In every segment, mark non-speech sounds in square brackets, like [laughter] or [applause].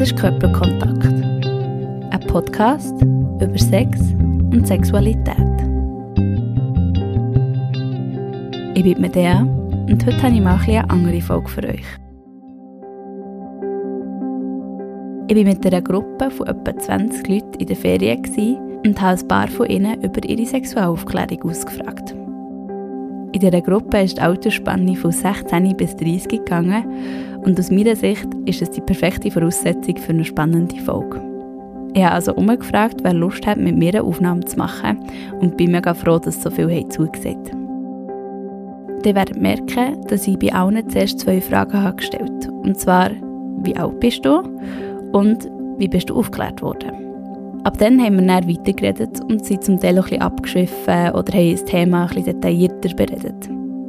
Das ist Körperkontakt. Ein Podcast über Sex und Sexualität. Ich bin Medea und heute habe ich mal eine andere Folge für euch. Ich war mit einer Gruppe von etwa 20 Leuten in der Ferien und habe ein paar von ihnen über ihre Sexualaufklärung ausgefragt. In dieser Gruppe ist die Altersspanne von 16 bis 30 gegangen und aus meiner Sicht ist es die perfekte Voraussetzung für eine spannende Folge. Ich habe also umgefragt, wer Lust hat, mit mir eine Aufnahme zu machen und bin mega froh, dass so viele haben. Ihr werdet merken, dass ich bei allen zuerst zwei Fragen habe gestellt Und zwar, wie alt bist du und wie bist du aufgeklärt worden? Ab dann haben wir dann weitergeredet und sind zum Teil auch ein oder haben das Thema bisschen detaillierter beredet.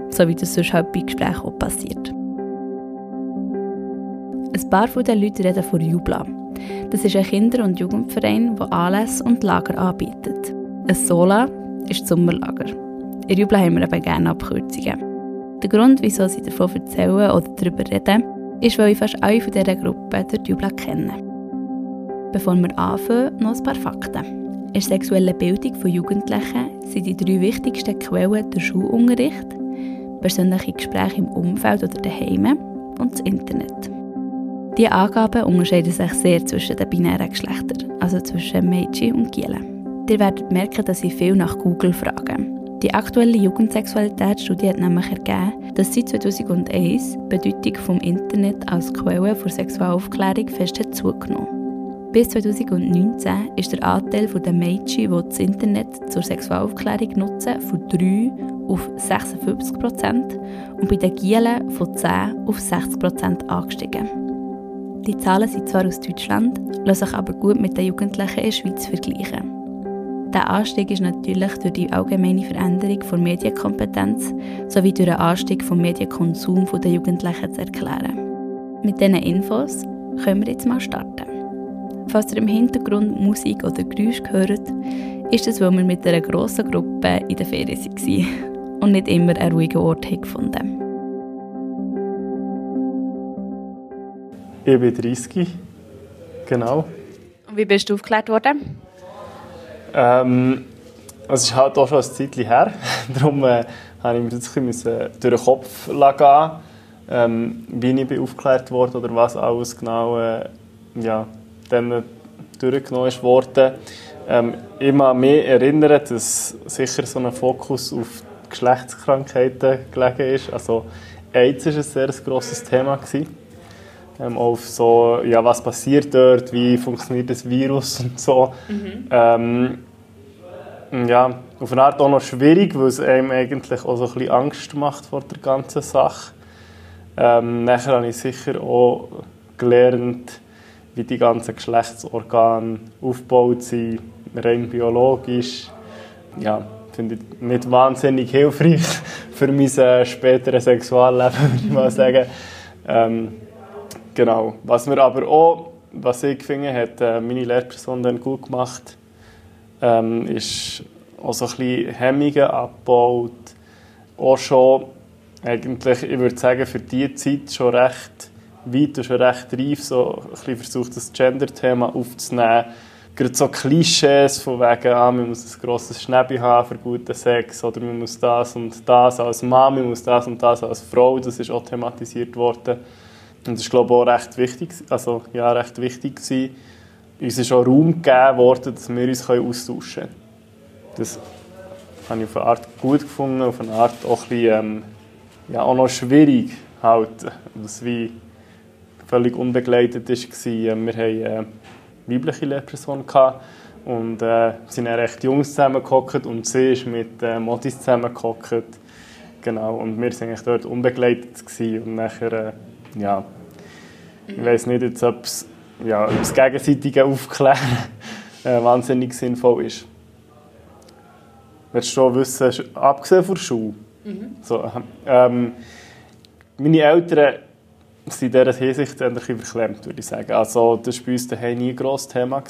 So wie das sonst halt bei Gesprächen auch passiert. Ein paar von den Leuten reden von Jubla. Das ist ein Kinder- und Jugendverein, der Anlässe und Lager anbietet. Ein Sola ist Sommerlager. In Jubla haben wir eben gerne Abkürzungen. Der Grund, wieso sie davon erzählen oder darüber reden, ist, weil ich fast alle von dieser Gruppe durch Jubla kenne. Bevor wir anfangen, noch ein paar Fakten. In der sexuellen Bildung von Jugendlichen sind die drei wichtigsten Quellen der Schulunterricht, persönliche Gespräche im Umfeld oder daheim und das Internet. Diese Angaben unterscheiden sich sehr zwischen den binären Geschlechtern, also zwischen Mädchen und Gielen. Ihr werdet merken, dass sie viel nach Google fragen. Die aktuelle Jugendsexualitätsstudie hat nämlich ergeben, dass seit 2001 die Bedeutung vom Internet als Quelle für Sexualaufklärung fest hat zugenommen. Bis 2019 ist der Anteil der Mädchen, die das Internet zur Sexualaufklärung nutzen, von 3 auf 56 Prozent und bei den Gielen von 10 auf 60 Prozent angestiegen. Die Zahlen sind zwar aus Deutschland, lassen sich aber gut mit den Jugendlichen in der Schweiz vergleichen. Der Anstieg ist natürlich durch die allgemeine Veränderung der Medienkompetenz sowie durch den Anstieg des Medienkonsums der Jugendlichen zu erklären. Mit diesen Infos können wir jetzt mal starten. Falls ihr im Hintergrund Musik oder Geräusche hört, ist es, weil wir mit einer grossen Gruppe in der Ferien waren und nicht immer einen ruhigen Ort gefunden Ich bin 30, genau. Und wie bist du aufgeklärt worden? Ähm, es ist halt auch schon ein Zeitchen her. [laughs] Darum äh, habe ich mir das ein bisschen durch den Kopf gehen, ähm, wie ich aufgeklärt wurde oder was alles genau äh, ja, dann durchgenommen wurde. Ähm, ich kann mich erinnern, dass sicher so ein Fokus auf Geschlechtskrankheiten gelegen ist. Also AIDS war ein sehr grosses Thema. Ähm, auf so, ja, was passiert dort, wie funktioniert das Virus und so. Mhm. Ähm, ja, auf eine Art auch noch schwierig, weil es einem eigentlich auch so ein bisschen Angst macht vor der ganzen Sache. Ähm, nachher habe ich sicher auch gelernt, wie die ganzen Geschlechtsorgane aufgebaut sind, rein biologisch. Ja, finde ich nicht wahnsinnig hilfreich [laughs] für mein äh, späteres Sexualleben, würde ich mal [laughs] sagen. Ähm, genau. Was mir aber auch, was ich finde, hat äh, meine Lehrperson dann gut gemacht, ähm, ist auch so ein bisschen Hemmungen abgebaut. Auch schon, eigentlich, ich würde sagen, für diese Zeit schon recht weit und schon recht reif so ein versucht, das Gender-Thema aufzunehmen. Gerade so Klischees von wegen, ah, man muss ein grosses Schnäbi haben für guten Sex oder man muss das und das als Mann, man muss das und das als Frau, das ist auch thematisiert worden. Und das ist, glaube ich, auch recht wichtig, also, ja, recht wichtig gewesen. Uns ist auch Raum gegeben worden, dass wir uns austauschen können. Das habe ich auf eine Art gut gefunden, auf eine Art auch ein bisschen, ähm, ja, auch noch schwierig halt, das wie völlig unbegleitet war. Wir hatten eine weibliche Lehrperson und äh, sind dann recht Jungs zusammengehockt und sie ist mit äh, Modis zusammengehockt. Genau, und wir waren eigentlich dort unbegleitet gewesen. und nachher, äh, ja, ich weiß nicht jetzt, ob es ja, das gegenseitige Aufklären [laughs] äh, wahnsinnig sinnvoll ist. Willst du wissen, abgesehen von der Schule? Mhm. So, ähm, meine Eltern sind in dieser Hinsicht ein bisschen verklemmt, würde ich sagen. Also das war bei uns daheim nie ein grosses Thema.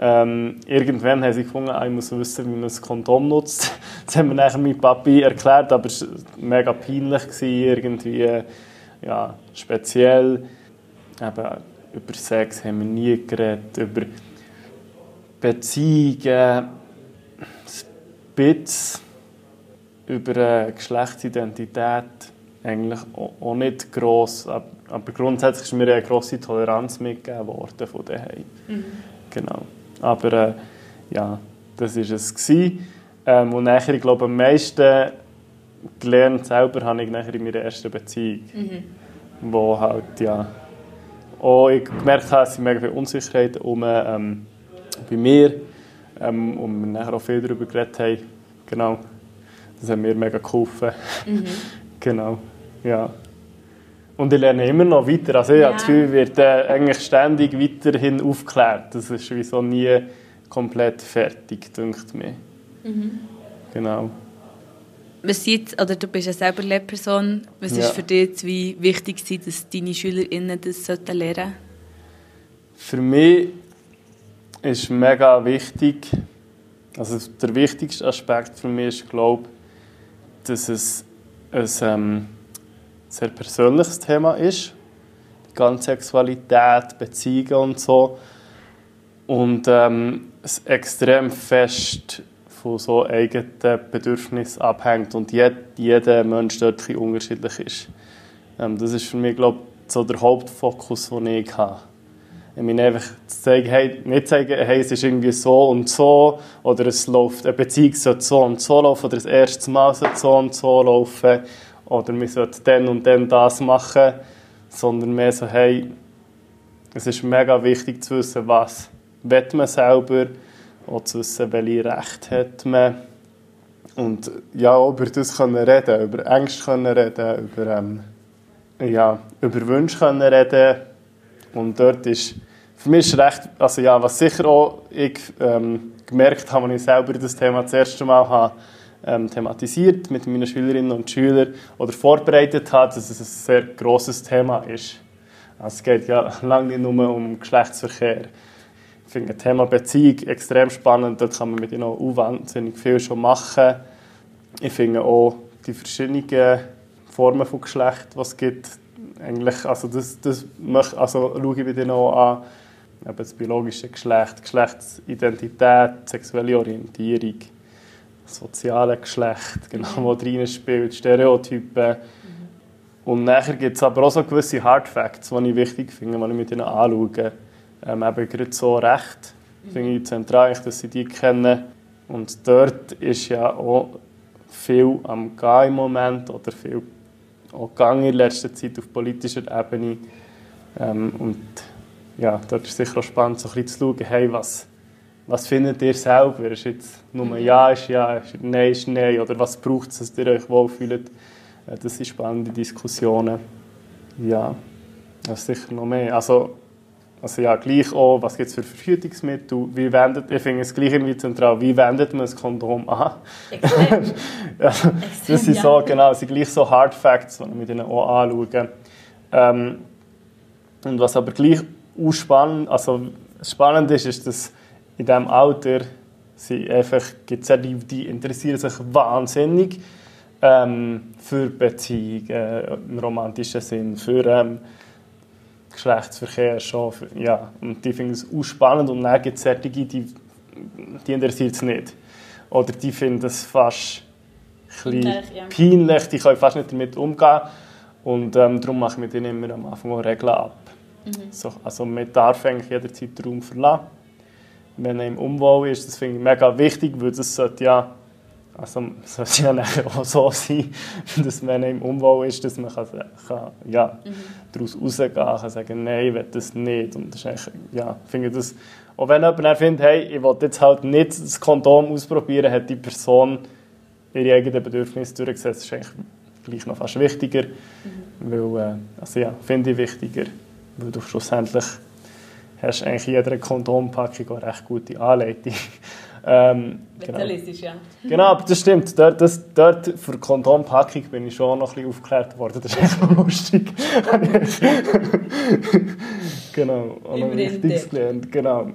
Ähm, irgendwann haben sie gefunden, ah, ich muss wissen, wie man ein Kondom nutzt. [laughs] Das haben mir nachher mein Papi erklärt, aber es war mega peinlich, irgendwie ja, speziell. Eben, über Sex haben wir nie geredet, über Beziehungen, Spitz, über Geschlechtsidentität eigentlich auch nicht gross, aber grundsätzlich ist mir eine grosse Toleranz mitgegeben worden von daheim. Mhm. Genau. Aber äh, ja, das war es. Gewesen. Ähm, und nachher, ich glaube, am meisten gelernt selber habe ich nachher in meiner ersten Beziehung. Mhm. Wo halt, ja, auch ich gemerkt habe, es sind mega viele Unsicherheiten um, ähm, bei mir. Ähm, und wir nachher auch viel darüber geredet haben. Genau. Das hat mir mega geholfen. Mhm. [laughs] genau, ja. Und ich lerne immer noch weiter. Also ich ja. habe das Gefühl, wird äh, eigentlich ständig weiterhin aufgeklärt. Das ist wie nie komplett fertig, denkt mir. Mhm. Genau. Was jetzt, oder du bist ja selber Lehrperson, was ja. ist für dich wie wichtig, dass deine SchülerInnen das lernen sollten? Für mich ist mega wichtig, also der wichtigste Aspekt für mich ist, glaube dass es ein ähm, sehr persönliches Thema ist. Die ganze Sexualität, Beziehungen und so. Und ähm, es extrem fest von so eigenen Bedürfnissen abhängt und jed, jeder Mensch dort unterschiedlich ist. Ähm, das ist für mich, glaube ich, so der Hauptfokus, den ich habe. Ich meine, einfach zu zeigen, hey, nicht zeigen, hey, es ist irgendwie so und so, oder es läuft, eine Beziehung sollte so und so laufen, oder das erste Mal sollte so und so laufen, oder wir sollten dann und dann das machen, sondern mehr so, hey, es ist mega wichtig zu wissen, was will man selber, auch zu wissen, welche Rechte hat man. Und ja, über das können reden, über Ängste können reden, über, ähm, ja, über Wünsche können reden. Und dort ist, für mich ist recht, also ja, was sicher auch ich ähm, gemerkt habe, als ich selber das Thema das erste Mal habe, ähm, thematisiert mit meinen Schülerinnen und Schülern oder vorbereitet habe, dass es ein sehr grosses Thema ist. Also es geht ja [laughs] lange nicht nur um Geschlechtsverkehr finde das Thema Beziehung extrem spannend. Dort kann man mit ihnen auch wahnsinnig viel schon machen. Ich finde auch die verschiedenen Formen von Geschlecht, was es gibt, eigentlich, also das, das möchte, also schaue ich bei denen auch an. Eben das biologische Geschlecht, Geschlechtsidentität, sexuelle Orientierung, soziale Geschlecht, [laughs] genau, wo drin spielt, Stereotypen. Mhm. Und nachher gibt es aber auch so gewisse Hard Facts, die ich wichtig finde, die ich mit ihnen anschaue ähm, eben gerade so recht. Finde ich zentral, dass sie die kennen. Und dort ist ja auch viel am Gehen im Moment oder viel auch gegangen in letzter Zeit auf politischer Ebene. Ähm, und ja, dort ist sicher auch spannend, so ein bisschen zu schauen, hey, was, was findet ihr selber? Ist jetzt nur mhm. Ja, ist Ja, ist Nein, ist Nein? Oder was braucht es, dass ihr euch wohlfühlt? Äh, das sind spannende Diskussionen. Ja, das ist sicher noch mehr. Also, also ja, gleich auch, was gibt es für Verhütungsmittel, wie wendet, ich finde es gleich irgendwie zentral, wie wendet man das Kondom an? Extrem. [laughs] das sind so, genau, das sind gleich so Hard Facts, die wir mit ihnen auch anschauen. Ähm, und was aber gleich auch spannend, also spannend ist, ist, dass in diesem Alter sie einfach, gibt's ja die, die interessieren sich wahnsinnig ähm, für Beziehungen äh, im romantischen Sinn, für ähm, Geschlechtsverkehr schon. Ja, und die finden es auch spannend und dann gibt es solche, die, die interessiert es nicht. Oder die finden es fast peinlich, ja. peinlich, die können fast nicht damit umgehen. Und ähm, darum mache ich mit ihnen immer am Anfang auch Regeln ab. Mhm. So, also man darf eigentlich jederzeit den Raum verlassen. Wenn er im Umbau ist, das finde ich mega wichtig, weil das sollte ja also es sollte ja [laughs] auch so sein, dass man im Umbau ist, dass man kann, kann, ja, mhm. daraus rausgehen kann, sagen, nein, ich will das nicht. Und das ist ja, finde das, auch wenn jemand findet, hey, ich will jetzt halt nicht das Kondom ausprobieren, hat die Person ihre eigenen Bedürfnisse durchgesetzt. Das ist eigentlich gleich noch fast wichtiger, mhm. weil, äh, also ja, finde ich wichtiger, weil du schlussendlich hast eigentlich in jeder Kondompackung eine recht gute Anleitung ähm, genau. ja. Genau, aber das stimmt. Dort, das, dort für Kondompackung bin ich schon noch ein bisschen aufgeklärt worden. Das ist echt lustig. [laughs] genau, auch noch Wichtiges gelernt. Genau.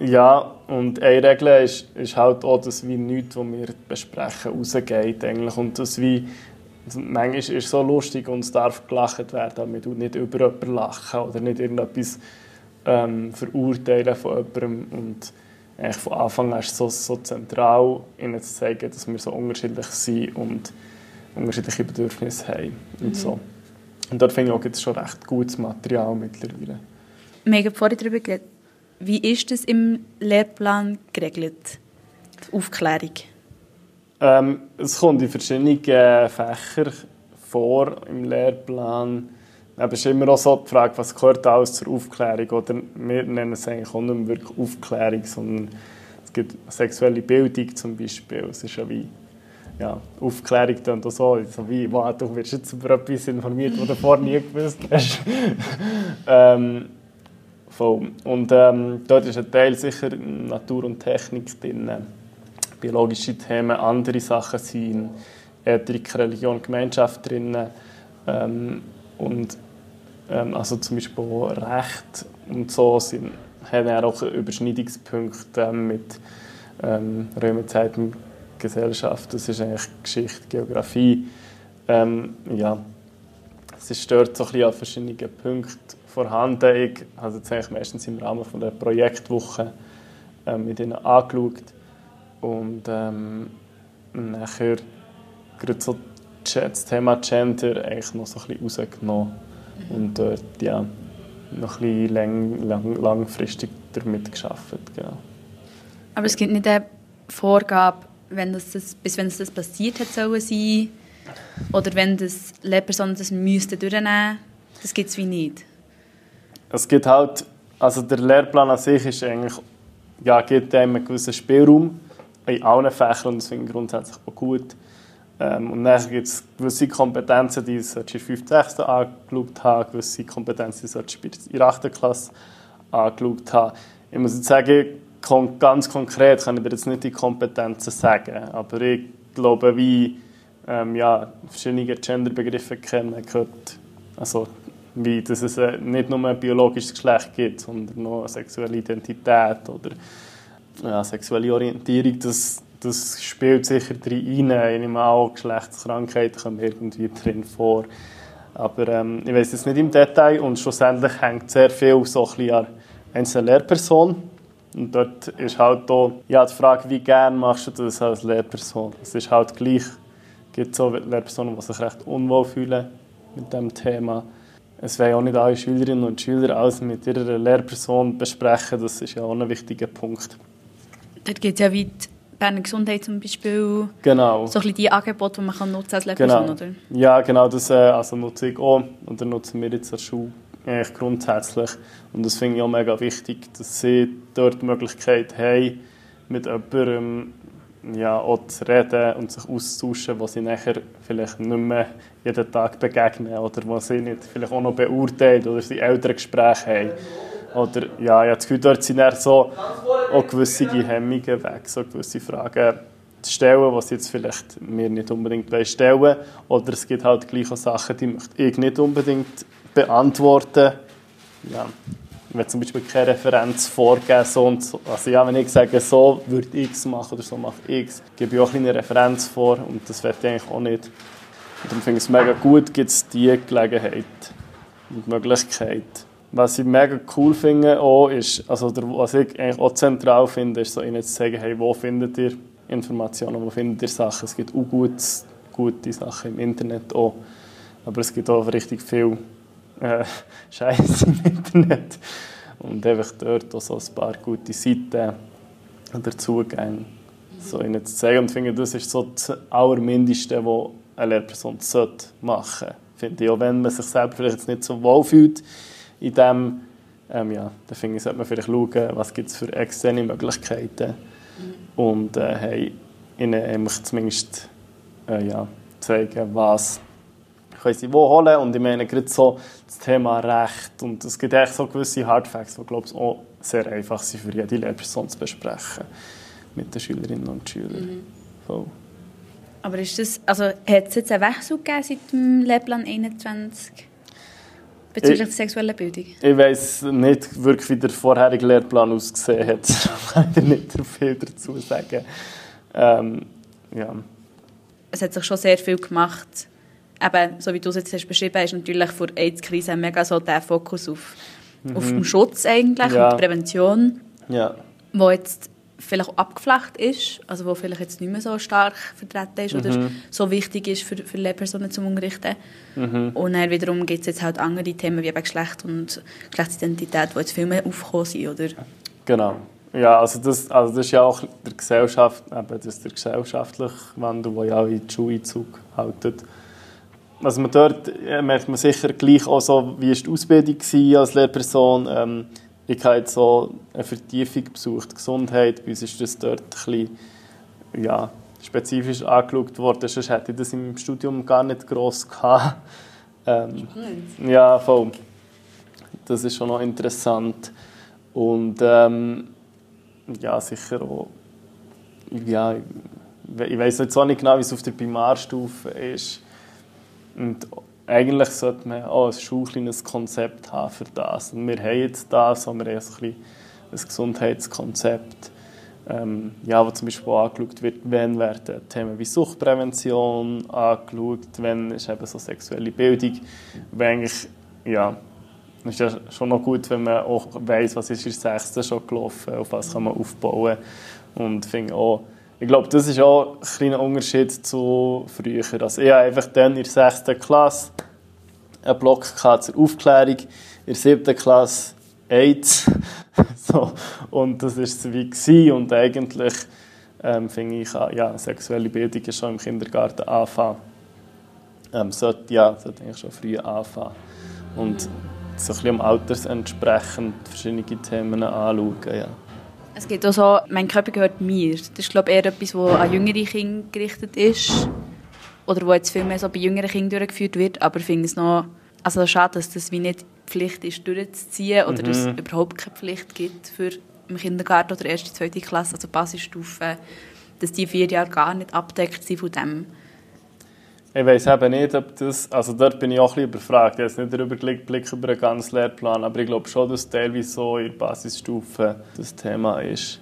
Ja, und eine Regel ist, ist halt auch, dass wie nichts, was wir besprechen, rausgeht. Eigentlich. Und das wie, also manchmal ist es so lustig und es darf gelacht werden, aber man tut nicht über jemanden lachen oder nicht irgendetwas ähm, verurteilen von jemandem und eigentlich von Anfang an ist so, so zentral, ihnen zu zeigen, dass wir so unterschiedlich sind und unterschiedliche Bedürfnisse haben und mhm. so. Und dort finde ich auch jetzt schon recht gutes Material mittlerweile. Wir haben vorhin darüber geredet, wie ist das im Lehrplan geregelt, die Aufklärung? Ähm, es kommt in verschiedenen Fächern vor im Lehrplan. Es ist immer auch so die Frage, was gehört alles zur Aufklärung? Oder wir nennen es eigentlich auch nicht wirklich Aufklärung, sondern es gibt sexuelle Bildung zum Beispiel. Es ist ja wie ja, Aufklärung dann so, so wie, wow, du wirst jetzt über etwas informiert, was du vorher nie gewusst hast. [laughs] ähm, voll. Und ähm, dort ist ein Teil sicher Natur und Technik drin, biologische Themen, andere Sachen sind Ethik, Religion, Gemeinschaft drin. Ähm, und also zum Beispiel Recht und so sind, haben auch Überschneidungspunkte ähm, mit ähm, Römerzeit Gesellschaft. Das ist eigentlich Geschichte, Geografie. Ähm, ja, es ist dort so ein bisschen an verschiedenen Punkten vorhanden. Ich habe es eigentlich meistens im Rahmen von der Projektwoche ähm, mit ihnen angeschaut und ähm, nachher gerade so das Thema Gender eigentlich noch so ein bisschen rausgenommen und dort ja, noch ein bisschen lang, lang, langfristig damit geschafft. Genau. Aber es gibt nicht eine Vorgabe, wenn das, das, bis wenn das passiert hat sollen sein oder wenn das Lehrpersonen das müssten durchnehmen, das gibt es wie nicht. Es gibt halt, also der Lehrplan an sich ist eigentlich, ja, gibt einem einen gewissen Spielraum in allen Fächern und das finde ich grundsätzlich auch gut. Ähm, und dann gibt es gewisse Kompetenzen, die du in der 5. 6. angeschaut haben, gewisse Kompetenzen, die du in der 8. Klasse angeschaut haben. Ich muss jetzt sagen, ganz konkret kann ich dir jetzt nicht die Kompetenzen sagen, aber ich glaube, wie ähm, ja, verschiedene Genderbegriffe kennen, gehört, also wie dass es äh, nicht nur ein biologisches Geschlecht gibt, sondern noch eine sexuelle Identität oder ja, sexuelle Orientierung, das das spielt sicher drin rein. Ich nehme auch Geschlechtskrankheiten kommen irgendwie drin vor. Aber ähm, ich weiß es nicht im Detail und schlussendlich hängt sehr viel so an einzelner Lehrperson. Und dort ist halt auch, ja, die Frage, wie gerne machst du das als Lehrperson? Es ist halt gleich, es gibt so Lehrpersonen, die sich recht unwohl fühlen mit dem Thema. Es werden auch nicht alle Schülerinnen und Schüler alles mit ihrer Lehrperson besprechen, das ist ja auch ein wichtiger Punkt. Dort geht es ja weit Berner Gesundheit zum Beispiel. Genau. So ein die Angebote, die man kann nutzen als Lehrperson, genau. oder? Ja, genau, das äh, also nutze ich auch und das nutzen wir jetzt der Schule eigentlich grundsätzlich. Und das finde ich auch mega wichtig, dass sie dort die Möglichkeit haben, mit jemandem ja, auch zu reden und sich auszutauschen, wo sie nachher vielleicht nicht mehr jeden Tag begegnen oder wo sie nicht vielleicht auch noch beurteilen oder sie ältere Gespräche haben. Oder ja, ich habe das Gefühl, dort sind dann so auch gewisse Hemmungen weg, so gewisse Fragen zu stellen, die sie jetzt vielleicht mir nicht unbedingt stellen Oder es gibt halt gleich auch Sachen, die möchte ich nicht unbedingt beantworten. Ja, will zum Beispiel keine Referenz vorgeben, so und so. Also ja, wenn ich sage, so würde es machen oder so mache es, gebe ich auch eine Referenz vor und das will ich eigentlich auch nicht. Und darum finde ich es mega gut, gibt es diese Gelegenheit und Möglichkeit. Was ich mega cool finde, auch ist, also der, was ich eigentlich auch zentral finde, ist so ihnen zu sagen, hey, wo findet ihr Informationen, wo findet ihr Sachen. Es gibt auch gute, gute Sachen im Internet auch, aber es gibt auch richtig viel äh, [laughs] Scheiß im Internet. Und einfach dort auch so ein paar gute Seiten oder Zugänge so ihnen zu zeigen. Und ich finde, das ist so das Allermindeste, was eine Lehrperson machen sollte. Finde ich, auch wenn man sich selbst vielleicht nicht so wohl fühlt, in dem, ähm, ja, dann finde ich, sollte man vielleicht schauen, was gibt es für externe Möglichkeiten mhm. und äh, hey, ihnen zumindest äh, ja, zeigen, was können sie wo holen und ich meine gerade so das Thema Recht und es gibt echt so gewisse Hardfacts, die glaube ich auch sehr einfach sind für jede Lehrperson zu besprechen mit den Schülerinnen und Schülern. Mhm. Aber ist das, also hat es jetzt einen Wechsel gegeben seit dem Lehrplan 21? Bezüglich der sexuellen Bildung? Ich weiß nicht wirklich, wie der vorherige Lehrplan ausgesehen hat. [laughs] Ich kann nicht viel dazu sagen. Ähm, ja. Es hat sich schon sehr viel gemacht. Eben, so wie du es jetzt hast beschrieben hast, natürlich vor der AIDS-Krise mega so der Fokus auf auf dem Schutz eigentlich Ja. und Prävention, Ja. wo jetzt vielleicht auch abgeflacht ist, also wo vielleicht jetzt nicht mehr so stark vertreten ist oder so wichtig ist für, für Lehrpersonen zum Unterrichten. Und dann wiederum gibt es jetzt halt andere Themen wie eben Geschlecht und Geschlechtsidentität, die jetzt viel mehr aufgekommen sind, oder? Genau. Ja, also das, also das ist ja auch der, Gesellschaft, eben das ist der gesellschaftliche Wandel, der ja auch in die Schuleinzug hält. Also man dort äh, merkt man sicher gleich auch so, wie ist die Ausbildung war als Lehrperson. Ähm, ich habe jetzt so eine Vertiefung besucht, Gesundheit. Bei uns ist das dort ein bisschen, ja, spezifisch angeschaut worden. Sonst hätte ich das im Studium gar nicht gross gehabt. Ähm, ja, voll. Das ist schon noch interessant. Und ähm, ja, sicher auch. Ja, ich ich weiß jetzt auch nicht genau, wie es auf der Primarstufe ist. Und eigentlich sollte man auch als Schule Konzept haben für das. Und wir haben jetzt das, aber wir haben ein, ein Gesundheitskonzept, ähm, ja, wo zum Beispiel angeschaut wird, wenn werden Themen wie Suchtprävention angeschaut, wenn ist eben so sexuelle Bildung, wenn eigentlich, ja, ist ja schon noch gut, wenn man auch weiss, was ist in der 6. schon gelaufen, auf was kann man aufbauen. Und finde auch, ich glaube, das ist auch ein kleiner Unterschied zu früher. Also ich einfach dann in der 6. Klasse einen Block zur Aufklärung, in der 7. Klasse AIDS. [laughs] so, und das war es wie. Gewesen. Und eigentlich ähm, finde ich, ja, sexuelle Bildung ist schon im Kindergarten anfangen. Ähm, sollte, ja, sollte eigentlich schon früh anfangen. Und so ein bisschen am Alters entsprechend verschiedene Themen anschauen. Ja. Es gibt auch so, mein Körper gehört mir. Das ist, glaube ich, eher etwas, das an jüngere Kinder gerichtet ist. Oder wo jetzt viel mehr so bei jüngeren Kindern durchgeführt wird. Aber ich finde es noch also schade, dass das wie nicht Pflicht ist, durchzuziehen. Oder dass es überhaupt keine Pflicht gibt für im Kindergarten oder erste, zweite Klasse, also Basisstufe, dass die vier Jahre gar nicht abdeckt sind von dem. Ich weiß eben nicht, ob das, also dort bin ich auch ein bisschen überfragt. Ich habe jetzt nicht den Überblick über den ganzen Lehrplan, aber ich glaube schon, dass teilweise so in der Basisstufe das Thema ist.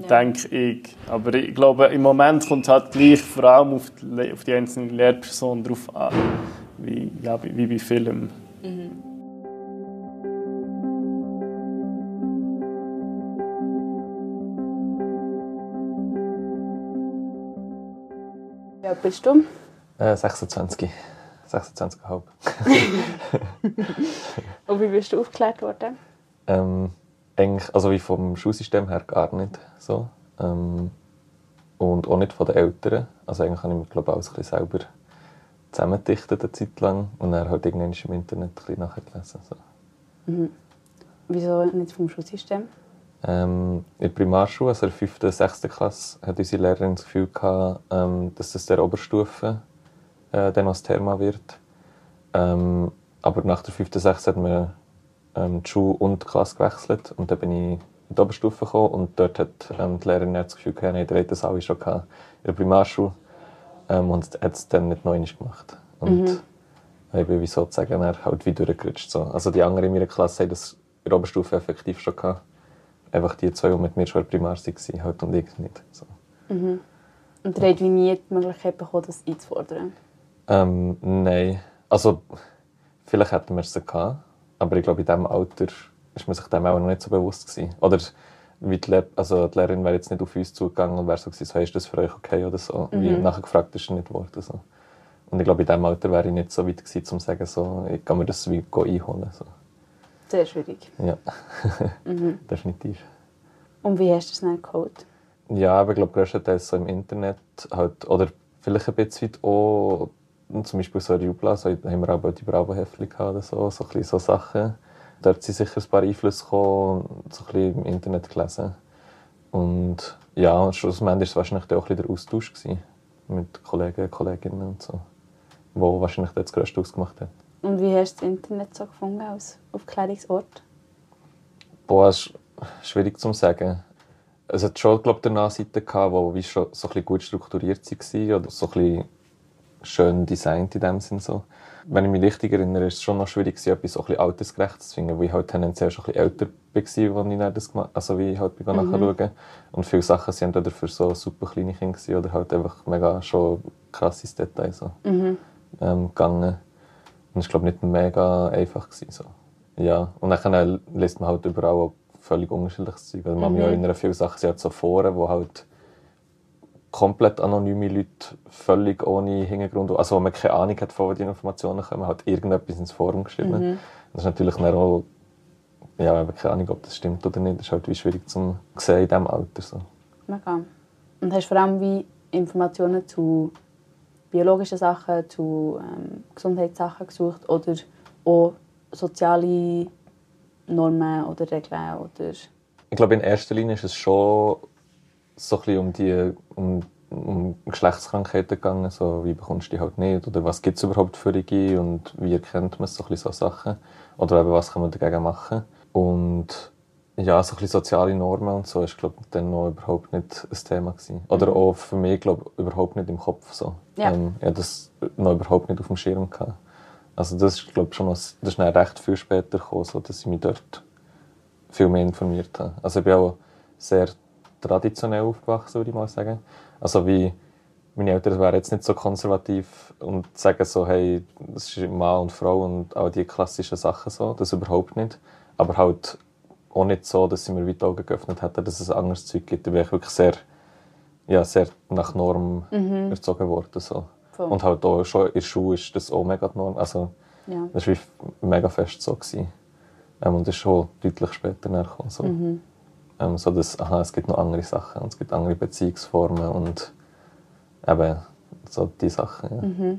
Ja. Denke ich. Aber ich glaube, im Moment kommt es halt gleich vor allem auf die, auf die einzelne Lehrperson drauf an, wie, ja, wie, wie bei Filmen. Wie alt bist du? Äh, 26. 26,5. [laughs] Und wie bist du aufgeklärt worden? Ähm, eigentlich, also wie vom Schulsystem her gar nicht so. Ähm, und auch nicht von den Eltern. Also eigentlich habe ich mir glaube ich, alles ein bisschen selber zusammengedichtet eine Zeit lang und dann halt irgendwann im Internet ein bisschen nachgelesen. So. Wieso nicht vom Schulsystem? Ähm, in der Primarschule, also in der 5. und 6. Klasse, hat unsere Lehrerin das Gefühl gehabt, ähm, dass das der Oberstufe äh, dann als Thema wird. Ähm, aber nach der 5. und 6. hat man ähm, die Schule und die Klasse gewechselt und dann bin ich in die Oberstufe gekommen und dort hat ähm, die Lehrerin das Gefühl gehabt, der hat das alle schon gehabt in der Primarschule ähm, und hat es dann nicht einmal gemacht. Und ich bin wie sozusagen halt wieder durchgerutscht. So. Also die anderen in meiner Klasse haben das in der Oberstufe effektiv schon gehabt. Einfach die zwei, die mit mir schon in der Primar waren, halt und ich nicht. So. Und ihr habt wie nie die Möglichkeit bekommen, das einzufordern. Ähm, nein. Also, vielleicht hätten wir es gehabt, aber ich glaube, in diesem Alter ist man sich dem auch noch nicht so bewusst gewesen. Oder wie die, Lehr also die Lehrerin wäre jetzt nicht auf uns zugegangen und wäre so gewesen, so, hey, ist das für euch okay oder so. Wie nachher gefragt ist, nicht geworden. So. Und ich glaube, in diesem Alter wäre ich nicht so weit gewesen, um zu sagen, so, ich kann mir das wie einholen. So. Sehr schwierig. Ja, [laughs] [laughs] definitiv. Und wie hast du es dann geholt? Ja, aber ich glaube, größtenteils so im Internet halt, oder vielleicht ein bisschen weit auch, zum Beispiel so Jubla, so haben wir auch die Bravo-Heftchen gehabt oder so, so, ein so Sachen. Dort sind sicher ein paar Einflüsse gekommen, so ein bisschen im Internet gelesen. Und ja, und schlussendlich war es wahrscheinlich auch ein bisschen der Austausch gewesen mit Kollegen, Kolleginnen und so, wo wahrscheinlich das größte ausgemacht hat. Und wie hast du das Internet so gefunden als Aufklärungsort? Boah, ist schwierig zu sagen. Es hat schon, glaube ich, eine Seite gehabt, die so ein bisschen gut strukturiert war oder so ein bisschen schön designt in dem Sinn. So. Wenn ich mich richtig erinnere, ist es schon noch schwierig, gewesen, etwas so ein bisschen altersgerecht zu finden, weil ich halt tendenziell schon ein bisschen älter war, als ich das gemacht also wie ich halt bin Mhm. nachschauen. Und viele Sachen sind entweder für so super kleine Kinder gewesen oder halt einfach mega schon krasses Detail so, Mhm. ähm, gegangen. Und es war, glaube ich, nicht mega einfach. Gewesen, so. ja, und dann liest man halt überall auch völlig unterschiedliches Zeug. Also man Mhm. mich erinnern, viele Sachen sind halt so Foren, wo halt komplett anonyme Leute, völlig ohne Hintergrund, also wo man keine Ahnung hat, von wo die Informationen kommen, halt irgendetwas ins Forum geschrieben. Mhm. Das ist natürlich dann auch, ja, keine Ahnung, ob das stimmt oder nicht. Das ist halt wie schwierig zu sehen in diesem Alter. So. Mega. Und hast vor allem wie Informationen zu biologischen Sachen, zu ähm, Gesundheitssachen gesucht oder auch soziale Normen oder Regeln oder Ich glaube, in erster Linie ist es schon so ein bisschen um die um, um Geschlechtskrankheiten gegangen, so wie bekommst du die halt nicht oder was gibt es überhaupt für die und wie erkennt man so ein bisschen so Sachen oder eben was kann man dagegen machen und ja, so ein bisschen soziale Normen und so ist glaube ich dann noch überhaupt nicht ein Thema gewesen. oder Mhm. auch für mich glaube ich überhaupt nicht im Kopf so. Ja. Ähm, ich hatte das noch überhaupt nicht auf dem Schirm gehabt. Also das ist glaube ich schon noch, das ist dann recht viel später gekommen, so dass ich mich dort viel mehr informiert habe. Also ich bin auch sehr traditionell aufgewachsen, würde ich mal sagen. Also wie meine Eltern wären jetzt nicht so konservativ und sagen so, hey, das ist Mann und Frau und all die klassischen Sachen so, das überhaupt nicht. Aber halt auch nicht so, dass sie mir weit die Augen geöffnet hätten, dass es ein anderes Zeug gibt. Da bin ich wirklich sehr, ja, sehr nach Norm erzogen worden. So. Voll. Und halt auch schon in der Schule ist das auch mega die Norm. Also, ja. das war mega fest so. Gewesen. Ähm, und das ist schon deutlich später nachgekommen. So. Ähm, so dass, aha, es gibt noch andere Sachen und es gibt andere Beziehungsformen und eben so die Sachen. Ja.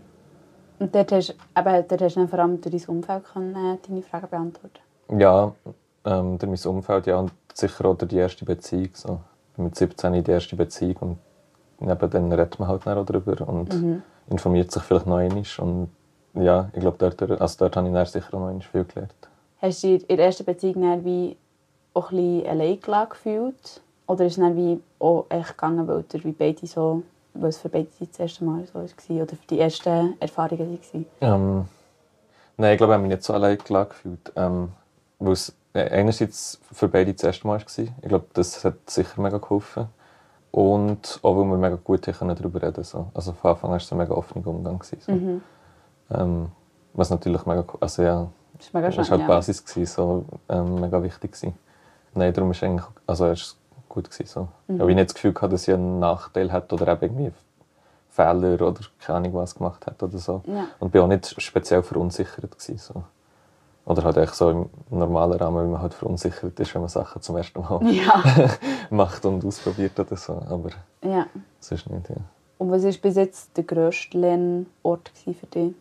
Und dort hast, eben, dort hast du dann vor allem durch dein Umfeld können, äh, deine Fragen beantworten Ja, ähm, durch mein Umfeld, ja, und sicher auch durch die erste Beziehung. So. Mit 17 die erste Beziehung und eben dann redet man halt auch darüber und informiert sich vielleicht noch einmal. Und ja, ich glaube, dort, also dort habe ich dann sicher noch einmal viel gelernt. Hast du in der ersten Beziehung wie auch ein bisschen allein gefühlt? Oder ist es dann wie auch echt gegangen, weil, ihr wie beide so, weil es für beide das erste Mal so war? Oder für die ersten Erfahrungen waren? Ähm, nein, ich glaube, ich habe mich nicht so allein gefühlt. Ähm, weil es einerseits für beide das erste Mal war. Ich glaube, das hat sicher mega geholfen. Und auch, weil wir mega gut darüber reden so. Also von Anfang an war es ein mega offener Umgang. Gewesen, so. Mhm. ähm, was natürlich mega Also ja, Das ist mega das war halt die ja. Basis, gewesen, so, ähm, mega wichtig. Gewesen. Nein, darum ist eigentlich, also ist es gut gewesen, so. Ich habe nicht das Gefühl gehabt, dass ich einen Nachteil hätte oder eben irgendwie Fehler oder keine Ahnung was gemacht hat oder so. Ja. Und bin auch nicht speziell verunsichert gewesen, so. Oder halt echt so im normalen Rahmen, wie man halt verunsichert ist, wenn man Sachen zum ersten Mal [laughs] Ja. [laughs] macht und ausprobiert oder so. Aber ja. sonst nicht, ja. Und was war bis jetzt der grösste Lernort für dich?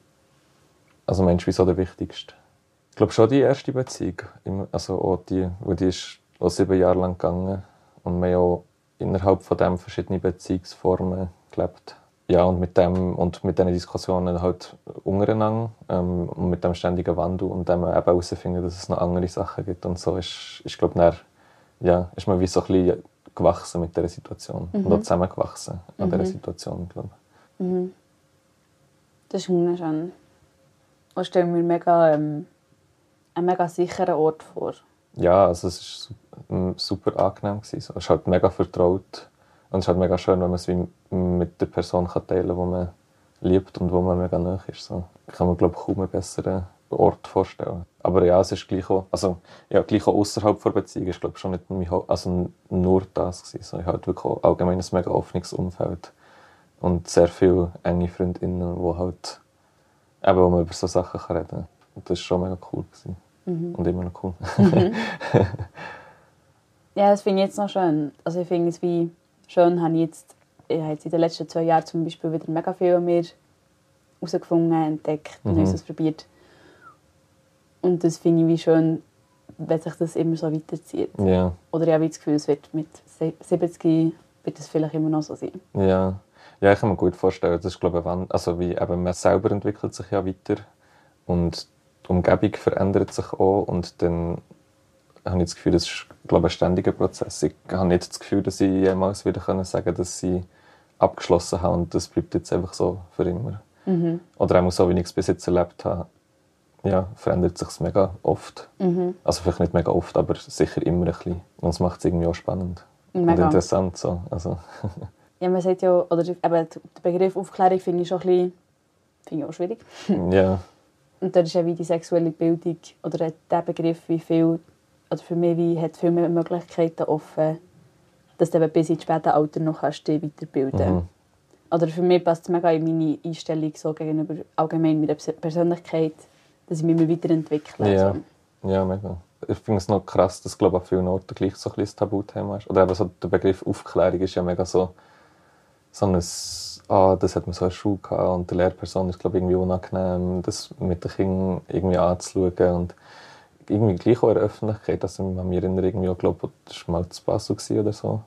Also meinst du, wieso der wichtigste? Ich glaube schon die erste Beziehung. Also auch die, wo die ist auch sieben Jahre lang gegangen. Und wir haben auch innerhalb von dem verschiedene Beziehungsformen gelebt. Ja, und mit dem und mit diesen Diskussionen halt untereinander ähm, und mit dem ständigen Wandel und dem eben herausfinden, dass es noch andere Sachen gibt und so ist, ist glaube dann, ja, ist man wie so ein bisschen gewachsen mit dieser Situation und auch zusammengewachsen an dieser Situation, glaube ich. Das ist wunderschön. Ich stelle mir mega, ähm, einen mega sicheren Ort vor. Ja, also es su- ähm, super angenehm Es ist halt mega vertraut und es ist halt mega schön, wenn man es wie mit der Person kann teilen kann, die man liebt und wo man mega nah ist. So. Kann mir glaube ich kaum einen besseren Ort vorstellen. Aber ja, es ist gleich auch, also ja, gleich auch außerhalb der Beziehung ist glaube schon nicht also nur das. So, ich habe halt wirklich auch allgemein ein mega offenes Umfeld und sehr viele enge Freundinnen, die halt eben, wo man über so Sachen reden kann. Und das ist schon mega cool gewesen. Und immer noch cool. [laughs] Ja, das finde ich jetzt noch schön. Also ich finde es wie schön, habe ich jetzt, ich habe jetzt in den letzten zwei Jahren zum Beispiel wieder mega viel mir herausgefunden, entdeckt, Mhm. Neues ausprobiert. Und das finde ich wie schön, wenn sich das immer so weiterzieht. ja. Oder ich habe das Gefühl, es wird mit se- 70 wird es vielleicht immer noch so sein. Ja, ja, ich kann mir gut vorstellen. Das ist, glaube ich, wenn- also wie eben man selber entwickelt sich ja weiter und die Umgebung verändert sich auch und dann habe ich das Gefühl, das ist, glaube ich, ein ständiger Prozess. Ich habe nicht das Gefühl, dass ich jemals wieder können sagen dass sie abgeschlossen haben und das bleibt jetzt einfach so für immer. Oder auch so, wie ich es bis jetzt erlebt habe, ja, verändert sich mega oft. Also vielleicht nicht mega oft, aber sicher immer ein bisschen. Und es macht es irgendwie auch spannend. Und Mega. interessant so. Also, [laughs] Ja, man sagt ja, oder eben, der Begriff Aufklärung finde ich schon ein bisschen, finde ich auch schwierig. ja. Und dort ist ja wie die sexuelle Bildung oder der Begriff, wie viel, oder für mich wie, hat viel mehr Möglichkeiten offen, dass du eben bis ins späte Alter noch kannst dich weiterbilden Mhm. Oder für mich passt es mega in meine Einstellung so gegenüber allgemein meiner Pers- Persönlichkeit, dass ich mich immer weiterentwickle. Ja. So. Ja, mega. Ich finde es noch krass, dass glaube an vielen Orten gleich so ein bisschen Tabuthema ist. Oder eben so der Begriff Aufklärung ist ja mega so, so ein, ah, das hat man so in der Schule gehabt und der Lehrperson ist glaube irgendwie unangenehm, das mit den Kindern irgendwie anzuschauen und irgendwie gleich auch in der Öffentlichkeit, dass ich mich erinnere, irgendwie auch, glaube das war mal zu Basel oder so,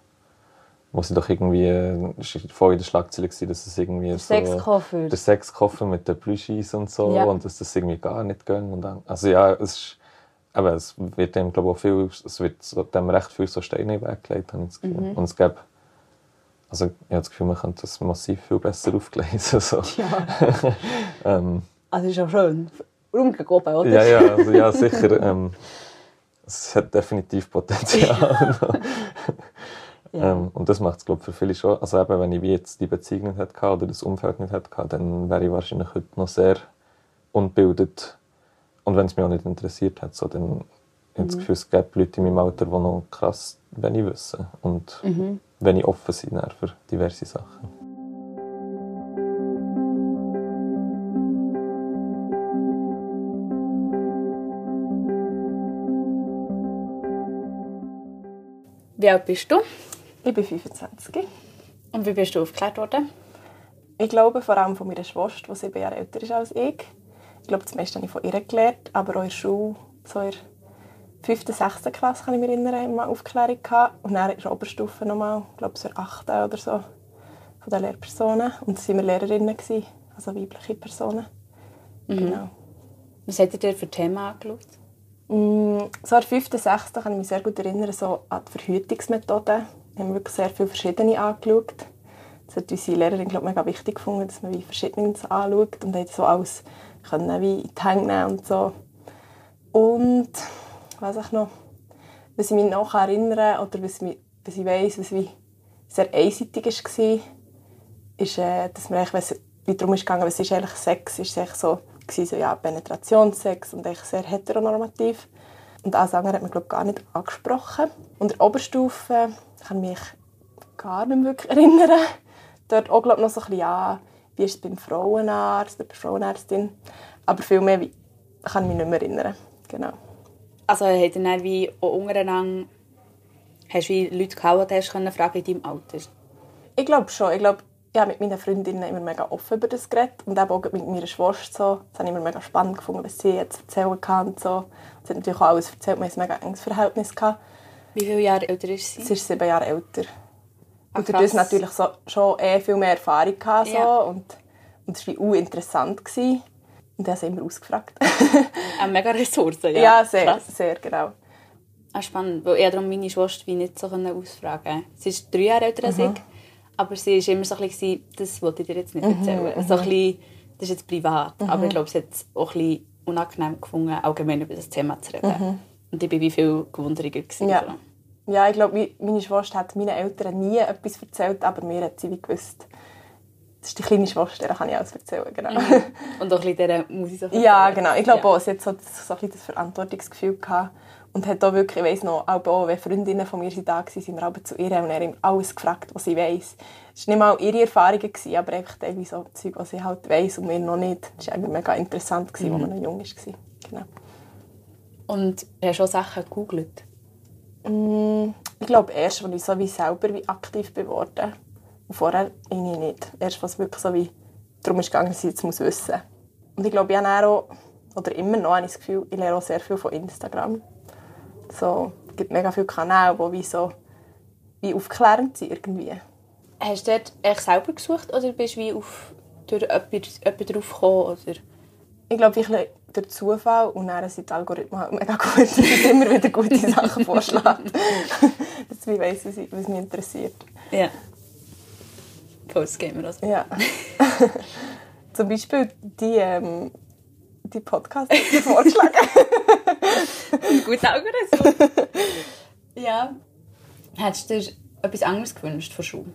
wo sie doch irgendwie, war voll in der Schlagzeile, dass es irgendwie so... Sexkoffer. der Sexkoffer mit den Plüschis und so Ja. und dass das irgendwie gar nicht ging. Und dann, also ja, es ist, aber es wird dem glaube ich auch viel, es wird dem recht viel so Steine in den Weg gelegt, habe ich das Gefühl. Und es gäbe, also ich habe das Gefühl, man könnte das massiv viel besser aufgleisen. So. Ja. [laughs] ähm, Also ist auch schön. Raum gegen oben, oder? ja, ja, also, ja, [laughs] sicher. Ähm, es hat definitiv Potenzial. Ja. [laughs] Ähm, und das macht es, glaube ich, für viele schon. Also eben, wenn ich wie jetzt die Beziehung nicht hätte oder das Umfeld nicht hätte, dann wäre ich wahrscheinlich heute noch sehr unbildet. Und wenn es mich auch nicht interessiert hat, so, dann habe ich das Gefühl, es gibt Leute in meinem Alter, die noch krass wenig wissen und Mhm. wenig offen sind dann für diverse Sachen. Wie alt bist du? Ich bin 25. Und wie bist du aufgeklärt worden? Ich glaube vor allem von meiner Schwester, die sieben Jahre älter ist als ich. Ich glaube, das meiste habe ich von ihr gelernt, aber auch in der Schule, so in der fünften, sechsten Klasse, kann ich mich erinnern, immer eine Aufklärung gehabt. Und dann in der Oberstufe nochmal, ich glaube, der achten oder so, von den Lehrpersonen. Und da waren wir Lehrerinnen, gewesen, also weibliche Personen. Genau. Was habt ihr für Themen angeschaut? Mm, So in der fünften, sechsten kann ich mich sehr gut erinnern, so an die Verhütungsmethoden. Wir haben wirklich sehr viele verschiedene angeschaut. Das hat unsere Lehrerin glaub, mega wichtig gefunden, dass man wie Verschiedenes anschaut und hat so alles können wie in die Hände nehmen und so. Und was ich noch, was ich mich noch erinnere oder was, mich, was ich weiss, was wie sehr einseitig war, ist, äh, dass man eigentlich, wie darum gegangen, was ist eigentlich Sex, ist es so, gewesen, so ja, Penetrationssex und eigentlich sehr heteronormativ. Und alles andere hat man glaub, gar nicht angesprochen. Und in der Oberstufe kann ich mich gar nicht mehr wirklich erinnern. Dort auch glaub, noch so ein bisschen, ja, wie ist es beim Frauenarzt oder bei Frauenärztin. Aber viel mehr wie, kann ich mich nicht mehr erinnern. Genau. Also ihr dann wie auch untereinander hast du wie Leute gehabt, die hast können fragen in deinem Alter? Ich glaube schon. Ich glaube, ich habe mit meinen Freundinnen immer mega offen über das geredet. Und eben auch mit meiner Schwester so. Das habe ich immer mega spannend gefunden, was sie jetzt erzählen kann. Und so. Sie hat natürlich auch alles erzählt. Wir hatten ein mega enges Verhältnis. Gehabt. Wie viele Jahre älter ist sie? Sie ist sieben Jahre älter. Ah, und durch das krass. natürlich so, schon eh viel mehr Erfahrung gehabt, so. Ja. und, und es war wie auch interessant. Gewesen. Und habe sie immer ausgefragt. [laughs] Eine mega Ressourcen, ja. ja, sehr, Krass. sehr genau. Ah, spannend, weil ich darum meine Schwester wie nicht so ausfragen Sie ist drei Jahre älter als ich, aber sie war immer so ein bisschen, das wollte ich dir jetzt nicht erzählen. So ein bisschen, das ist jetzt privat, aber ich glaube, sie hat es auch ein bisschen unangenehm gefunden, allgemein über das Thema zu reden. Und ich war wie viel gewunderiger. Gewesen, Ja. so. Ja, ich glaube, meine Schwester hat meinen Eltern nie etwas erzählt, aber mir hat sie wie gewusst, das ist die kleine Schwester, da kann ich alles erzählen. Genau. Und auch ein bisschen dieser muss ich so Ja, genau. Ich glaube Ja. auch, sie hat so, das, so ein bisschen das Verantwortungsgefühl gehabt. Und hat auch wirklich, ich weiss noch, auch, wenn Freundinnen von mir sind da waren, sind wir zu ihr und haben alles gefragt, was sie weiss. Es waren nicht mal ihre Erfahrungen, aber einfach teilweise so Zeug, was sie halt weiss und wir noch nicht. Das war eigentlich mega interessant, als man noch jung war. Genau. Und hast du auch Sachen gegoogelt? Mm, Ich glaube, erst, als ich so wie selber wie aktiv geworden Und vorher irgendwie nicht. Erst, was wirklich so wie darum ist gegangen, dass ich jetzt muss wissen Und ich glaube, ich habe auch, oder immer noch, habe ich das Gefühl, ich lerne auch sehr viel von Instagram. So, es gibt mega viele Kanäle, die wie so wie aufklärend sind irgendwie. Hast du dort echt selber gesucht oder bist du wie auf, durch jemanden, drauf gekommen? Oder? Ich glaube, ich durch Zufall und dann sind die Algorithmen halt mega [laughs] gut, es immer wieder gute Sachen vorschlägt. [laughs] dass ich weiss, was mich interessiert. Ja. Postgamer also. Ja. [laughs] Zum Beispiel die, ähm, die Podcasts, die vorgeschlagen [laughs] Gut Algorithmus. ja. Hättest du dir etwas anderes gewünscht von Schule?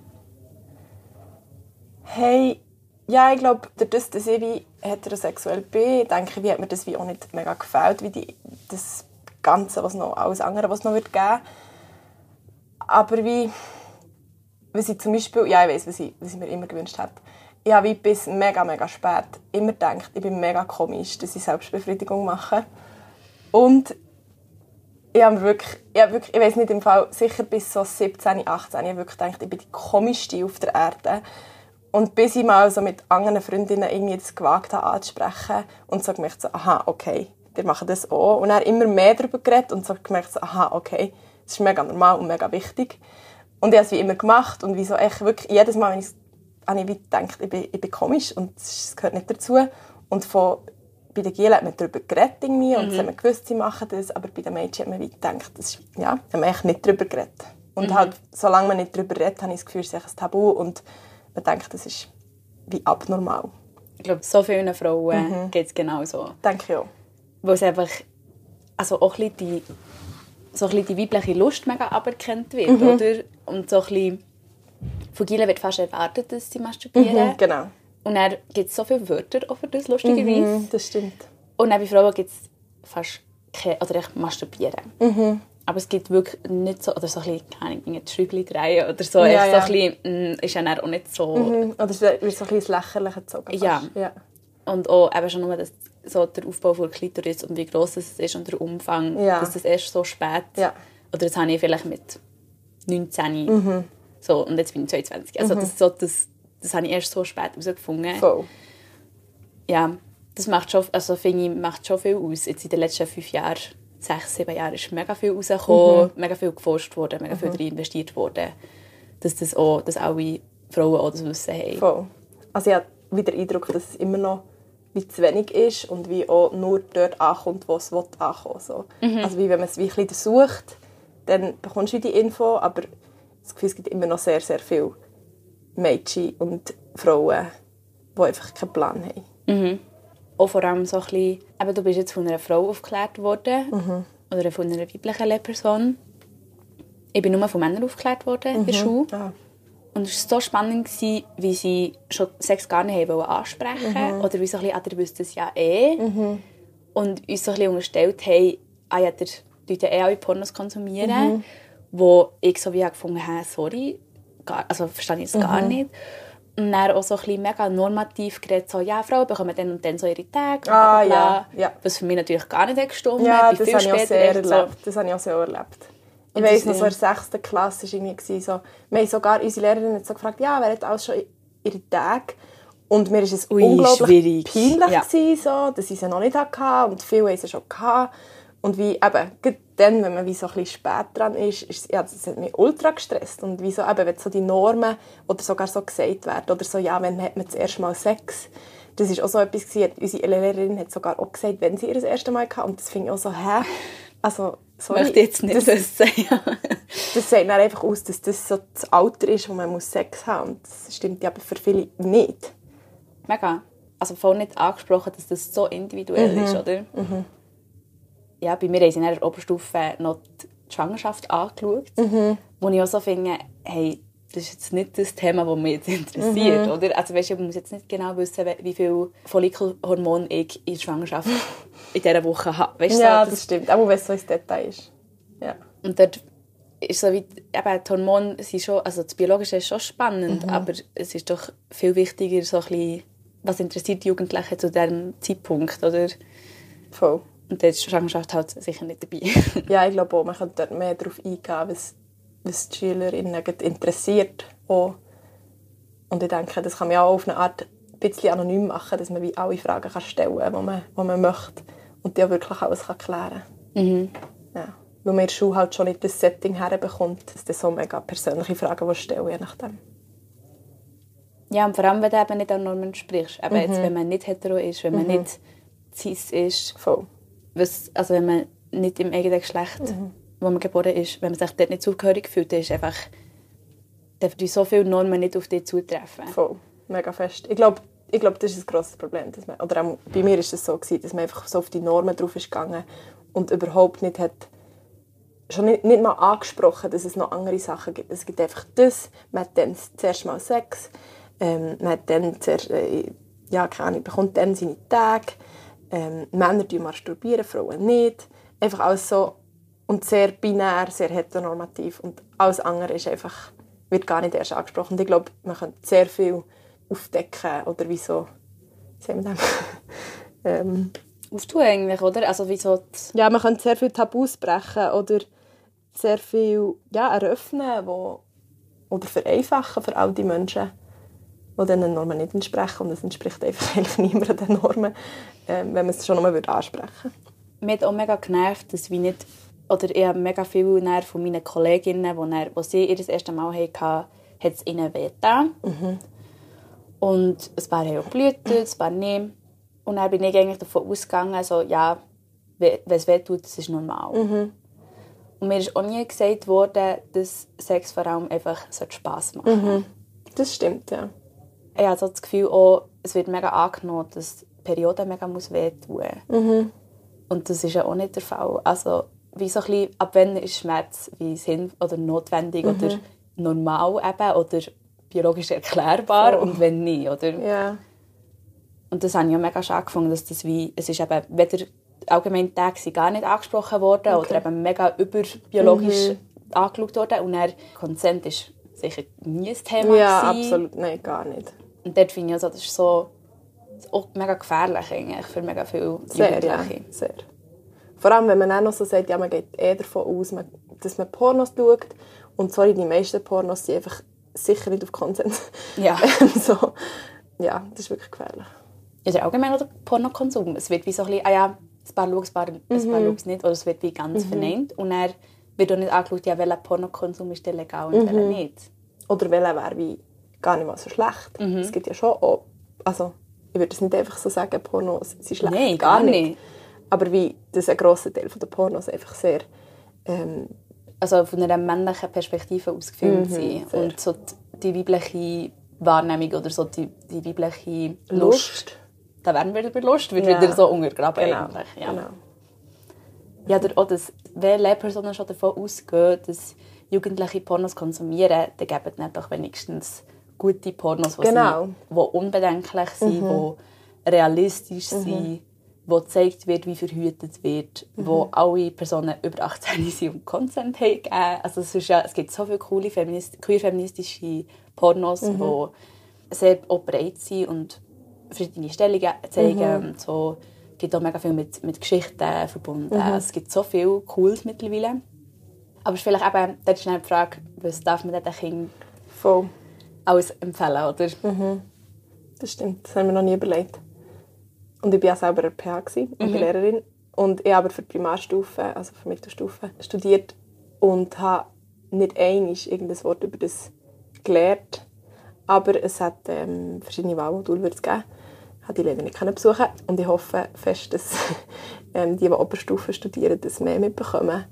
Hey, ja, ich glaube, dass ich wie heterosexuell bin, denke ich, wie hat mir das wie auch nicht mega gefällt, wie die, das Ganze, was noch, alles andere, was noch wird geben. Aber wie, was ich zum Beispiel, ja, ich weiß, was was ich mir immer gewünscht habe. Ich habe bis mega, mega spät immer gedacht, ich bin mega komisch, dass ich Selbstbefriedigung mache. Und ich habe wirklich, ich, habe wirklich, ich weiß nicht, im Fall sicher bis so 17, 18, ich habe wirklich gedacht, ich bin die komischste auf der Erde. Und bis ich mal so mit anderen Freundinnen irgendwie das gewagt habe anzusprechen und so gemerkt so, aha, okay, wir machen das auch. Und dann immer mehr darüber geredet und so gemerkt so, aha, okay, das ist mega normal und mega wichtig. Und ich habe es wie immer gemacht und wie so echt wirklich jedes Mal, wenn ich habe ich gedacht, ich bin, ich bin komisch und das gehört nicht dazu. Und von bei den Gielen hat man darüber geredet irgendwie, und mhm. hat man gewusst, sie machen das, aber bei den Mädchen hat man gedacht, das ist, ja, haben wir echt nicht darüber geredet. Und mhm. halt, solange man nicht darüber redet, habe ich das Gefühl, es ist ein Tabu und man denkt, das ist wie abnormal. Ich glaube, so vielen Frauen mhm. geht es genauso. Denke ich auch. Wo es einfach, also auch ein die, so ein die weibliche Lust mega aberkannt wird, mhm. oder? Und so ein bisschen, von Gielen wird fast erwartet, dass sie masturbieren. Mhm, genau. Und dann gibt es so viele Wörter auch für das, lustigerweise. Mhm, das stimmt. Und dann bei Frauen gibt es fast keine, oder echt masturbieren. Mhm. Aber es gibt wirklich nicht so, oder so ein bisschen, keine Ahnung, Schräubchen drehen oder so. Ja, so ja. ein bisschen, mm, ist ja dann auch nicht so... Mhm. Oder es wird so ein bisschen ins Lächerliche gezogen. Ja. ja. Und auch eben schon nur das, so der Aufbau der Klitoris und wie gross es ist und der Umfang, Ja. dass das erst so spät... Ja. Oder das habe ich vielleicht mit 19 Mhm. so, und jetzt bin ich 22. Also das, so, das, das habe ich erst so spät herausgefunden. Voll. ja, das macht schon, also finde ich, macht schon viel aus. Jetzt in den letzten fünf Jahren, sechs, sieben Jahren ist mega viel rausgekommen, mega viel geforscht worden, mega viel darin investiert worden, dass das auch, dass alle Frauen auch das Wissen haben. Voll. Also ich habe wieder den Eindruck, dass es immer noch wie zu wenig ist und wie auch nur dort ankommt, wo es will ankommen so. Also wie wenn man es wie ein bisschen sucht, dann bekommst du die Info, aber das Gefühl, es gibt immer noch sehr, sehr viele Mädchen und Frauen, die einfach keinen Plan haben. Auch vor allem so ein bisschen, eben, du bist jetzt von einer Frau aufgeklärt worden, oder von einer weiblichen Lehrperson. Ich bin nur von Männern aufgeklärt worden in der Schule. Ah. Und es war so spannend, gewesen, wie sie schon Sex gar nicht haben ansprechen Oder wie so ein bisschen, ah, ihr wisst es ja eh. Und uns so ein bisschen unterstellt haben, ah ja, ihr tut ja eh alle Pornos konsumieren. Wo ich so wie gefunden habe, sorry, gar, also verstehe ich das gar nicht. Und dann auch so ein bisschen mega normativ geredet, so, ja, Frauen bekommen dann und dann so ihre Tage. Ah, ja, ja. Was für mich natürlich gar nicht hat gestimmt. Ja, Bin das viel habe ich auch sehr so- erlebt. Das habe ich auch sehr erlebt. Ich das- noch, so in der sechsten Klasse war irgendwie so, wir haben sogar, unsere Lehrerin hat so gefragt, ja, wer hat alles schon ihre Tage? Und mir war es Ui, unglaublich schwierig. peinlich, Ja. gewesen, so, dass ich sie noch nicht hatte und viele haben sie schon gehabt. Und wie, eben, dann, wenn man wie so ein bisschen spät dran ist, ist ja, das hat mich ultra gestresst. Und wie so, eben, wenn so die Normen oder sogar so gesagt werden, oder so, ja, wenn hat man das erste Mal Sex, das ist auch so etwas gewesen, unsere Lehrerin hat sogar auch gesagt, wenn sie ihr das erste Mal hatte, und das ich auch so, hä? Also, sorry. Möchte jetzt nicht das, wissen. ja. [laughs] das sagt dann einfach aus, dass das so das Alter ist, wo man muss Sex haben muss. Und das stimmt ja aber für viele nicht. Mega. Also voll nicht angesprochen, dass das so individuell ist, oder? Ja, bei mir haben sie in der Oberstufe noch die Schwangerschaft angeschaut, wo ich auch so finde, hey, das ist jetzt nicht das Thema, das mich jetzt interessiert, oder? Also weißt ich muss jetzt nicht genau wissen, wie viel Follikelhormon ich in der Schwangerschaft [laughs] in dieser Woche habe. Weißt du, Ja, so, das stimmt. Auch wenn es so ins Detail ist. Ja. Und dort ist so wie, eben, die Hormone sind schon, also das Biologische ist schon spannend, aber es ist doch viel wichtiger, so ein bisschen, was interessiert die Jugendlichen zu diesem Zeitpunkt, oder? Voll. Und da ist die Schwangerschaft halt sicher nicht dabei. [laughs] Ja, ich glaube auch, man könnte dort mehr darauf eingehen, was, was die Schülerinnen interessiert. Auch. Und ich denke, das kann man auch auf eine Art ein bisschen anonym machen, dass man wie alle Fragen kann stellen kann, die man, die man möchte. Und die auch wirklich alles kann klären kann. Ja. Weil man in der Schule halt schon nicht das Setting herbekommt, dass du so mega persönliche Fragen willst stellen je nachdem. ja, und vor allem, wenn du eben nicht an Normen sprichst. Eben jetzt, wenn man nicht hetero ist, wenn man nicht cis ist, Voll. Was, also wenn man nicht im eigenen Geschlecht, wo man geboren ist, wenn man sich dort nicht zugehörig fühlt, dann ist einfach, dürfen so viele Normen nicht auf dich zutreffen. Voll. Mega fest. Ich glaube, ich glaub, das ist ein grosses Problem. Dass man, oder auch bei mir war es so, gewesen, dass man einfach so auf die Normen drauf ist gegangen und überhaupt nicht hat, schon nicht, nicht mal angesprochen, dass es noch andere Sachen gibt. Es gibt einfach das, man hat dann zuerst mal Sex, ähm, man hat dann zuerst, äh, ja, keine Ahnung, bekommt dann seine Tage, ähm, Männer die masturbieren, Frauen nicht. Einfach alles so und sehr binär, sehr heteronormativ und alles andere ist einfach, wird gar nicht erst angesprochen. Und ich glaube, man könnte sehr viel aufdecken oder wieso, sagen wir das? ähm, Auftun eigentlich, oder? Also wie so ja, man könnte sehr viele Tabus brechen oder sehr viel ja, eröffnen wo, oder vereinfachen für all die Menschen, die diesen Normen nicht entsprechen. Und es entspricht einfach [laughs] eigentlich niemandem den Normen, ähm, wenn man es schon einmal ansprechen würde. Mich hat auch mega genervt, dass wir nicht, oder ich habe mega viel von meinen Kolleginnen, wo, dann, wo sie ihr das erste Mal hatten, hat es ihnen wehgetan. Mhm. Und es haben auch geblutet, ein paar nicht. Und dann bin ich eigentlich davon ausgegangen, so, ja, wenn es weh tut, das ist normal. Mhm. Und mir ist auch nie gesagt worden, dass Sex vor allem einfach Spass machen mhm. Das stimmt, ja. Ich habe so das Gefühl, auch, es wird mega angenommen, dass die Periode mega muss wehtun mhm. Und das ist ja auch nicht der Fall. Also, wie so ein bisschen, ab wann ist Schmerz wie sinn oder notwendig mhm. oder normal eben, oder biologisch erklärbar oh. und wenn nicht, oder? Ja. Und das habe ich ja mega schade gefunden, dass das wie, es ist eben weder allgemein Tage gar nicht angesprochen worden okay. oder eben mega überbiologisch mhm. angeschaut worden und dann Konsent ist sicher nie ein Thema Ja, gewesen. absolut, nein, gar nicht. Und dort finde ich also, das ist so auch mega gefährlich eigentlich für mega viele sehr, Jugendliche. Ja, sehr. Vor allem, wenn man auch noch so sagt, ja, man geht eher davon aus, dass man Pornos schaut und sorry, die meisten Pornos sind einfach sicher nicht auf Konsent. Ja. [laughs] so, ja, das ist wirklich gefährlich. Oder allgemein oder Pornokonsum. Es wird wie so ein bisschen, ah ja, ein paar schauen es, ein paar, mhm. ein nicht. Oder es wird wie ganz mhm. verneint. Und dann wird auch nicht angeschaut, ja, welcher Pornokonsum ist legal und mhm. welcher nicht. Oder welcher wäre wie gar nicht mal so schlecht. Mhm. Es gibt ja schon auch, also ich würde es nicht einfach so sagen, Pornos sind schlecht. Nein, gar, gar nicht. nicht. Aber wie das ein grosser Teil der Pornos einfach sehr ähm, also von einer männlichen Perspektive aus gefilmt mhm, sind. Und so die, die weibliche Wahrnehmung oder so die, die weibliche Lust, Lust. da werden wir über Lust wird ja. wieder so untergraben genau. eigentlich. Ja. Genau. Ja, oder auch, dass, wenn Lehrpersonen schon davon ausgehen, dass Jugendliche Pornos konsumieren, dann geben dann doch wenigstens gute Pornos, die, genau. sind, unbedenklich sind, mhm. die realistisch mhm. sind, wo gezeigt wird, wie verhütet wird, mhm. wo alle Personen über 18 [laughs] sind und Consent haben Also es, ist ja, es gibt so viele coole Feminist queer-feministische Pornos, mhm. die sehr breit sind und verschiedene Stellungen zeigen. Mhm. Und so. Es gibt auch mega viel mit, mit Geschichten verbunden. Mhm. Es gibt so viel Cooles mittlerweile. Aber es ist vielleicht eben, das ist die Frage, was darf man den Kindern Voll. Alles empfehlen, oder? Mhm. Das stimmt, das haben wir noch nie überlegt. Und ich war ja selber eine PH und mhm. Lehrerin. Und ich habe aber für die Primarstufe, also für Mittelstufe, studiert und habe nicht einmal irgendein Wort über das gelernt. Aber es hat ähm, verschiedene Wahlmodule geben. Ich habe die leider nicht besuchen Und ich hoffe fest, dass [laughs] ähm, die, die Oberstufe studieren, das mehr mitbekommen.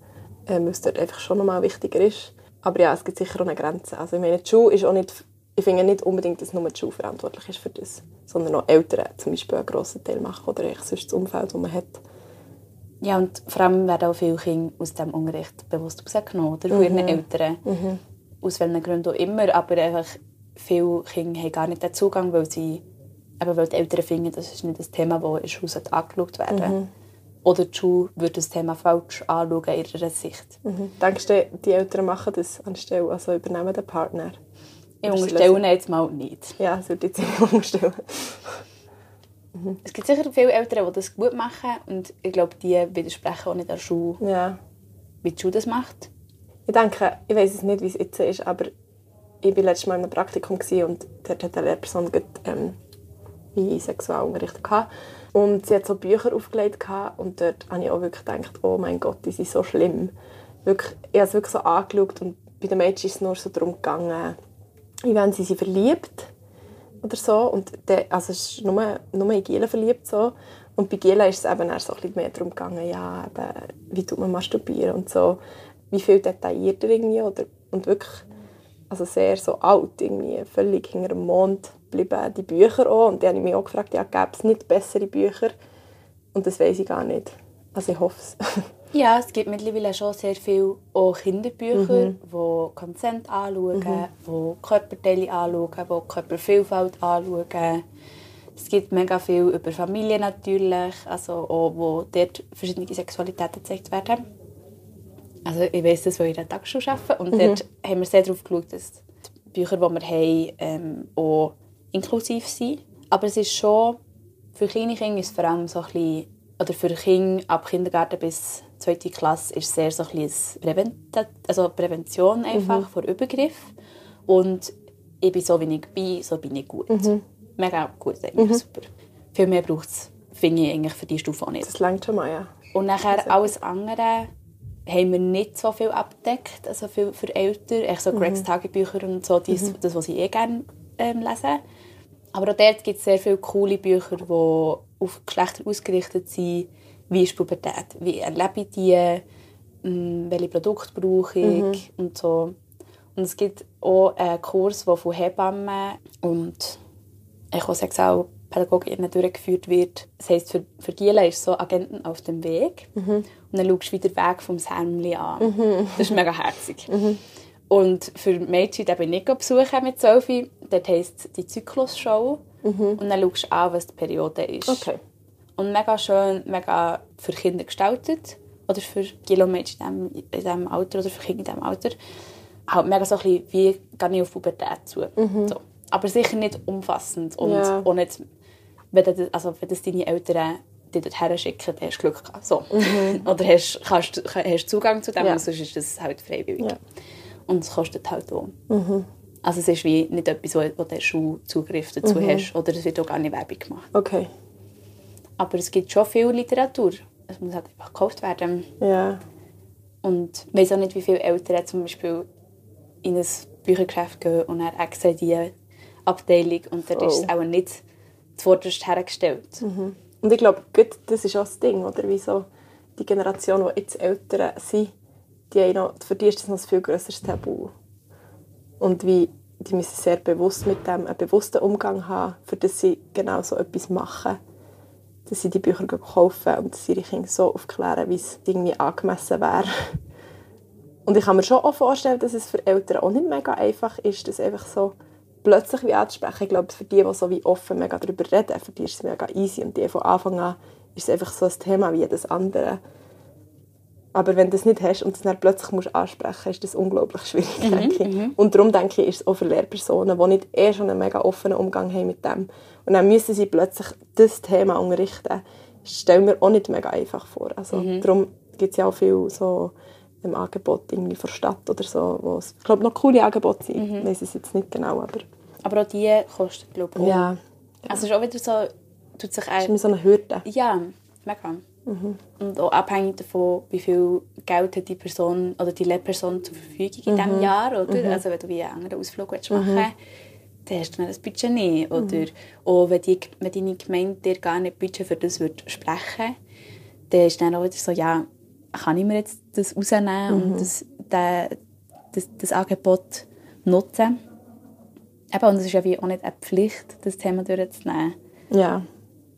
Ähm, weil es dort einfach schon nochmal wichtiger ist. Aber ja, es gibt sicher auch eine Grenze. Also ich meine, die Schule ist auch nicht ich finde nicht unbedingt, dass nur die Schule verantwortlich ist für das, sondern auch Eltern zum Beispiel einen grossen Teil machen oder sonst das Umfeld, das man hat. Ja, und vor allem werden auch viele Kinder aus diesem Unterricht bewusst rausgenommen, oder? Von ihren mhm. Eltern. Mhm. Aus welchen Gründen auch immer, aber einfach viele Kinder haben gar nicht den Zugang, weil sie eben weil die Eltern finden, das ist nicht das Thema, das in der Schule angeschaut werden mhm. Oder die Schule würde das Thema falsch anschauen in ihrer Sicht. Mhm. Denkst du, die Eltern machen das anstelle, also übernehmen den Partner? Ich unterstelle jetzt mal nicht. Ja, das würde ich jetzt [laughs] unterstellen. Mhm. Es gibt sicher viele Eltern, die das gut machen und ich glaube, die widersprechen auch nicht der Schule, ja. wie die Schule das macht. Ich denke, ich weiß es nicht, wie es jetzt ist, aber ich war letztes Mal in einem Praktikum und dort hat eine Lehrperson ähm, wie Sexualunterricht gehabt. Und sie hat so Bücher aufgelegt und dort habe ich auch wirklich gedacht, oh mein Gott, die sind so schlimm. Wirklich, ich habe es wirklich so angeschaut und bei den Mädchen ist es nur so darum gegangen, wie wenn sie sich verliebt oder so. Und der, also es ist nur, nur in Giela verliebt so. Und bei Giela ist es eben so ein mehr darum gegangen, ja, eben, wie tut man masturbieren und so. Wie viel detaillierter irgendwie. Oder, und wirklich also sehr so alt, irgendwie, völlig hinter dem Mond bleiben die Bücher auch. Und dann habe ich mich auch gefragt, ja, gäbe es nicht bessere Bücher? Und das weiß ich gar nicht. Also ich hoffe es. [laughs] Ja, es gibt mittlerweile schon sehr viele auch Kinderbücher, mhm. die Konsent anschauen, mhm. Körperteile anschauen, die Körpervielfalt anschauen. Es gibt mega viel über Familie natürlich, also auch, wo dort verschiedene Sexualitäten gezeigt werden. Also ich weiss das, weil ich in der Tagesschule arbeite und dort haben wir sehr darauf geschaut, dass die Bücher, die wir haben, ähm, auch inklusiv sind. Aber es ist schon, für kleine Kinder ist es vor allem so ein bisschen, oder für Kinder ab Kindergarten bis zweite Klasse ist sehr so ein also Prävention einfach vor Übergriff. Und ich bin so, wie ich bin, so bin ich gut. Mega gut, eigentlich super. Viel mehr braucht es, finde ich, eigentlich für diese Stufe auch nicht. Das langt schon mal, ja. Und nachher alles andere haben wir nicht so viel abdeckt, also für, für Eltern. Echt so Gregs Tagebücher und so, dies, das, was ich eh gerne ähm, lese. Aber auch dort gibt es sehr viele coole Bücher, die auf Geschlechter ausgerichtet sind. Wie ist Pubertät? Wie erlebe ich die? Ähm, welche Produkte brauche ich? Und so. Und es gibt auch einen Kurs, der von Hebammen und ich auch Sexualpädagoginnen durchgeführt wird. Das heisst, für, für die ist so Agenten auf dem Weg. Und dann schaust du wieder den Weg vom Sämli an. Das ist mega herzig. Und für Mädchen, die bin ich besuchen mit Sophie, dort heisst die Zyklusshow. Und dann schaust du an, was die Periode ist. Okay. Und mega schön, mega für Kinder gestaltet. Oder für Kilomädchen in diesem, in diesem Alter oder für Kinder in diesem Alter. Halt mega so ein bisschen, wie gehe ich auf Pubertät zu. So. Aber sicher nicht umfassend. Und Ja. auch nicht, wenn, das, also wenn das deine Eltern dich dorthin schicken, dann hast du Glück gehabt. So. oder hast, kannst, du- hast Zugang zu dem, Ja. sonst ist das halt freiwillig. Ja. Und es kostet halt auch. Also es ist wie nicht etwas, wo, du Schule Zugriff dazu hast. Oder es wird auch gar nicht Werbung gemacht. Okay. Aber es gibt schon viel Literatur. Es muss halt einfach gekauft werden. Ja. Und ich weiß auch nicht, wie viele Eltern zum Beispiel in ein Büchergeschäft gehen und dann extra die Abteilung und dort ist es auch nicht zuvorderst hergestellt. Und ich glaube, gut, das ist auch das Ding, oder? Wie so die Generation, die jetzt Eltern sind, die haben noch, für die ist das noch ein viel grösseres Tabu. Und wie, die müssen sehr bewusst mit dem einen bewussten Umgang haben, für das sie genau so etwas machen. Dass sie die Bücher kaufen und dass sie ihre Kinder so aufklären, wie es irgendwie angemessen wäre. Und ich kann mir schon auch vorstellen, dass es für Eltern auch nicht mega einfach ist, das einfach so plötzlich wie anzusprechen. Ich glaube, für die, die so wie offen mega darüber reden, für die ist es mega easy. Und die von Anfang an ist es einfach so ein Thema wie jedes andere. Aber wenn du das nicht hast und es dann plötzlich musst ansprechen ist das unglaublich schwierig, denke ich. Und darum denke ich, ist es auch für Lehrpersonen, die nicht eh schon einen mega offenen Umgang haben mit dem. Und dann müssen sie plötzlich das Thema unterrichten. Das stellen wir auch nicht mega einfach vor. Also darum gibt es ja auch viel so im Angebot irgendwie von der Stadt oder so, wo es, ich glaube, noch coole Angebote sind. Ich weiß es jetzt nicht genau, aber Aber auch die kosten, glaube ich, auch. ja, Also es ist auch wieder so, tut sich das ist ein, immer so eine Hürde. Ja, mega. Und auch abhängig davon, wie viel Geld hat die Person oder die Lehrperson zur Verfügung in diesem Jahr. Oder? Also wenn du wie einen anderen Ausflug willst machen willst, dann hast du dann das Budget nicht. Oder auch wenn, die, wenn deine Gemeinde dir gar nicht Budget für das würde sprechen dann ist dann auch wieder so, ja, kann ich mir jetzt das rausnehmen und das, den, das, das Angebot nutzen. Eben, und es ist ja wie auch nicht eine Pflicht, das Thema durchzunehmen. Ja,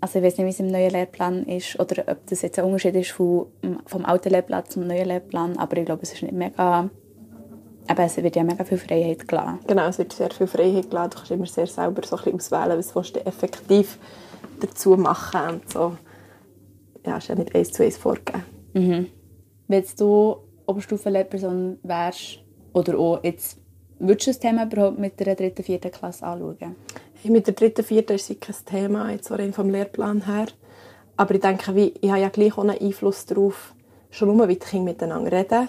Also ich weiß nicht, wie es im neuen Lehrplan ist oder ob das jetzt ein Unterschied ist vom, vom alten Lehrplan zum neuen Lehrplan, aber ich glaube, es ist nicht mega... Eben, es wird ja mega viel Freiheit gelassen. genau, es wird sehr viel Freiheit gelassen. Du kannst immer sehr selber so ein bisschen auswählen, was willst du effektiv dazu machen und so. Ja, ist ja nicht eins zu eins vorgegeben. Wenn jetzt du Oberstufenlehrperson wärst oder auch jetzt, würdest du das Thema überhaupt mit der dritten, vierten Klasse anschauen? Mit der dritten, vierten ist es kein Thema, jetzt rein vom Lehrplan her. Aber ich denke, wie, ich habe ja gleich auch einen Einfluss darauf, schon nur, wie die Kinder miteinander reden.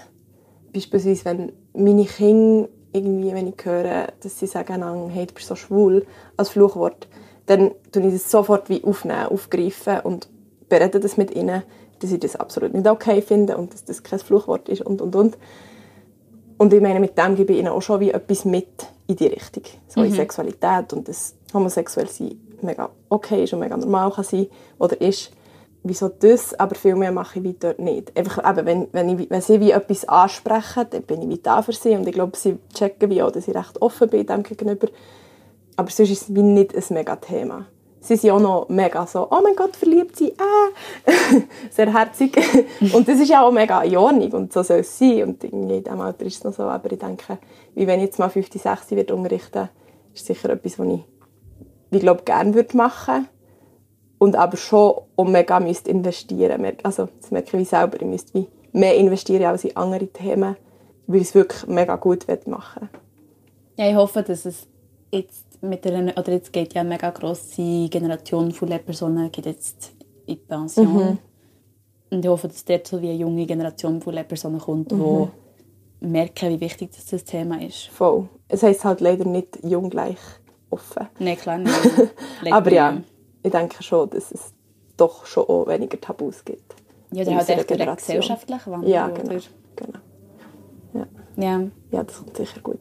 Beispielsweise, wenn meine Kinder irgendwie, wenn ich höre, dass sie sagen, hey, du bist so schwul, als Fluchwort, dann tue ich das sofort wie aufnehmen, aufgreifen und berede das mit ihnen, dass ich das absolut nicht okay finde und dass das kein Fluchwort ist und, und, und. Und ich meine, mit dem gebe ich ihnen auch schon wie etwas mit in die Richtung. So in Sexualität und das homosexuell sein mega okay ist und mega normal kann sein oder ist. Wieso das, aber viel mehr mache ich wie dort nicht. Einfach eben, wenn, wenn, ich, wenn sie wie etwas ansprechen, dann bin ich wie da für sie und ich glaube, sie checken wie auch, dass ich recht offen bin dem gegenüber. Aber sonst ist es wie nicht ein mega Thema. Sie sind auch noch mega so, oh mein Gott, verliebt sie, ah. [laughs] Sehr herzig. [laughs] und das ist ja auch mega in Ordnung und so soll es sein. Und in diesem Alter ist es noch so. Aber ich denke, wie wenn ich jetzt mal 50, 60 wird unterrichten, ist sicher etwas, was ich, wie glaube gerne würde machen und aber schon auch mega müsst investieren Also das merke ich selber, ich müsste wie mehr investieren als in andere Themen, weil ich es wirklich mega gut machen Ja, ich hoffe, dass es jetzt mit der, oder jetzt geht ja eine mega grosse Generation von Lehrpersonen geht jetzt in die Pension. Mhm. Und ich hoffe, dass dort so wie eine junge Generation von Lehrpersonen kommt, mhm. die merken, wie wichtig das, das Thema ist. Voll. Es heisst halt leider nicht jung gleich offen. Nein, klar nicht. [laughs] Aber ja, ich denke schon, dass es doch schon auch weniger Tabus gibt. Ja, oder halt echt der gesellschaftliche Wandel. Ja, genau. genau. Ja. ja. Ja, das kommt sicher gut.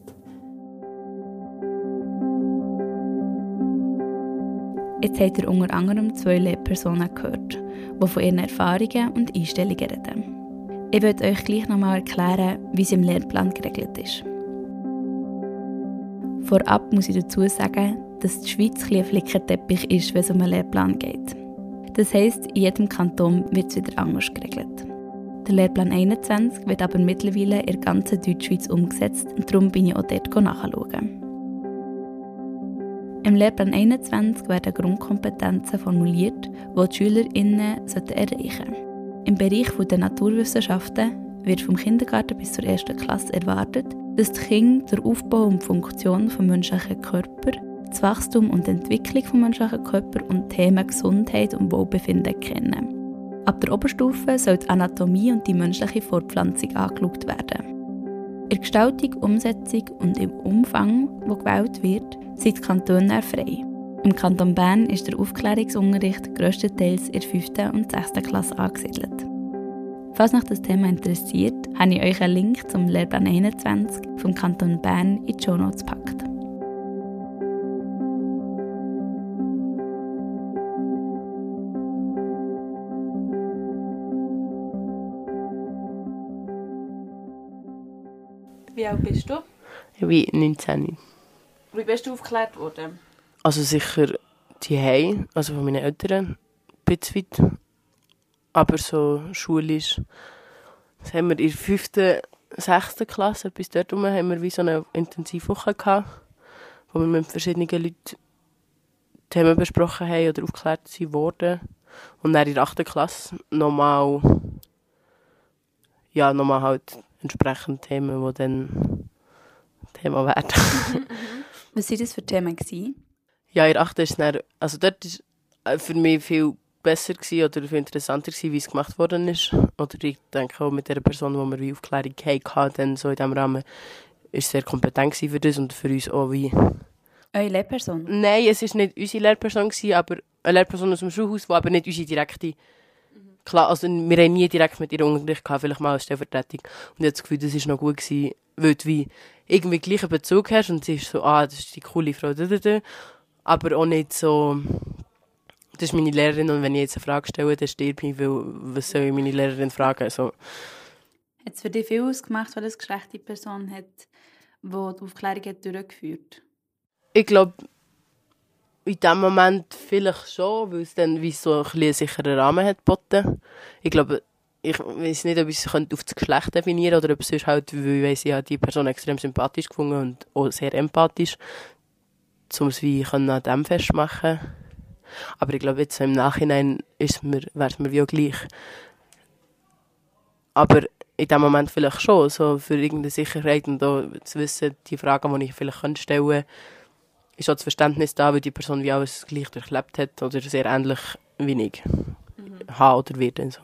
Jetzt habt ihr unter anderem zwei Lehrpersonen gehört, die von ihren Erfahrungen und Einstellungen reden. Ich möchte euch gleich nochmal erklären, wie es im Lehrplan geregelt ist. Vorab muss ich dazu sagen, dass die Schweiz ein Flickenteppich ist, wenn es um einen Lehrplan geht. Das heisst, in jedem Kanton wird es wieder anders geregelt. Der Lehrplan 21 wird aber mittlerweile in der ganzen Deutschschweiz umgesetzt und darum bin ich auch dort nachschauen. Im Lehrplan 21 werden Grundkompetenzen formuliert, die die SchülerInnen erreichen sollten. Im Bereich der Naturwissenschaften wird vom Kindergarten bis zur ersten Klasse erwartet, dass die Kinder den Aufbau und die Funktion des menschlichen Körpers, das Wachstum und die Entwicklung des menschlichen Körpers und Themen Gesundheit und Wohlbefinden kennen. Ab der Oberstufe soll die Anatomie und die menschliche Fortpflanzung angeschaut werden. In der Gestaltung, Umsetzung und im Umfang, wo gewählt wird, sind die Kantone frei. Im Kanton Bern ist der Aufklärungsunterricht grösstenteils in der 5. und 6. Klasse angesiedelt. Falls euch das Thema interessiert, habe ich euch einen Link zum Lehrplan 21 vom Kanton Bern in die Show Notes gepackt. Wie alt bist du? Ich bin 19. Wie bist du aufgeklärt worden? Also sicher die Hause, also von meinen Eltern, ein bisschen weit. Aber so schulisch, das haben wir in der fünften, sechsten Klasse, bis dort rum, haben wir wie so eine Intensivwoche gehabt, wo wir mit verschiedenen Leuten Themen besprochen haben oder aufgeklärt wurden. Und dann in der achten Klasse nochmal, ja, nochmal halt entsprechend Themen, die dann Thema werden. [laughs] Was waren das für Themen? Gewesen? Ja, in der 8. ist dann, also dort war für mich viel besser gewesen oder viel interessanter gewesen, wie es gemacht worden ist. Oder ich denke auch mit der Person, die wir wie Aufklärung hatten, dann so in diesem Rahmen, ist sehr kompetent für das und für uns auch wie... Eure Lehrperson? Nein, es war nicht unsere Lehrperson, gewesen, aber eine Lehrperson aus dem Schulhaus, die aber nicht unsere direkte... Klar, also wir haben nie direkt mit ihr Unterricht gehabt, vielleicht mal als Stellvertretung. Und ich habe das Gefühl, das war noch gut gewesen, weil du wie irgendwie gleichen Bezug hast und sie ist so, ah, das ist die coole Frau, aber auch nicht so, das ist meine Lehrerin und wenn ich jetzt eine Frage stelle, dann stirbt mich, weil was soll ich meine Lehrerin fragen? Also, hat es für dich viel ausgemacht, weil es Geschlecht die Person hat, die die Aufklärung hat durchgeführt Ich glaube, in dem Moment vielleicht schon, weil es dann wie so ein einen sicheren Rahmen hat geboten. Ich glaube, ich weiß nicht, ob ich es auf das Geschlecht definieren oder ob es sonst halt, weil ich ja die Person extrem sympathisch gefunden und auch sehr empathisch um es wie an dem festmachen Aber ich glaube, jetzt im Nachhinein ist mir, wäre es mir wie auch gleich. Aber in dem Moment vielleicht schon, so für irgendeine Sicherheit und auch zu wissen, die Fragen, die ich vielleicht stellen könnte, ist auch das Verständnis da, weil die Person wie alles gleich durchlebt hat oder sehr ähnlich wie ich mhm. haben oder wird. Und, so.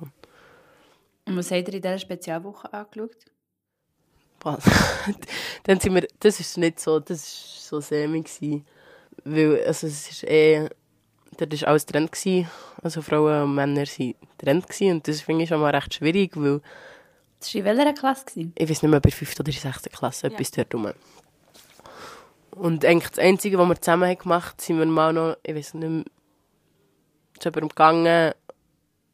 und was habt ihr in dieser Spezialwoche angeschaut? [laughs] Dann sind wir, das ist nicht so, das war so semi. Gewesen. Weil, also es ist eh, dort war alles Trend. Gewesen. Also Frauen und Männer waren Trend. Gewesen. Und das finde ich schon mal recht schwierig, weil... Das war in welcher Klasse? Gewesen? Ich weiß nicht mehr, bei 5. oder 6. Klasse, ja. etwas dort rum. Und eigentlich das Einzige, was wir zusammen gemacht haben, sind wir mal noch, ich weiß nicht mehr, zu jemandem gegangen,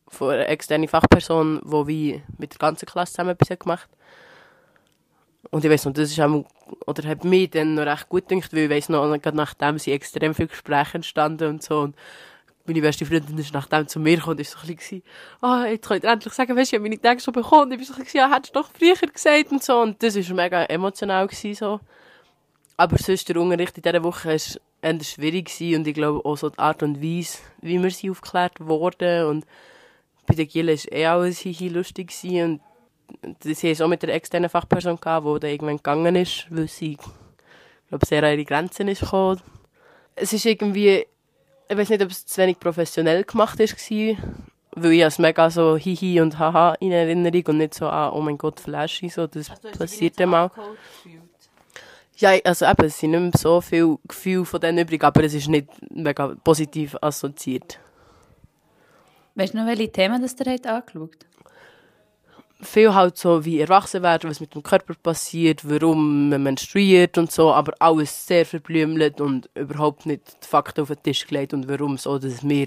von einer externen Fachperson, die wie mit der ganzen Klasse zusammen etwas gemacht hat. Und ich weiß noch, das ist auch, oder hat mich dann noch recht gut gedacht, weil ich weiss noch, gerade nachdem sind extrem viele Gespräche entstanden und so. Und meine beste Freundin ist nachdem zu mir gekommen und ist so ein bisschen, ah, oh, jetzt könnt ihr endlich sagen, weißt du, ich habe meine Tage schon bekommen. Und ich war so ein bisschen, ja, hättest du doch früher gesagt und so. Und das war mega emotional gewesen, so. Aber sonst, der Unterricht in dieser Woche ist eher schwierig gewesen. und ich glaube auch so die Art und Weise, wie wir sie aufgeklärt wurden und bei den Gielen war eh alles hier lustig gewesen. und sie haben es auch mit der externen Fachperson gehabt, die dann irgendwann gegangen ist, weil sie, glaube sehr an ihre Grenzen ist gekommen. Es ist irgendwie, ich weiß nicht, ob es zu wenig professionell gemacht war, weil ich es mega so hihi und haha in Erinnerung und nicht so, ah, oh mein Gott, Flashy, so, das also, passiert ja mal. Ja, also eben, es sind nicht mehr so viele Gefühle von denen übrig, aber es ist nicht mega positiv assoziiert. Weißt du noch, welche Themen das ihr habt angeschaut Viel halt so, wie erwachsen werden, was mit dem Körper passiert, warum man menstruiert und so, aber alles sehr verblümelt und überhaupt nicht die Fakten auf den Tisch gelegt und warum so, dass wir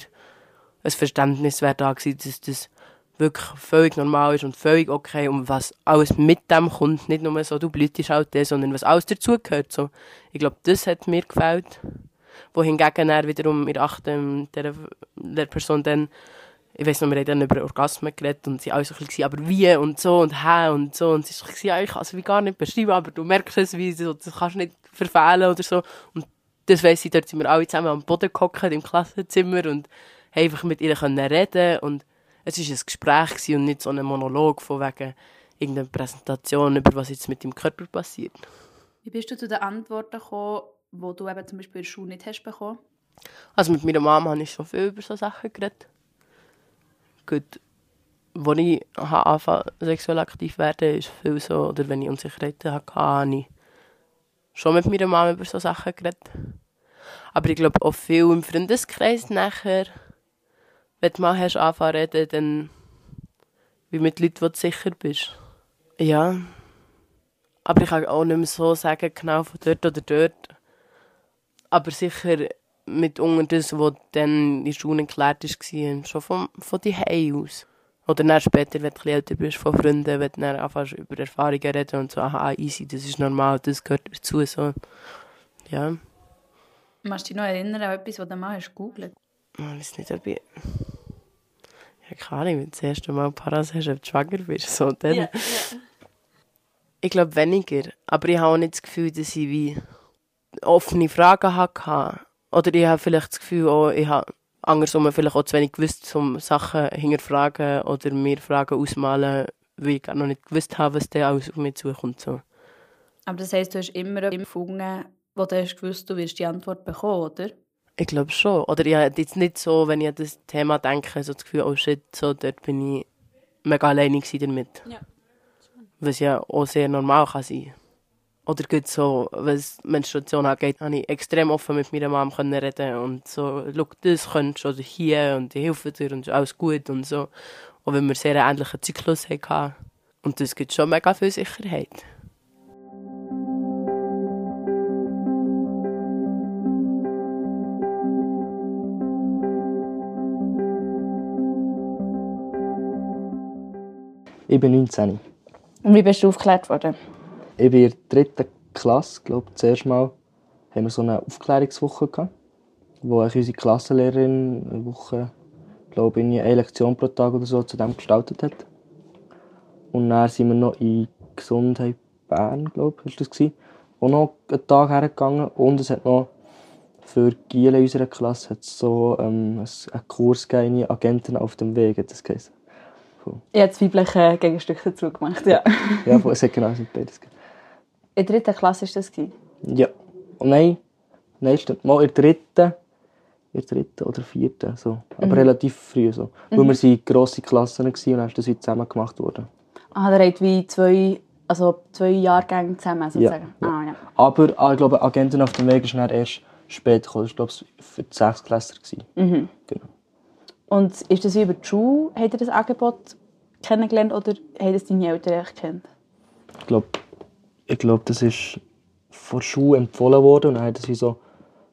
ein Verständnis wäre da gewesen, dass das wirklich völlig normal ist und völlig okay und was alles mit dem kommt, nicht nur so, du blütest halt das, sondern was alles dazugehört. So. Ich glaube, das hat mir gefällt. Wohingegen er wiederum der achten der, der Person dann, ich weiß noch, wir haben dann über Orgasmen geredet und sie alles so ein bisschen, aber wie und so und hä und so und sie ist ja, ich kann es wie gar nicht beschreiben, aber du merkst es, wie so, das kannst du nicht verfehlen oder so und das weiss ich, dort sind wir alle zusammen am Boden gehockt im Klassenzimmer und einfach mit ihr können reden und es war ein Gespräch und nicht so ein Monolog von wegen irgendeiner Präsentation über was jetzt mit dem Körper passiert. Wie bist du zu den Antworten gekommen, die du eben zum Beispiel in der Schule nicht hast bekommen? Also mit meiner Mama habe ich schon viel über solche Sachen geredet. Gut, als ich angefangen sexuell aktiv werden, ist viel so, oder wenn ich Unsicherheiten hatte, habe ich schon mit meiner Mama über solche Sachen geredet. Aber ich glaube auch viel im Freundeskreis nachher wenn du mal hast anfangen reden, dann wie mit Leuten, wo du sicher bist. Ja. Aber ich kann auch nicht mehr so sagen, genau von dort oder dort. Aber sicher mit das, was dann in der Schule geklärt war, schon von, von die aus. Oder dann später, wenn du ein älter bist, von Freunden, wenn du dann anfängst über Erfahrungen reden und so, aha, easy, das ist normal, das gehört dazu, so. Ja. Machst du dich noch erinnern an etwas, was du mal hast gegoogelt? Ich weiß nicht, ob ich... Ja, keine Ahnung, wenn du das erste Mal Paras hast, ob du schwanger bist. So, dann. Ja, ja. Ich glaube weniger. Aber ich habe auch nicht das Gefühl, dass ich wie offene Fragen hatte. Oder ich habe vielleicht das Gefühl, auch, ich habe andersrum vielleicht auch zu wenig gewusst, um Sachen hinterfragen oder mir Fragen ausmalen, weil ich gar noch nicht gewusst habe, was da alles auf mich zukommt. So. Aber das heisst, du hast immer gefunden, wo du hast gewusst, du wirst die Antwort bekommen, oder? Ich glaube schon. Oder ich habe jetzt nicht so, wenn ich an das Thema denke, so das Gefühl, oh shit, so, dort bin ich mega alleine damit. Ja. Was ja auch sehr normal kann sein. Oder geht so, wenn es Menstruation angeht, habe ich extrem offen mit meiner Mom können reden und so, schau, das könntest du oder hier und ich helfe dir und alles gut und so. Auch wenn wir sehr einen ähnlichen Zyklus hatten. Und das gibt schon mega viel Sicherheit. Ich bin 19. Und wie bist du aufgeklärt worden? Ich bin in der dritten Klasse, glaube ich, zuerst mal haben wir so eine Aufklärungswoche gehabt, wo unsere Klassenlehrerin eine Woche, glaube ich, eine Lektion pro Tag oder so zu dem gestaltet hat. Und dann sind wir noch in Gesundheit Bern, glaube ich, das gewesen, auch noch einen Tag hergegangen und es hat noch für Giele in unserer Klasse hat so ähm, einen Kurs gegeben, Agenten auf dem Weg, hat das geheißen. Cool. Ich habe das weibliche Gegenstück dazu gemacht, ja. ja, es hat genau beides In der dritten Klasse war das? Ja. Und nein, nein, stimmt. Mal in der dritten, in der dritten oder vierten, so. aber mhm. relativ früh. So. Mhm. Weil wir sind grosse Klassen waren und dann ist das wie zusammen gemacht worden. Ah, da habt wie zwei, also zwei Jahrgänge zusammen sozusagen? Ja, ja. Ah, ja. Aber ah, ich glaube, Agenten auf dem Weg ist dann erst später gekommen. Das war glaube ich für die Sechstklässler. Mhm. Genau. Und ist das über die Schule, habt ihr das Angebot kennengelernt oder haben das deine Eltern kennt? Ich glaube, ich glaub, das ist von Schule empfohlen worden und dann haben sie so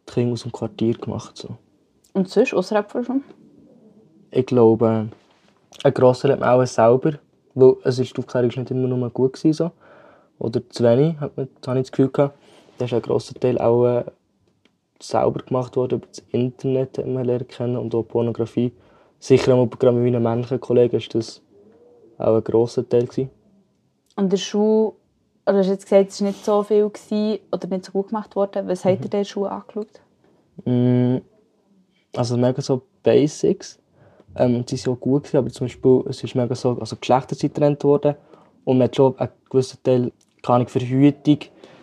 die Kinder aus dem Quartier gemacht. So. Und sonst, außerhalb von Schule? Ich glaube, ein Grosser hat man auch selber, weil es ist, die Aufklärung nicht immer nur gut gewesen, so. oder zu wenig, hat man, habe ich das Gefühl gehabt. Da ist ein grosser Teil auch äh, selber gemacht worden, über das Internet hat man lernen kennen und auch Pornografie. Sicher auch gerade mit meinen männlichen Kollegen war das auch ein grosser Teil. Gewesen. Und der Schuh, oder du hast jetzt gesagt, es war nicht so viel gewesen, oder nicht so gut gemacht worden. Was mhm. habt ihr in der Schule angeschaut? Mm, Also mega so Basics. Ähm, und die sind auch gut gewesen, aber zum Beispiel, es ist mega so, also Geschlechterzeit getrennt worden. Und man hat schon einen gewissen Teil, keine Ahnung, Verhütung,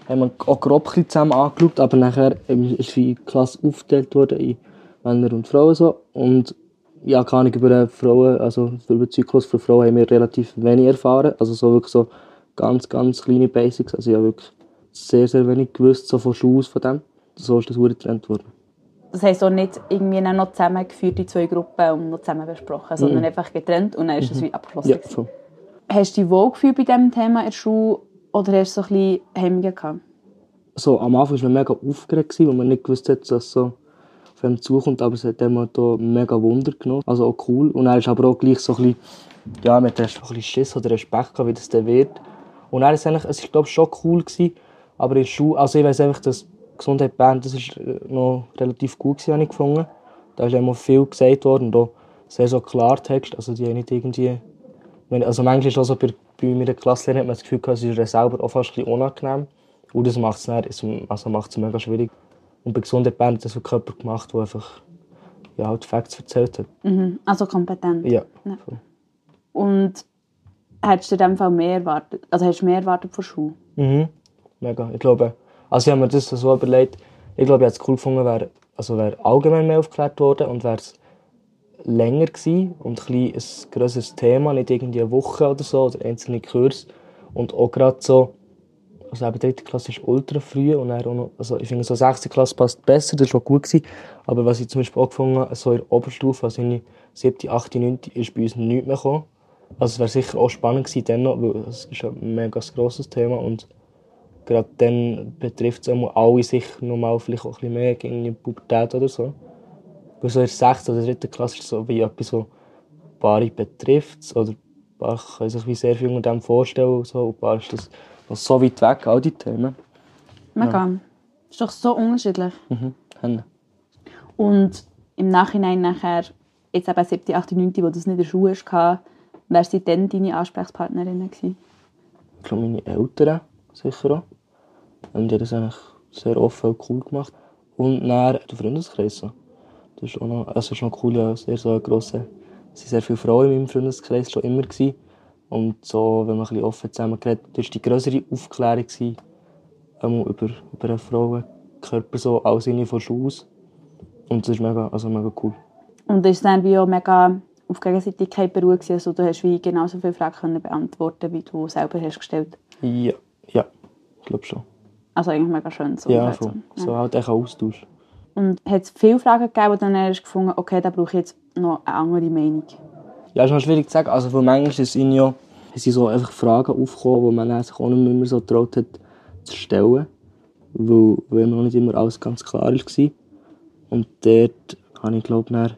haben wir auch grob zusammen angeschaut, aber nachher ist die Klasse aufgeteilt worden in Männer und Frauen so. Und ja, keine Ahnung, über Frauen, also über den Zyklus von Frauen haben wir relativ wenig erfahren. Also so wirklich so ganz, ganz kleine Basics. Also ich habe wirklich sehr, sehr wenig gewusst, so von Schule aus von dem. So ist das Uhr getrennt worden. Das heisst auch nicht irgendwie noch zusammengeführt, die zwei Gruppen, und noch zusammen besprochen, sondern einfach getrennt und dann ist es wie abgeschlossen. Ja, voll. Hast du dich wohl gefühlt bei diesem Thema in der Schule oder hast du so ein bisschen Hemmungen gehabt? so, am Anfang war man mega aufgeregt, weil man nicht gewusst hat, dass es so auf einem zukommt, aber es hat immer da mega Wunder genommen, also auch cool. Und dann ist aber auch gleich so ein bisschen, ja, so ein bisschen Schiss oder Respekt gehabt, wie das dann wird. Und dann ist es eigentlich, es ist glaube ich schon cool gewesen, aber in der Schule, also ich weiss einfach, dass Gesundheit Bern, das ist äh, noch relativ gut gewesen, habe ich gefunden. Da ist immer viel gesagt worden und auch sehr so Klartext, also die haben nicht irgendwie, also manchmal ist auch so bei, bei meiner Klasslehrerin hat man das Gefühl gehabt, es ist ihr selber auch fast ein bisschen unangenehm. Und das macht es dann, also macht's mega schwierig. Und bei Gesundheit Bern hat das wirklich jemand gemacht, der einfach ja, halt Facts erzählt hat. Mhm. Also kompetent. Ja. Und hättest du in dem Fall mehr erwartet? Also hast du mehr erwartet von Schule? Mhm. Mega. Ich glaube, also ich habe mir das so überlegt, ich glaube, ich hätte es cool gefunden, wäre also wäre allgemein mehr aufgeklärt worden und wäre es länger gewesen und ein, ein grösseres Thema, nicht irgendwie eine Woche oder so, oder einzelne Kurs. Und auch gerade so, also eben dritte Klasse ist ultra früh und auch noch, also ich finde so sechste Klasse passt besser, das war gut gewesen. Aber was ich zum Beispiel auch gefunden habe, so in der Oberstufe, also in siebte, achte, neunte, ist bei uns nichts mehr gekommen. Also es wäre sicher auch spannend gewesen dann noch, weil es ist ein mega grosses Thema und gerade dann betrifft es alle sicher nochmal vielleicht auch ein bisschen mehr gegen die Pubertät oder so. Weil so in der 6. oder 3. Klasse ist so wie etwas, so Paare betrifft oder Paare können sich wie sehr viel unter dem vorstellen und so. Und Paare ist das noch so weit weg, all die Themen. Mega. Ist doch so unterschiedlich. Mhm. Und im Nachhinein nachher, jetzt eben 7., 8., 9., wo das nicht in der Schule war, wer sind dann deine Ansprechpartnerinnen gewesen? Ich glaube, meine Eltern sicher auch. Und die haben das eigentlich sehr offen und cool gemacht. Und dann der Freundeskreis. Das ist auch noch, also ist noch cool, ja, sehr so ein grosser, es waren sehr viele Frauen in meinem Freundeskreis schon immer. Gewesen. Und so, wenn man ein bisschen offen zusammen geredet hat, war die größere Aufklärung gewesen, über, über einen Frauenkörper, so als Sinne von Schule aus. Und das ist mega, also mega cool. Und ist dann wie auch mega auf Gegenseitigkeit beruht also du hast wie genauso viele Fragen können beantworten, wie du selber hast gestellt. Ja, ja, ich glaube schon. Also eigentlich mega schön so. Ja, Also, voll. So halt echt Austausch. Und hat es viele Fragen gegeben, wo dann hast du gefunden, okay, da brauche ich jetzt noch eine andere Meinung. Ja, ist schwierig zu sagen. Also, weil manchmal in ja, es sind so einfach Fragen aufgekommen, die man sich auch nicht mehr so getraut hat zu stellen. Weil, weil noch nicht immer alles ganz klar war. Und dort habe ich, glaube ich,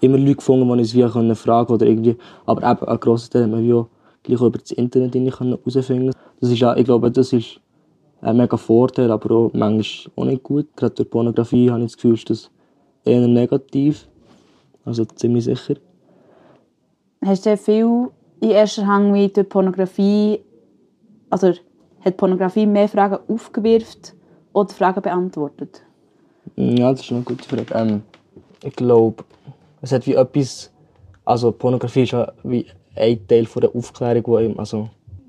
immer Leute gefunden, die uns wie können fragen oder irgendwie. Aber eben, ein grosser Teil hat man wie auch gleich auch über das Internet herausfinden Das ist ja, ich glaube, das ist ein mega Vorteil, aber auch manchmal auch nicht gut. Gerade durch Pornografie habe ich das Gefühl, ist das eher negativ. Also ziemlich sicher. Hast du viel in erster Hand wie durch Pornografie, also hat Pornografie mehr Fragen aufgewirft oder Fragen beantwortet? Ja, das ist eine gute Frage. Ähm, ich glaube, es hat wie etwas. Also, Pornografie ist ja wie ein Teil von der Aufklärung, wo eben, also,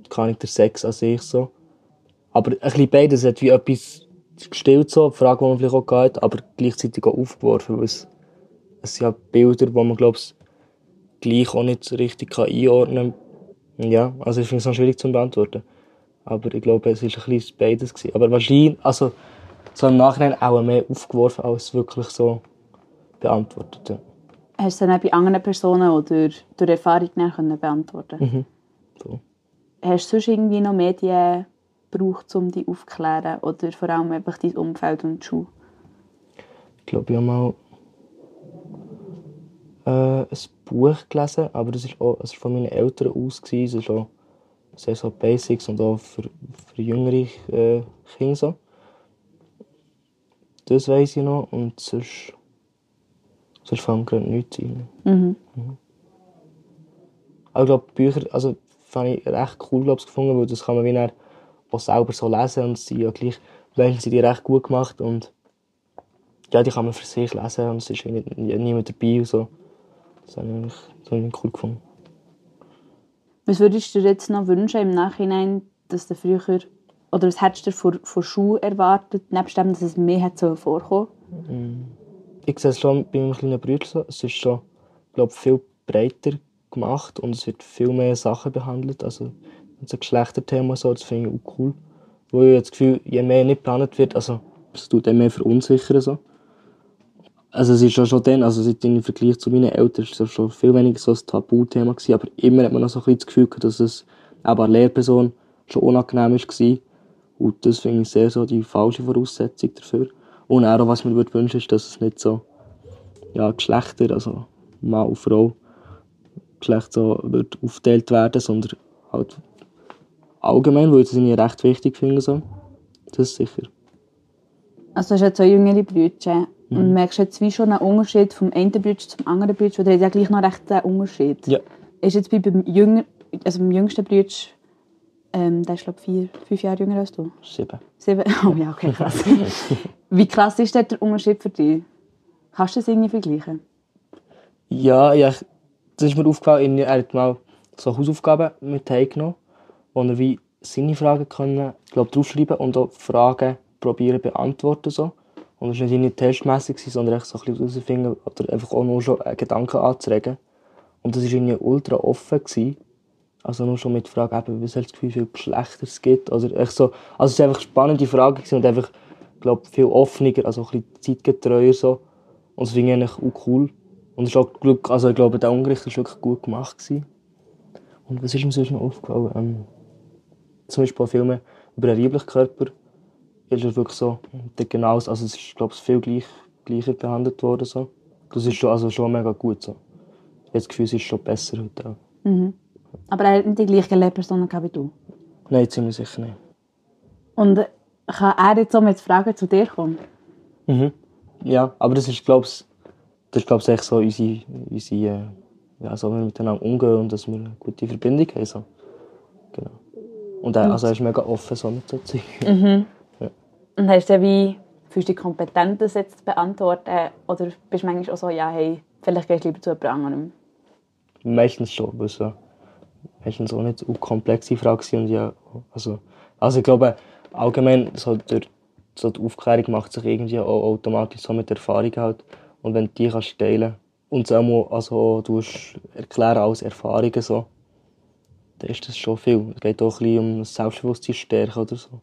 kann ich der Sex an sich so. Aber ein bisschen beides es hat wie etwas gestillt, so, die Frage, die man vielleicht auch geht, aber gleichzeitig auch aufgeworfen, weil es, es sind ja Bilder, die man, glaube ich, gleich auch nicht richtig kann einordnen kann. Ja, also ich finde es noch schwierig zu beantworten. Aber ich glaube, es war ein bisschen beides. Gewesen. Aber wahrscheinlich, also so im Nachhinein auch mehr aufgeworfen, als wirklich so beantwortet. Ja. Hast du dann auch bei anderen Personen oder durch Erfahrung können beantworten Mhm. So. Hast du sonst irgendwie noch Medien gebraucht, um dich aufzuklären? Oder vor allem einfach dein Umfeld und die Schule? Ich glaube, ich habe mal äh, ein Buch gelesen, aber das war also von meinen Eltern aus. gewesen. Das ist auch sehr so Basics und auch für, für jüngere äh, Kinder. So. Das weiß ich noch und sonst, sonst fällt mir gerade nichts ein. Mhm. Aber ich glaube, Bücher, also fand ich recht cool glaub, gefunden, weil das kann man wie dann auch selber so lesen und sie ja gleich, manchmal sind die recht gut gemacht und ja, die kann man für sich lesen und es ist nicht, niemand dabei und so. Das habe ich das habe ich cool gefunden. Was würdest du dir jetzt noch wünschen im Nachhinein, dass du früher, oder was hättest du von, von Schule erwartet, nebst dem, dass es mehr hat so vorkommen? Ich sehe es schon bei meinem kleinen Bruder so. Es ist schon, glaube viel breiter gemacht und es wird viel mehr Sachen behandelt. Also so Geschlechterthema so, das finde ich auch cool. Wo ich das Gefühl, je mehr nicht geplant wird, also es tut dann mehr verunsichern so. Also es ist ja schon dann, also im Vergleich zu meinen Eltern, ist es schon viel weniger so ein Tabuthema gewesen, aber immer hat man noch so ein bisschen das Gefühl gehabt, dass es eben eine Lehrperson schon unangenehm war. Und das finde ich sehr so die falsche Voraussetzung dafür. Und auch, was man würde wünschen, ist, dass es nicht so, ja, Geschlechter, also Mann und Frau, Geschlecht so wird aufgeteilt werden, sondern halt allgemein, weil ich irgendwie recht wichtig finde. So. Das ist sicher. Also du hast ja zwei jüngere Brüder. Und merkst du jetzt wie schon einen Unterschied vom einen Bruder zum anderen Bruder? Oder hat ja gleich noch recht einen Unterschied? Ja. Ist jetzt bei beim, Jünger, also beim jüngsten Bruder, ähm, der ist glaube vier, fünf Jahre jünger als du? Sieben. Sieben? [laughs] Oh ja, okay, krass. [laughs] wie krass ist der Unterschied für dich? Kannst du das irgendwie vergleichen? Ja, ja, das ist mir aufgefallen, er hat mal so Hausaufgaben mit heimgenommen, wo er wie seine Fragen können, glaub, draufschreiben und auch Fragen probieren beantworten so. Und es war nicht irgendwie testmässig, sondern echt so ein bisschen herausfinden oder einfach auch nur schon einen Gedanken anzuregen. Und das war irgendwie ultra offen. Gewesen. Also nur schon mit der Frage, eben, was hast du Gefühl, wie viele Geschlechter es gibt? Oder echt so, also es war einfach eine spannende Frage und einfach, glaub, viel offener, also ein bisschen zeitgetreuer so. Und das finde ich eigentlich auch cool. Und es ist auch Glück, also ich glaube, der Unterricht war wirklich gut gemacht. Gewesen. Und was ist mir sonst noch aufgefallen? Ähm, zum Beispiel bei Filmen über den weiblichen Körper ist es wirklich so, genau, also es ist, glaube ich, viel gleich, gleicher behandelt worden. So. Das ist schon, also schon mega gut. So. Ich habe das Gefühl, es ist schon besser heute auch. Aber er hat nicht die gleichen Lehrpersonen wie du. Nein, ziemlich sicher nicht. Und kann er jetzt so mit Fragen zu dir kommen? Mhm. Ja, aber das ist, glaube ich, das ist, glaub ich, so unsere, unsere äh, ja, so wie wir miteinander umgehen und dass wir eine gute Verbindung haben. So. Genau. Und er, also er ist mega offen so mit so Zeug. Und hast du wie, fühlst du dich kompetent, das jetzt zu beantworten? Oder bist du manchmal auch so, ja, hey, vielleicht gehst du lieber zu jemand anderem? Meistens schon, es so, meistens auch nicht so komplexe Frage. Und ja, also, also ich glaube, allgemein so durch so die Aufklärung macht sich irgendwie auch automatisch so mit der Erfahrung halt. Und wenn du die kannst teilen und es auch also du erklären als Erfahrungen so, dann ist das schon viel. Es geht auch ein bisschen um das Selbstbewusstsein stärken oder so.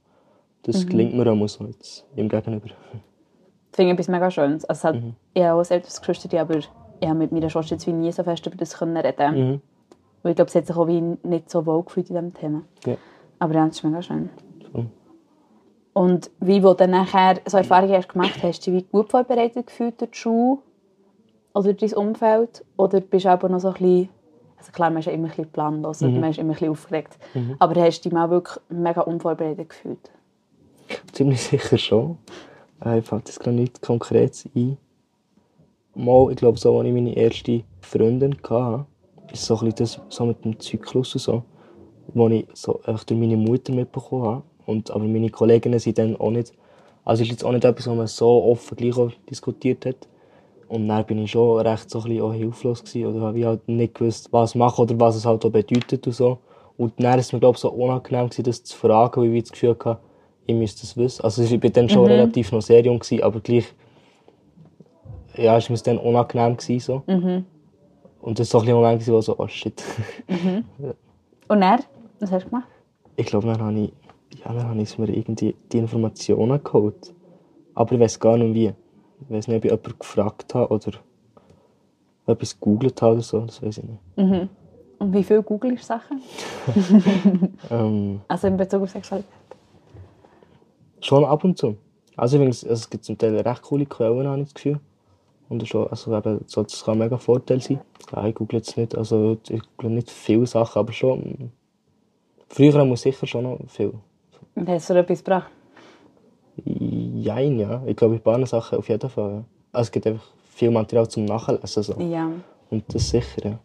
Das gelingt mir auch so jetzt ihm gegenüber. Das finde ich etwas mega Schönes. Also, es hat, Ich habe auch selbst Geschwister, aber ich habe mit meiner Schwester jetzt wie nie so fest über das können reden Mhm. Weil ich glaube, sie hat sich auch wie nicht so wohl gefühlt in diesem Thema. Ja. Aber ja, das ist mega schön. So. Und wie du dann nachher so Erfahrungen hast gemacht hast, hast du dich wie gut vorbereitet gefühlt durch die Schule oder dein Umfeld? Oder bist du aber noch so ein bisschen, also klar, man ist ja immer ein bisschen planlos und man ist immer ein bisschen aufgeregt, aber hast du dich mal wirklich mega unvorbereitet gefühlt? Ziemlich [laughs] sicher schon. Äh, fällt jetzt gerade nichts Konkretes ein. Mal, ich glaube, so, als ich meine erste Freundin hatte, ist so ein das so mit dem Zyklus und so, wo ich so einfach durch meine Mutter mitbekommen habe. Und, aber meine Kolleginnen sind dann auch nicht, also ist jetzt auch nicht etwas, was man so offen gleich diskutiert hat. Und dann bin ich schon recht so ein bisschen auch hilflos gewesen, oder habe ich halt nicht gewusst, was machen oder was es halt auch bedeutet und so. Und dann ist es mir, glaube ich, so unangenehm gewesen, das zu fragen, weil ich das Gefühl hatte, ich müsste es wissen. Also ich war dann schon relativ noch sehr jung, gewesen, aber gleich, ja, ist mir dann unangenehm gewesen, so. Und das war so ein Moment, wo so, oh shit. [laughs] Und er? Was hast du gemacht? Ich glaube, dann habe ich, ja, dann habe ich mir irgendwie die Informationen geholt. Aber ich weiß gar nicht wie. Ich weiß nicht, ob ich jemanden gefragt habe oder etwas gegoogelt habe oder so, das weiß ich nicht. Und wie viel googelst du Sachen? [laughs] [laughs] Ähm, Also in Bezug auf Sexualität? schon ab und zu. Also, übrigens, also es gibt zum Teil recht coole Quellen, habe ich das Gefühl. Und schon, also eben, so, das kann ein mega Vorteil sein. Ja, ich google jetzt nicht, also ich google nicht viele Sachen, aber schon. mm, Früher muss sicher schon noch viel. Und hast du etwas gebracht? Jein, ja. Ich glaube, bei ein paar Sachen auf jeden Fall. Ja. Also, es gibt einfach viel Material zum Nachlesen. So. Ja. Und das sicher, ja.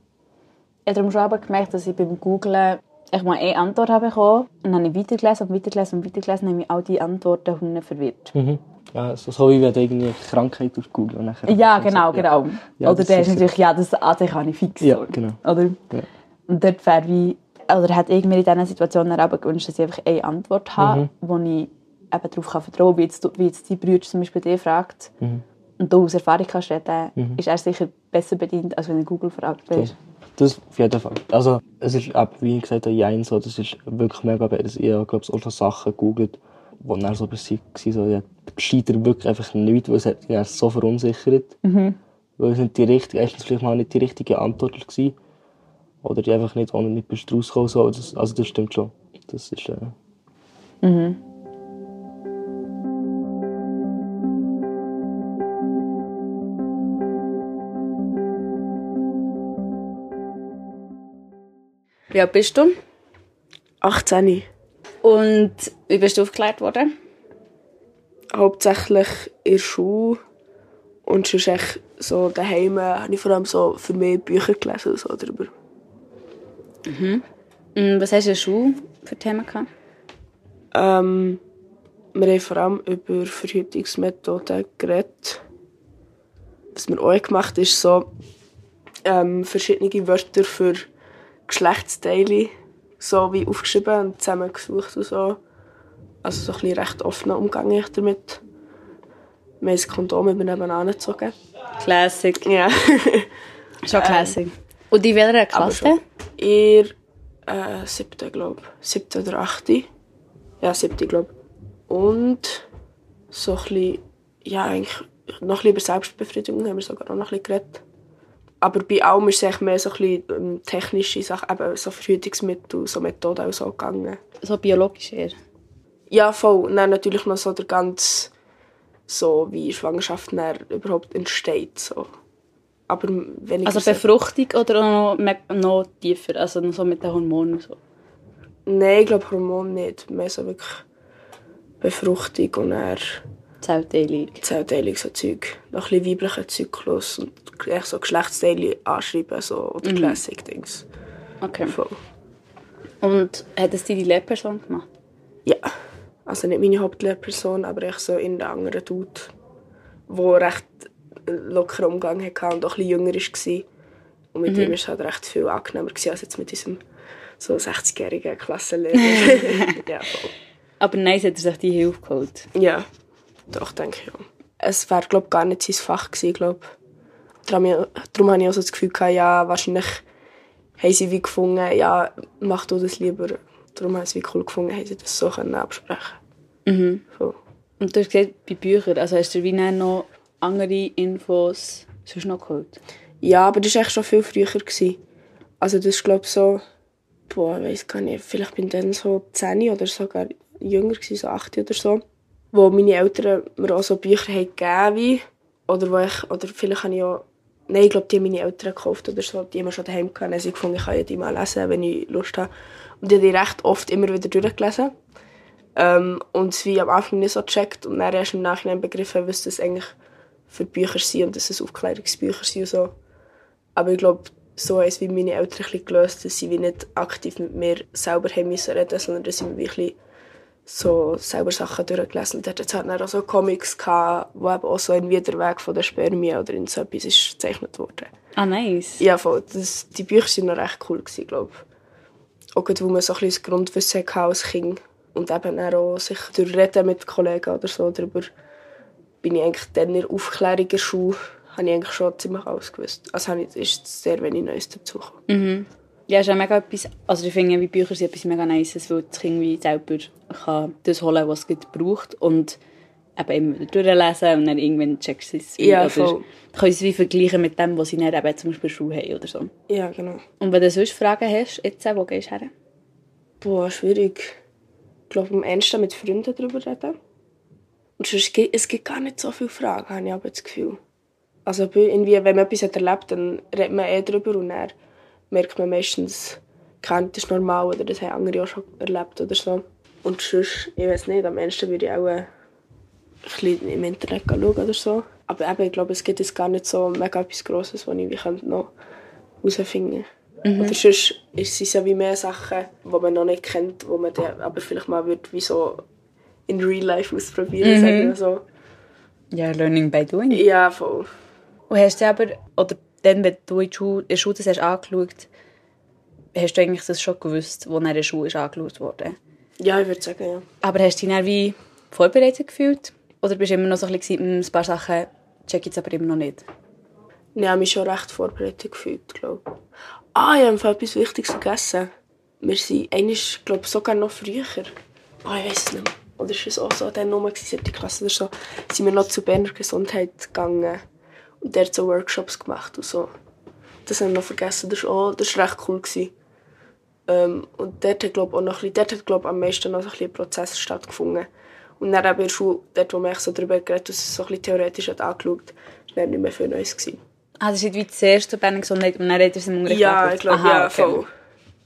Ich habe darum schon aber gemerkt, dass ich beim Googlen ich mal eine Antwort habe bekommen und dann habe ich weitergelesen und weitergelesen und weitergelesen und habe mich all die Antworten verwirrt. Ja, so, so wie wenn du irgendwie Krankheit Google und nachher... Ja, genau, genau. Ja, oder der ist natürlich, ja, das AD kann ich fix. Ja, so. genau. Oder? Ja. Und dort wäre wie, oder hat irgendwie in diesen Situationen auch gewünscht, dass ich einfach eine Antwort habe, Mhm. wo ich eben darauf kann vertrauen kann, wie jetzt, wie jetzt dein Bruder zum Beispiel dich fragt. Mhm. Und du aus Erfahrung kannst reden, ist er sicher besser bedient, als wenn du Google fragt wärst. Das auf jeden Fall. Also, es ist, eben, wie ich gesagt habe, Jein so, das ist wirklich mega. Ich habe, glaube ich, auch schon Sachen gegoogelt, die dann so waren, so, ja, gescheiter wirklich einfach nichts, weil es hat dann so verunsichert. Weil es nicht die richtige, erstens vielleicht mal nicht die richtige Antwort war. Oder die einfach nicht, ohne nicht bist rausgekommen. So. Das, also, das stimmt schon. Das ist, äh, Wie alt bist du? 18. Und wie bist du aufgeklärt worden? Hauptsächlich in der Schule. Und sonst echt so daheim habe ich vor allem so für mich Bücher gelesen so darüber. Und was hast du in der Schule für Themen gehabt? Ähm, wir haben vor allem über Verhütungsmethoden geredet. Was wir auch gemacht haben, ist so ähm, verschiedene Wörter für Geschlechtsteile so wie aufgeschrieben und zusammengesucht und so. Also so ein bisschen recht offener Umgang ich damit. Wir haben das Kondom nebenan gezogen. Classic. Ja. [laughs] Schon Classic. Und in welcher Klasse? Ihr äh, siebte, glaube ich. Siebte oder achte. Ja, siebte, glaube ich. Und so ein bisschen, ja, eigentlich noch ein bisschen über Selbstbefriedigung haben wir sogar auch noch ein bisschen geredet. Aber bei allem ist es mehr so ein bisschen um technische Sachen, eben so Verhütungsmittel, so Methoden und so gegangen. So biologisch eher. Ja, voll. Und dann natürlich noch so der ganze, so wie Schwangerschaft dann überhaupt entsteht. So. Aber weniger Also so- Befruchtung oder auch noch, noch tiefer, also noch so mit den Hormonen so? Nein, ich glaube Hormon nicht. Mehr so wirklich Befruchtung und dann Zellteilung. Zellteilung, so Zeug. Noch ein bisschen weiblicher Zyklus und echt so Geschlechtsteile anschreiben so, oder Classic-Dings. Okay. Voll. Und hat es deine Lehrperson gemacht? Ja. Also nicht meine Hauptlehrperson, aber echt so in der anderen Dude, der recht lockeren Umgang hatte und auch ein bisschen jünger war. Und mit ihm war es halt recht viel angenehmer als jetzt mit diesem so 60-jährigen Klassenlehrer. [laughs] [laughs] ja, voll. Aber nein, hat er sich die Hilfe geholt. Ja, doch, denke ich auch. Es wäre, glaube gar nicht sein Fach gewesen, glaube Darum, darum habe ich auch so das Gefühl gehabt, ja, wahrscheinlich haben sie wie gefunden, ja, mach du das lieber. Darum haben sie wie cool gefunden, haben sie das so können absprechen Mhm. so. Und du hast gesagt, bei Büchern, also hast du wie noch andere Infos sonst noch geholt? Ja, aber das war echt schon viel früher. Gewesen. Also das ist, glaube so, boah, ich weiß gar nicht, vielleicht bin ich dann so 10 oder sogar jünger gewesen, so 8 oder so, wo meine Eltern mir auch so Bücher haben gegeben wie, oder ich, oder vielleicht habe ich auch, nein, ich glaube, die haben meine Eltern gekauft oder so, die haben wir schon daheim gehabt, haben sie gefunden, ich kann die mal lesen, wenn ich Lust habe. Und ich habe die recht oft immer wieder durchgelesen. Ähm, und es wie am Anfang nicht so gecheckt und dann erst im Nachhinein begriffen, was das eigentlich für Bücher sind und dass es Aufklärungsbücher sind und so. Aber ich glaube, so haben es wie meine Eltern ein gelöst, dass sie nicht aktiv mit mir selber haben müssen reden, sondern dass sie mir wirklich so selber Sachen durchgelesen haben. Dort hat es auch so Comics gehabt, wo eben auch so irgendwie der Weg von der Spermie oder in so etwas ist gezeichnet wurde. Ah, nice. Ja, voll. Das, die Bücher waren noch recht cool, glaube ich. Auch wo man so ein bisschen das Grundwissen hatte als Kind. Und eben auch sich durch Reden mit Kollegen oder so darüber, bin ich eigentlich dann in der Aufklärung in der Schule, habe ich eigentlich schon ziemlich alles gewusst. Also ist sehr wenig Neues dazugekommen. Ja, ist auch mega etwas, also ich finde, wie Bücher sind etwas mega Nices, weil das Kind wie selber kann das holen was es braucht und eben immer durchlesen und dann irgendwann checkst du es. Ja, oder voll. Können es wie vergleichen mit dem, was sie dann eben zum Beispiel Schule haben oder so. Ja, genau. Und wenn du sonst Fragen hast, jetzt, wo gehst du her? Boah, schwierig. Ich glaube, am ehesten mit Freunden darüber reden. Und sonst, gibt- es gibt gar nicht so viele Fragen, habe ich aber das Gefühl. Also irgendwie, wenn man etwas hat erlebt dann redet man eh darüber und dann merkt man meistens, kennt das ist normal oder das haben andere auch schon erlebt oder so. Und sonst, ich weiß nicht, am ehesten würde ich auch ein bisschen im Internet schauen oder so. Aber eben, ich glaube, es gibt jetzt gar nicht so mega etwas Grosses, was ich noch herausfinden könnte. Oder sonst ist es ja wie mehr Sachen, die man noch nicht kennt, wo man dann aber vielleicht mal wird, wie so in Real Life ausprobieren, sagen wir so. Ja, Learning by Doing. Ja, voll. Und hast du aber, oder dann, wenn du in der Schule, in der Schule das hast angeschaut, hast du eigentlich das schon gewusst, wo in der Schule ist angeschaut wurde? Ja, ich würde sagen, ja. Aber hast du dich dann wie vorbereitet gefühlt? Oder bist du immer noch so ein bisschen, «Hm, ein paar Sachen check jetzt aber immer noch nicht? Ich habe mich schon recht vorbereitet gefühlt, glaube ich. Ah, ich habe etwas Wichtiges vergessen. Wir sind eigentlich, glaube ich, sogar noch früher. Ah, ich weiß es nicht mehr. Oder ist es auch so, dann nur siebte Klasse oder so, sind wir noch zu Berner Gesundheit gegangen und dort so Workshops gemacht und so. Das habe ich noch vergessen, das war, auch, das war recht cool. Gewesen. Ähm, und dort hat, glaube ich, auch noch ein bisschen, dort hat, glaube ich, am meisten noch so ein bisschen Prozess stattgefunden. Und dann eben in der Schule, dort, wo man so darüber geredet hat, so ein bisschen theoretisch hat angeschaut, war dann nicht mehr viel Neues. Gewesen. Ah, das ist wie zuerst zu Berner Gesundheit und dann hat er es im Unterricht Ja, ich glaube, ja, okay. voll.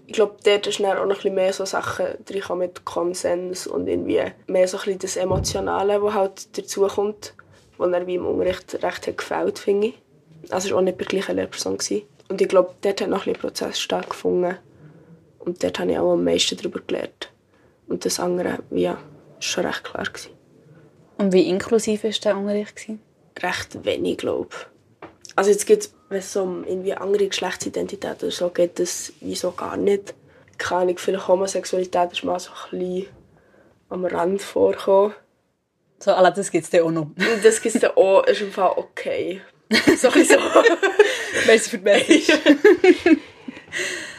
Ich glaube, dort ist dann auch noch ein bisschen mehr so Sachen drin mit Konsens und irgendwie mehr so ein bisschen das Emotionale, das halt dazukommt, was dann wie im Unterricht recht hat gefällt, finde ich. Also es war auch nicht bei der gleichen Lehrperson. Gewesen. Und ich glaube, dort hat noch ein Prozess stattgefunden. Und dort habe ich auch am meisten darüber gelernt. Und das andere, ja, schon recht klar. Gewesen. Und wie inklusiv war der Unterricht? Gewesen? recht wenig, glaube Also jetzt gibt wenn es um irgendwie andere Geschlechtsidentität oder so geht, das wieso gar nicht. Keine Ahnung, vielleicht Homosexualität ist mal so ein bisschen am Rand vorgekommen. So, alla, das gibt es dann auch noch. [laughs] Das gibt es dann auch, ist im Fall okay. So ein bisschen so. Merci für die Message. [laughs]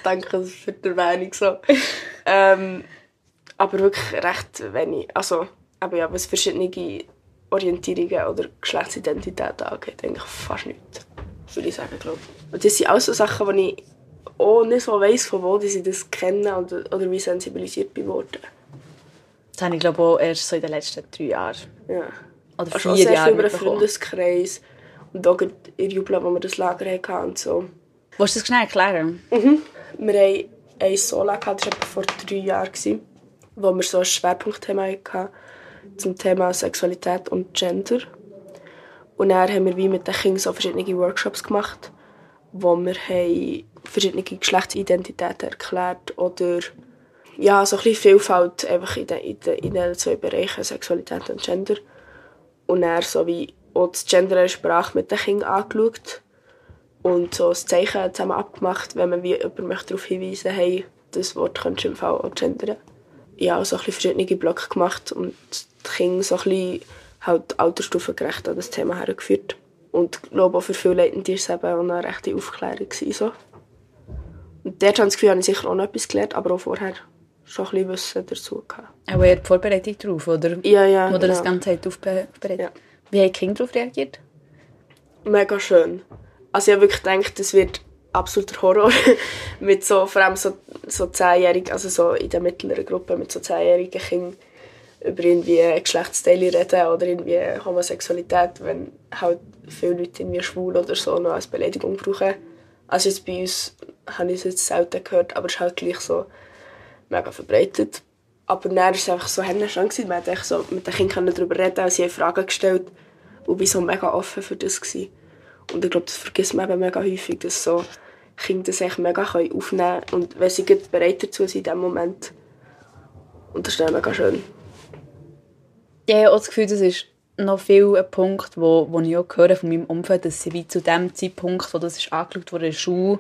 Danke für die Erwähnung. So. Ähm, aber wirklich recht wenig. Also, aber ja, was verschiedene Orientierungen oder Geschlechtsidentitäten angeht, eigentlich fast nichts. Würde ich sagen, glaube ich. Und das sind auch so Sachen, die ich auch nicht so weiss, von wo sie das kennen oder, oder wie sensibilisiert bin worden. Das habe ich glaube auch erst so in den letzten drei Jahren. Ja. Oder Also vier viel über einen. Freundeskreis. Und auch in Jubla, wo wir das Lager hatten und so. Willst du das schnell erklären? Wir hatten ein Sola, gehabt, das war vor drei Jahren, wo wir so ein Schwerpunktthema hatten zum Thema Sexualität und Gender. Und dann haben wir wie mit den Kindern so verschiedene Workshops gemacht, wo wir haben verschiedene Geschlechtsidentitäten erklärt oder ja, so ein bisschen Vielfalt einfach in den, in den, in den zwei Bereichen Sexualität und Gender. Und dann so wie auch das Gender in der Sprache mit den Kindern angeschaut und so ein Zeichen zusammen abgemacht, wenn man wie jemand möchte darauf hinweisen hey, das Wort könntest du im Fall auch gendern. Ja, so ein bisschen verschiedene Blöcke gemacht und die Kinder so ein bisschen halt altersstufengerecht an das Thema hergeführt. Und ich glaube auch für viele Leute war es eben auch eine rechte Aufklärung. Gewesen, so. Und dort habe ich das Gefühl, habe ich sicher auch noch etwas gelernt, aber auch vorher schon ein bisschen Wissen dazu gehabt. Auch eher die Vorbereitung darauf, oder? Ja, ja, ihr das ja. Ganze aufbe- aufbereitet. Ja. Wie haben die Kinder darauf reagiert? mega schön. Also ich habe wirklich gedacht, das wird absoluter Horror. [laughs] mit so, vor allem so, so 10-Jährigen, also so in der mittleren Gruppe mit so 10-jährigen Kindern über irgendwie Geschlechtsteile reden oder irgendwie Homosexualität, wenn halt viele Leute irgendwie schwul oder so noch als Beleidigung brauchen. Also jetzt bei uns habe ich es jetzt selten gehört, aber es ist halt gleich so mega verbreitet. Aber dann war es einfach so schön. Man echt so mit den Kindern darüber reden können, sie haben Fragen gestellt und war so mega offen für das. Gewesen. Und ich glaube, das vergisst man eben mega häufig, dass so Kinder das echt mega aufnehmen können und wenn sie bereit dazu sind in diesem Moment. Und das ist dann mega schön. Ich habe auch das Gefühl, das ist noch viel ein Punkt, wo, wo ich auch höre von meinem Umfeld, dass sie wie zu dem Zeitpunkt, wo das ist angeschaut wurde in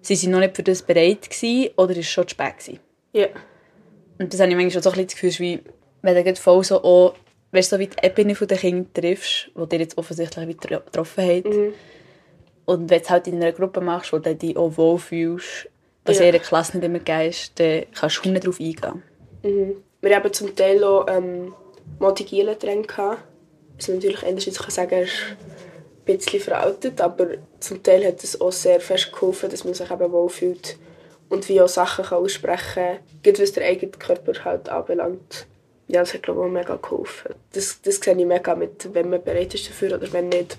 sie sind noch nicht für das bereit gewesen, oder ist schon zu spät gewesen. Ja. Und das habe ich manchmal auch so ein bisschen das Gefühl, wie, wenn du voll so auch, weißt du, so wie die Ebene von den Kindern triffst, die dir jetzt offensichtlich wie tro- getroffen hat, und wenn du es halt in einer Gruppe machst, wo du dich auch wohlfühlst, dass Ja. in der Klasse nicht immer gehst, dann kannst du nicht darauf eingehen. Wir haben zum Teil auch ähm, Motigielen drin gehabt. Was natürlich einerseits kann sagen ist ein bisschen veraltet, aber zum Teil hat es auch sehr fest geholfen, dass man sich eben wohlfühlt und wie auch Sachen kann aussprechen kann, was der eigene Körper halt anbelangt. Ja, das hat glaube ich auch mega geholfen. Das, das sehe ich mega mit, wenn man bereit ist dafür oder wenn nicht.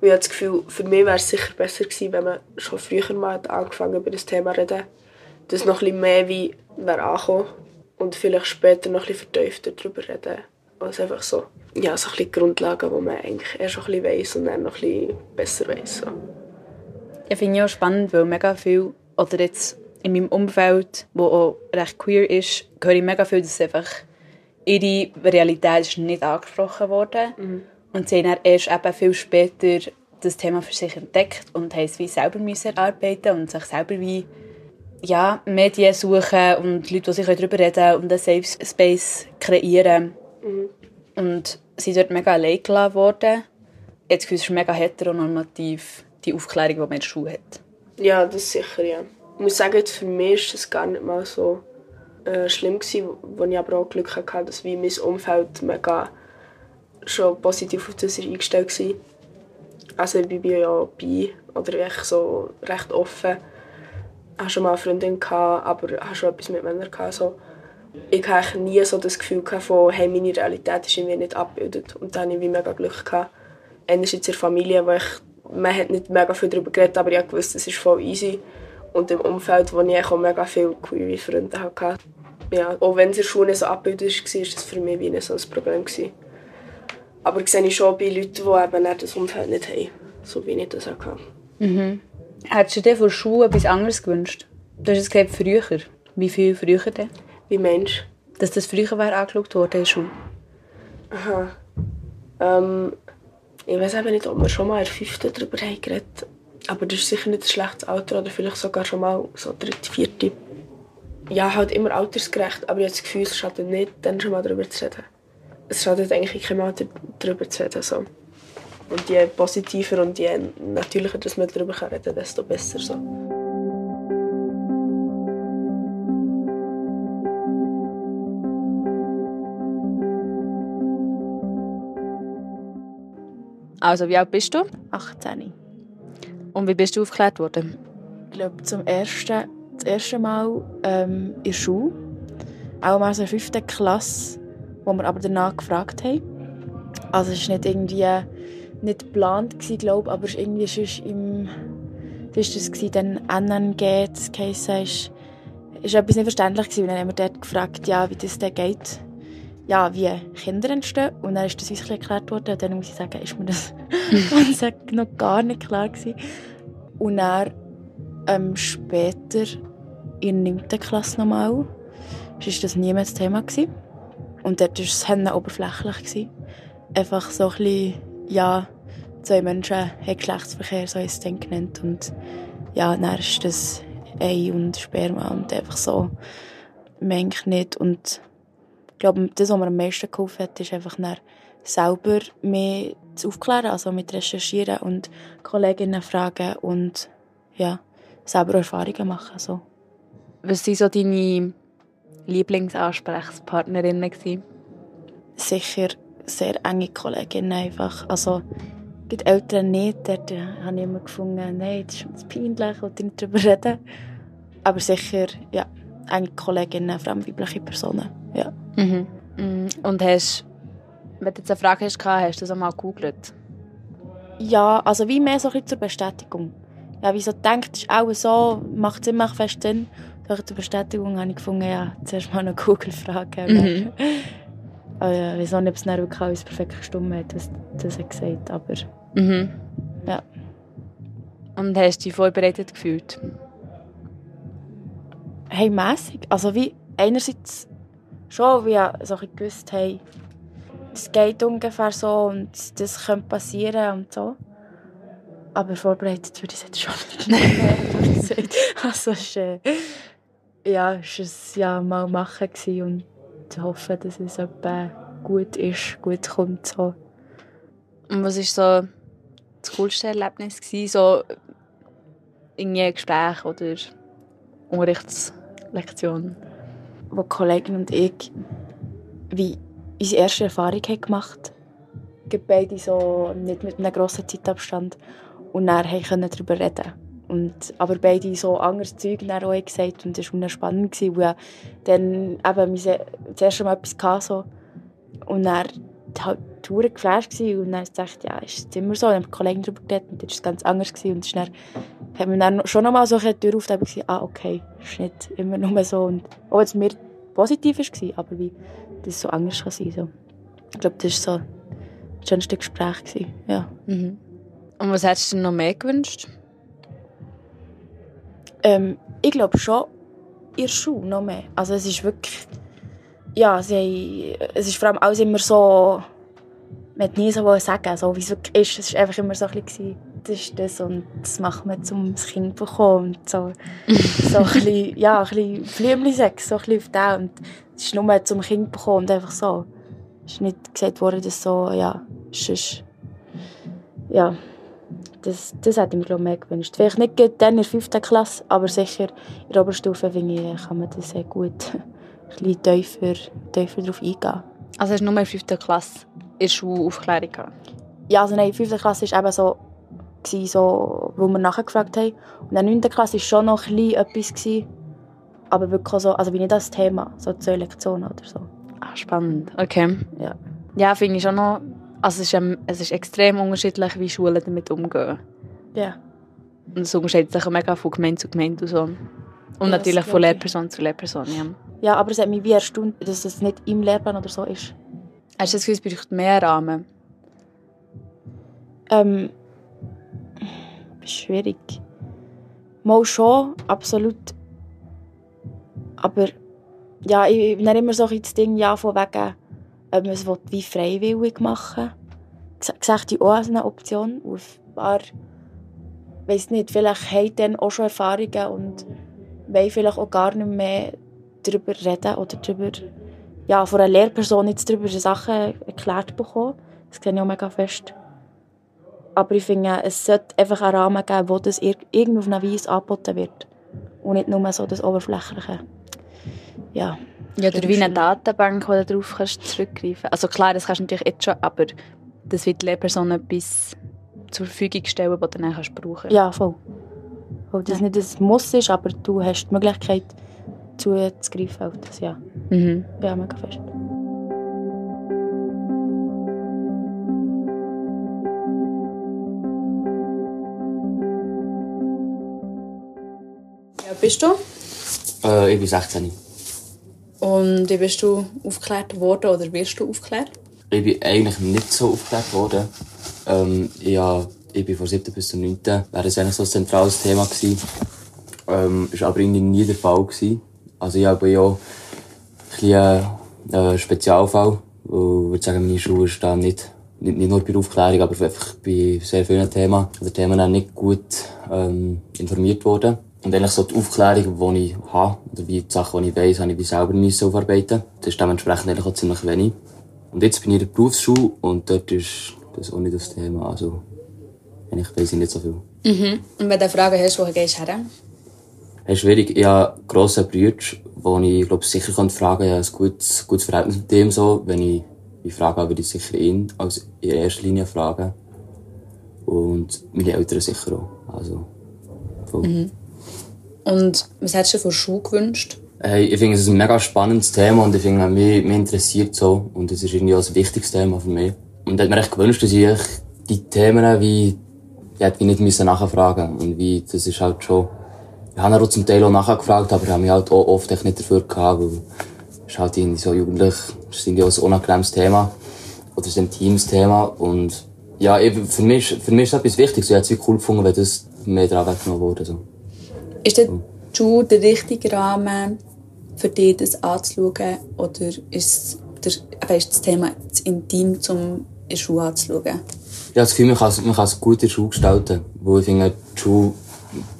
Und ich habe das Gefühl, für mich wäre es sicher besser gewesen, wenn man schon früher mal hat angefangen über das Thema zu reden. Das noch ein mehr wie wäre angekommen und vielleicht später noch ein vertiefter darüber reden. Also einfach so, ja, so ein bisschen die Grundlagen, die man eigentlich erst schon ein bisschen weiss und dann noch ein bisschen besser weiss. So. Ja, finde ich auch spannend, weil mega viel, oder jetzt in meinem Umfeld, wo auch recht queer ist, höre ich mega viel, dass einfach ihre Realität ist nicht angesprochen wurde. Und sie haben dann erst eben viel später das Thema für sich entdeckt und haben es wie selber müssen erarbeiten und sich selber wie ja, Medien suchen und Leute, die sich darüber reden können und einen Safe Space kreieren. Mhm. Und sie sind dort mega allein gelassen worden. Jetzt Gefühl, es ist mega heteronormativ, die Aufklärung, die man in der Schule hat. Ja, das sicher, ja. Ich muss sagen, für mich war das gar nicht mal so äh, schlimm, gewesen, wo ich aber auch Glück hatte, dass wie mein Umfeld mega schon positiv auf das eingestellt war. Also ich bin ja bei oder echt so recht offen. Ich hatte schon mal eine Freundin, aber ich hatte schon etwas mit Männern. Gehabt. Ich hatte nie so das Gefühl von, hey, meine Realität ist irgendwie nicht abgebildet. Und da hatte ich wie mega Glück. Gehabt. Einerseits in der Familie, wo ich, man hat nicht mega viel darüber geredet, aber ich wusste, es ist voll easy. Und im Umfeld, wo ich auch mega viele queere Freunde hatte. Ja, auch wenn es in der Schule so abgebildet war, war das für mich wie nicht so ein Problem. Gewesen. Aber das sehe ich schon bei Leuten, die eben das Umfeld nicht haben. So wie ich das auch hatte. Mhm. Hättest du dir von Schule etwas anderes gewünscht? Du hast es gesagt, früher. Wie viel früher denn? Wie Mensch. Dass das früher wäre angeschaut worden in der Schule? Aha. Ähm, ich weiß eben nicht, ob wir schon mal in der fünften darüber haben geredet Aber das ist sicher nicht ein schlechtes Alter oder vielleicht sogar schon mal so dritte, vierte. Ja, halt immer altersgerecht, aber ich habe das Gefühl, es schadet nicht, dann schon mal darüber zu reden es schadet eigentlich keinem Alter, darüber zu reden. So. Und je positiver und je natürlicher dass man darüber reden kann, desto besser. So. Also, wie alt bist du? 18. Und wie bist du aufgeklärt worden? Ich glaube, zum ersten, das erste Mal ähm, in der Schule. Auch mal so in der fünften Klasse wo wir aber danach gefragt haben. Also es war nicht irgendwie nicht geplant, glaube aber es war irgendwie sonst im... Das war das, dann NNG, das geheissen ist, ist etwas nicht verständlich gewesen. Dann haben wir dort gefragt, ja, wie das dann geht. Ja, wie Kinder entstehen. Und dann ist das uns erklärt worden. Und dann muss ich sagen, ist mir das [laughs] [laughs] noch gar nicht klar gewesen. Und dann ähm, später in der 9. Klasse nochmal, war das nie mehr das Thema gewesen. Und dort war es oberflächlich. Gewesen. Einfach so ein bisschen, ja, zwei Menschen haben Geschlechtsverkehr, so ist es dann genannt. Und ja, dann ist das Ei und Sperma und einfach so, man nicht. Und ich glaube, das, was mir am meisten geholfen hat, ist einfach dann selber mehr zu aufklären, also mit recherchieren und Kolleginnen fragen und ja, selber Erfahrungen machen. So. Was sind so deine Lieblingsansprechpartnerinnen gewesen? Sicher sehr enge Kolleginnen einfach. Also, die Eltern nicht, dort habe ich immer gefunden, nein, das ist peinlich, ich will nicht darüber reden. Aber sicher, ja, enge Kolleginnen, vor allem weibliche Personen, ja. Mhm. mhm. Und hast, wenn du jetzt eine Frage hast, hast du das einmal gegoogelt? Ja, also wie mehr so ein bisschen zur Bestätigung. Ja, wie so denkt, ist auch so, macht Sinn, macht fest Sinn. Durch die Bestätigung habe ich gefunden, ja, zuerst mal eine Google-Frage. Mhm. [laughs] Aber ja, ich weiß nicht, ob es dann wirklich alles perfekt gestimmt hat, was das hat gesagt aber mhm. ja. Und hast du dich vorbereitet gefühlt? Hey, mässig. Also wie einerseits schon, wie ich so ein gewusst hey, es geht ungefähr so und das könnte passieren und so. Aber vorbereitet würde ich es jetzt schon nicht. [laughs] also es war, äh, ja, es ja, mal machen und hoffen, dass es etwa gut ist, gut kommt. So. Und was war so das coolste Erlebnis? Gewesen? So irgendwie ein Gespräch oder Unterrichtslektion? Wo die Kollegin und ich wie unsere erste Erfahrung haben gemacht haben. Beide so nicht mit einem grossen Zeitabstand. Und dann können darüber reden und, aber beide so anderes Zeug auch gesagt und es war spannend, weil dann eben das erste Mal etwas hatten, so. und dann halt Touren geflasht war und dann dachte ja, ist es immer so. Und dann haben Kollegen darüber geredet und dann war es ganz anders gewesen. und dann haben wir dann schon nochmal so eine Tür auf und gesagt, ah okay, ist nicht immer nur so und auch wenn es mir positiv war, aber wie das so anders kann sein so. Ich glaube, das war so das schönste Gespräch. Gewesen. Ja. Mhm. Und was hättest du noch mehr gewünscht? Ähm, ich glaube schon in der Schule noch mehr. Also es ist wirklich, ja, sie es ist vor allem alles immer so man hat nie so wollen sagen, so wie es wirklich ist. Es war einfach immer so ein bisschen, das ist das und das macht man, um das Kind zu bekommen. Und so, [laughs] so ein bisschen, ja, ein bisschen Flümli-Sex, so ein bisschen auf den. Und es ist nur zum Kind zu bekommen und einfach so. Es ist nicht gesagt worden, dass so, ja, sonst, ja, das, das hätte ich mir glaube ich, mehr gewünscht. Vielleicht nicht dann in der 5. Klasse, aber sicher in der Oberstufe finde ich, kann man das sehr gut [laughs] ein bisschen tiefer, tiefer darauf eingehen. Also hast du nur in der 5. Klasse in der Schule Aufklärung gehabt? Ja, also nein, in der 5. Klasse war eben so, gewesen, so, wo wir nachgefragt haben. Und in der 9. Klasse war schon noch ein bisschen etwas, gewesen, aber wirklich so, also wie nicht das Thema, so zwei Lektionen oder so. Ah, spannend. Okay. Ja. Ja, finde ich schon noch... Also es ist, es ist extrem unterschiedlich, wie Schulen damit umgehen. Ja. Und es unterscheidet sich auch mega von Gemeinde zu Gemeinde und so. Und Ja, natürlich von. Lehrperson zu Lehrperson, ja. Ja, aber es hat mich wie erstaunt, dass es nicht im Lehrplan oder so ist. Hast du das Gefühl, es braucht mehr Rahmen? Ähm, schwierig. Mal schon, absolut. Aber ja, ich, ich nehme immer so ein das Ding ja, von wegen, ob man es wie freiwillig machen will. Sehe ich auch als eine Option. Und ein weiss nicht, vielleicht haben dann auch schon Erfahrungen und wollen vielleicht auch gar nicht mehr darüber reden oder darüber, ja, von einer Lehrperson jetzt darüber Sachen erklärt bekommen. Das sehe ich auch mega fest. Aber ich finde, es sollte einfach einen Rahmen geben, wo das ir- irgendwie auf eine Weise angeboten wird. Und nicht nur so das Oberflächliche. Ja. Ja, oder wie eine Datenbank, wo du darauf kannst zurückgreifen Also klar, das kannst du natürlich jetzt schon, aber das wird die Lehrperson etwas zur Verfügung stellen, was du dann kannst brauchen Ja, voll. Weil das nicht ein Muss ist, aber du hast die Möglichkeit, zuzugreifen auf das, ja. Mhm. Ja, mega fest. Ja, bist du? Äh, ich bin 16. Und wie bist du aufgeklärt worden oder wirst du aufgeklärt? Ich bin eigentlich nicht so aufgeklärt worden. Ähm, ja, ich bin von 7. bis zum 9. wäre das eigentlich so ein zentrales Thema gewesen. Ähm, ist aber irgendwie nie der Fall gewesen. Also ich habe ja ein bisschen ein Spezialfall. Weil Ich würde sagen, meine Schule ist da nicht, nicht, nicht nur bei der Aufklärung, aber einfach bei sehr vielen Themen, oder Themen auch nicht gut ähm, informiert worden. Und eigentlich so die Aufklärung, die ich habe, oder wie die Sachen, die ich weiss, habe ich selber müssen aufarbeiten. Das ist dementsprechend eigentlich auch ziemlich wenig. Und jetzt bin ich in der Berufsschule und dort ist das auch nicht das Thema. Also, eigentlich weiss ich nicht so viel. Mhm. Und wenn du Fragen hast, woher gehst du her? Es ist schwierig. Ich habe grosse Brüder, wo ich, glaube sicher könnte fragen Ich habe ein gutes, gutes Verhältnis mit dem so. Wenn ich mich frage, würde ich sicher ihn als in erster Linie fragen. Und meine Eltern sicher auch. Also. Mhm. Und was hättest du dir von Schule gewünscht? Hey, ich finde es ist ein mega spannendes Thema und ich finde, mich, mich interessiert so. Und es ist irgendwie auch ein wichtiges Thema für mich. Und ich hätte mir echt gewünscht, dass ich die Themen wie, ich hätte nicht müssen nachfragen Und wie, das ist halt schon, ich habe auch zum Teil auch nachgefragt, aber ich habe mich halt auch oft echt nicht dafür gehabt, weil es ist halt irgendwie so jugendlich, ist irgendwie auch ein unangenehmes Thema. Oder es ist ein Teams-Thema. Und ja, eben, für mich, für mich ist das etwas Wichtiges. Ich hätte es cool gefunden, wenn das mehr dran weggenommen wurde. So. Ist denn die Schule der richtige Rahmen, für dich das anzuschauen? Oder ist, der, ist das Thema zu intim, um in der Schule anzuschauen? Ich habe das Gefühl, man kann es, man kann es gut in der Schule gestalten. Weil ich finde, die Schule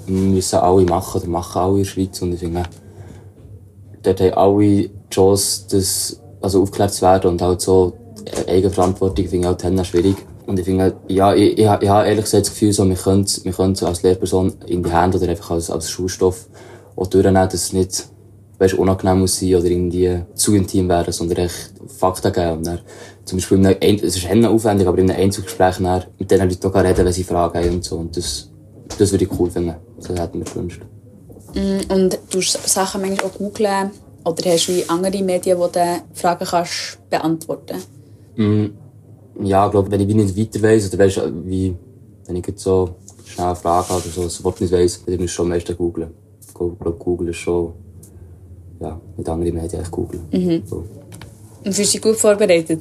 müssen alle machen, oder machen alle in der Schweiz. Und ich finde, dort haben alle die Chance, das, also aufgeklärt zu werden und halt so Eigenverantwortung finde ich halt dann schwierig. Und ich finde, ja, ich, ich, ich habe ehrlich gesagt das Gefühl, so, wir können wir können's als Lehrperson in die Hände oder einfach als, als Schulstoff auch durchnehmen, dass es nicht weißt, unangenehm muss sein oder irgendwie zu intim werden, sondern echt Fakten geben. Und dann, zum Beispiel, in einem, Ein- es ist aufwendig, aber in einem Einzelgespräch mit den Leuten auch reden, wenn sie Fragen haben und so. Und das, das würde ich cool finden. Das hätte ich mir gewünscht. Mm, Und du Sachen manchmal auch googeln oder hast du wie andere Medien, wo du Fragen kannst beantworten Mm, ja, ich glaube, wenn ich nicht weiter weiss, oder weißt, wie, wenn ich jetzt so schnell eine Frage habe oder so, das Wort nicht weiss, dann muss ich schon am meisten googeln. Ich glaube, Google ist schon, ja, mit anderen Medien eigentlich googeln. Mhm. So. Und fühlst du dich gut vorbereitet?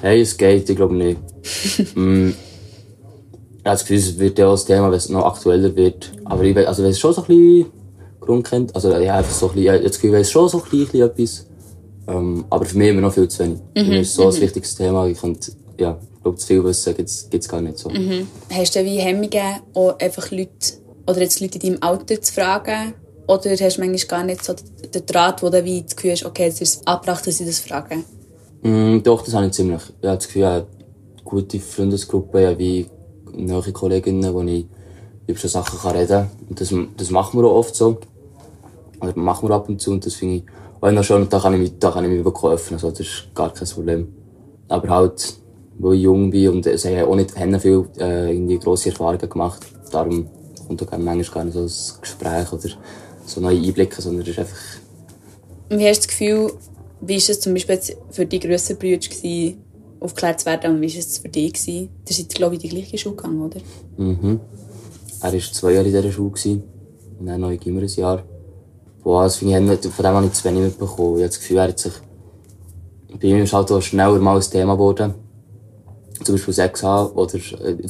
Hey, es geht, ich glaube nicht. [laughs] mm, ich habe das Gefühl, es wird ja auch das Thema, wenn es noch aktueller wird. Aber ich weiß, also wenn es schon so ein bisschen Grund kennt, also ja, einfach so ein bisschen, ich habe das Gefühl, ich weiss schon so ein bisschen etwas. Ähm, aber für mich immer noch viel zu wenig. Für Mhm, mich ist es so ein mhm. wichtiges Thema, ich könnte ja, ich glaube, zu viel Wissen gibt es gar nicht so. Mhm. Hast du wie Hemmungen, auch einfach Leute, oder jetzt Leute in deinem Alter zu fragen? Oder hast du manchmal gar nicht so den Draht, wo du wie das Gefühl hast, okay, es ist abgebracht, dass sie das fragen? Mm, doch, das habe ich ziemlich. Ich habe das Gefühl, ich habe eine gute Freundesgruppe, ja, wie neue Kolleginnen, wo ich über so Sachen kann reden kann. Das, das machen wir auch oft so. Oder machen wir ab und zu und das finde ich auch noch schön. Und da kann ich mich, da kann ich mich wirklich öffnen, also das ist gar kein Problem. Aber halt, weil ich jung bin und es haben auch nicht haben viel äh, irgendwie grosse Erfahrungen gemacht. Darum kommt auch manchmal gar nicht so ein Gespräch oder so neue Einblicke, sondern es ist einfach... Wie hast du das Gefühl, wie war es zum Beispiel für die grösseren Brüder, aufgeklärt zu werden, und wie war es für dich? Gewesen? Ihr seid, glaube ich, in die gleiche Schule gegangen, oder? Mhm. Er war zwei Jahre in dieser Schule gewesen, und dann noch ein Jahr. Boah, das finde ich, nicht- von dem habe ich zu wenig mitbekommen. Ich habe das Gefühl, er hat sich... Bei ihm ist halt auch schneller mal ein Thema geworden. Zum Beispiel 6H oder äh,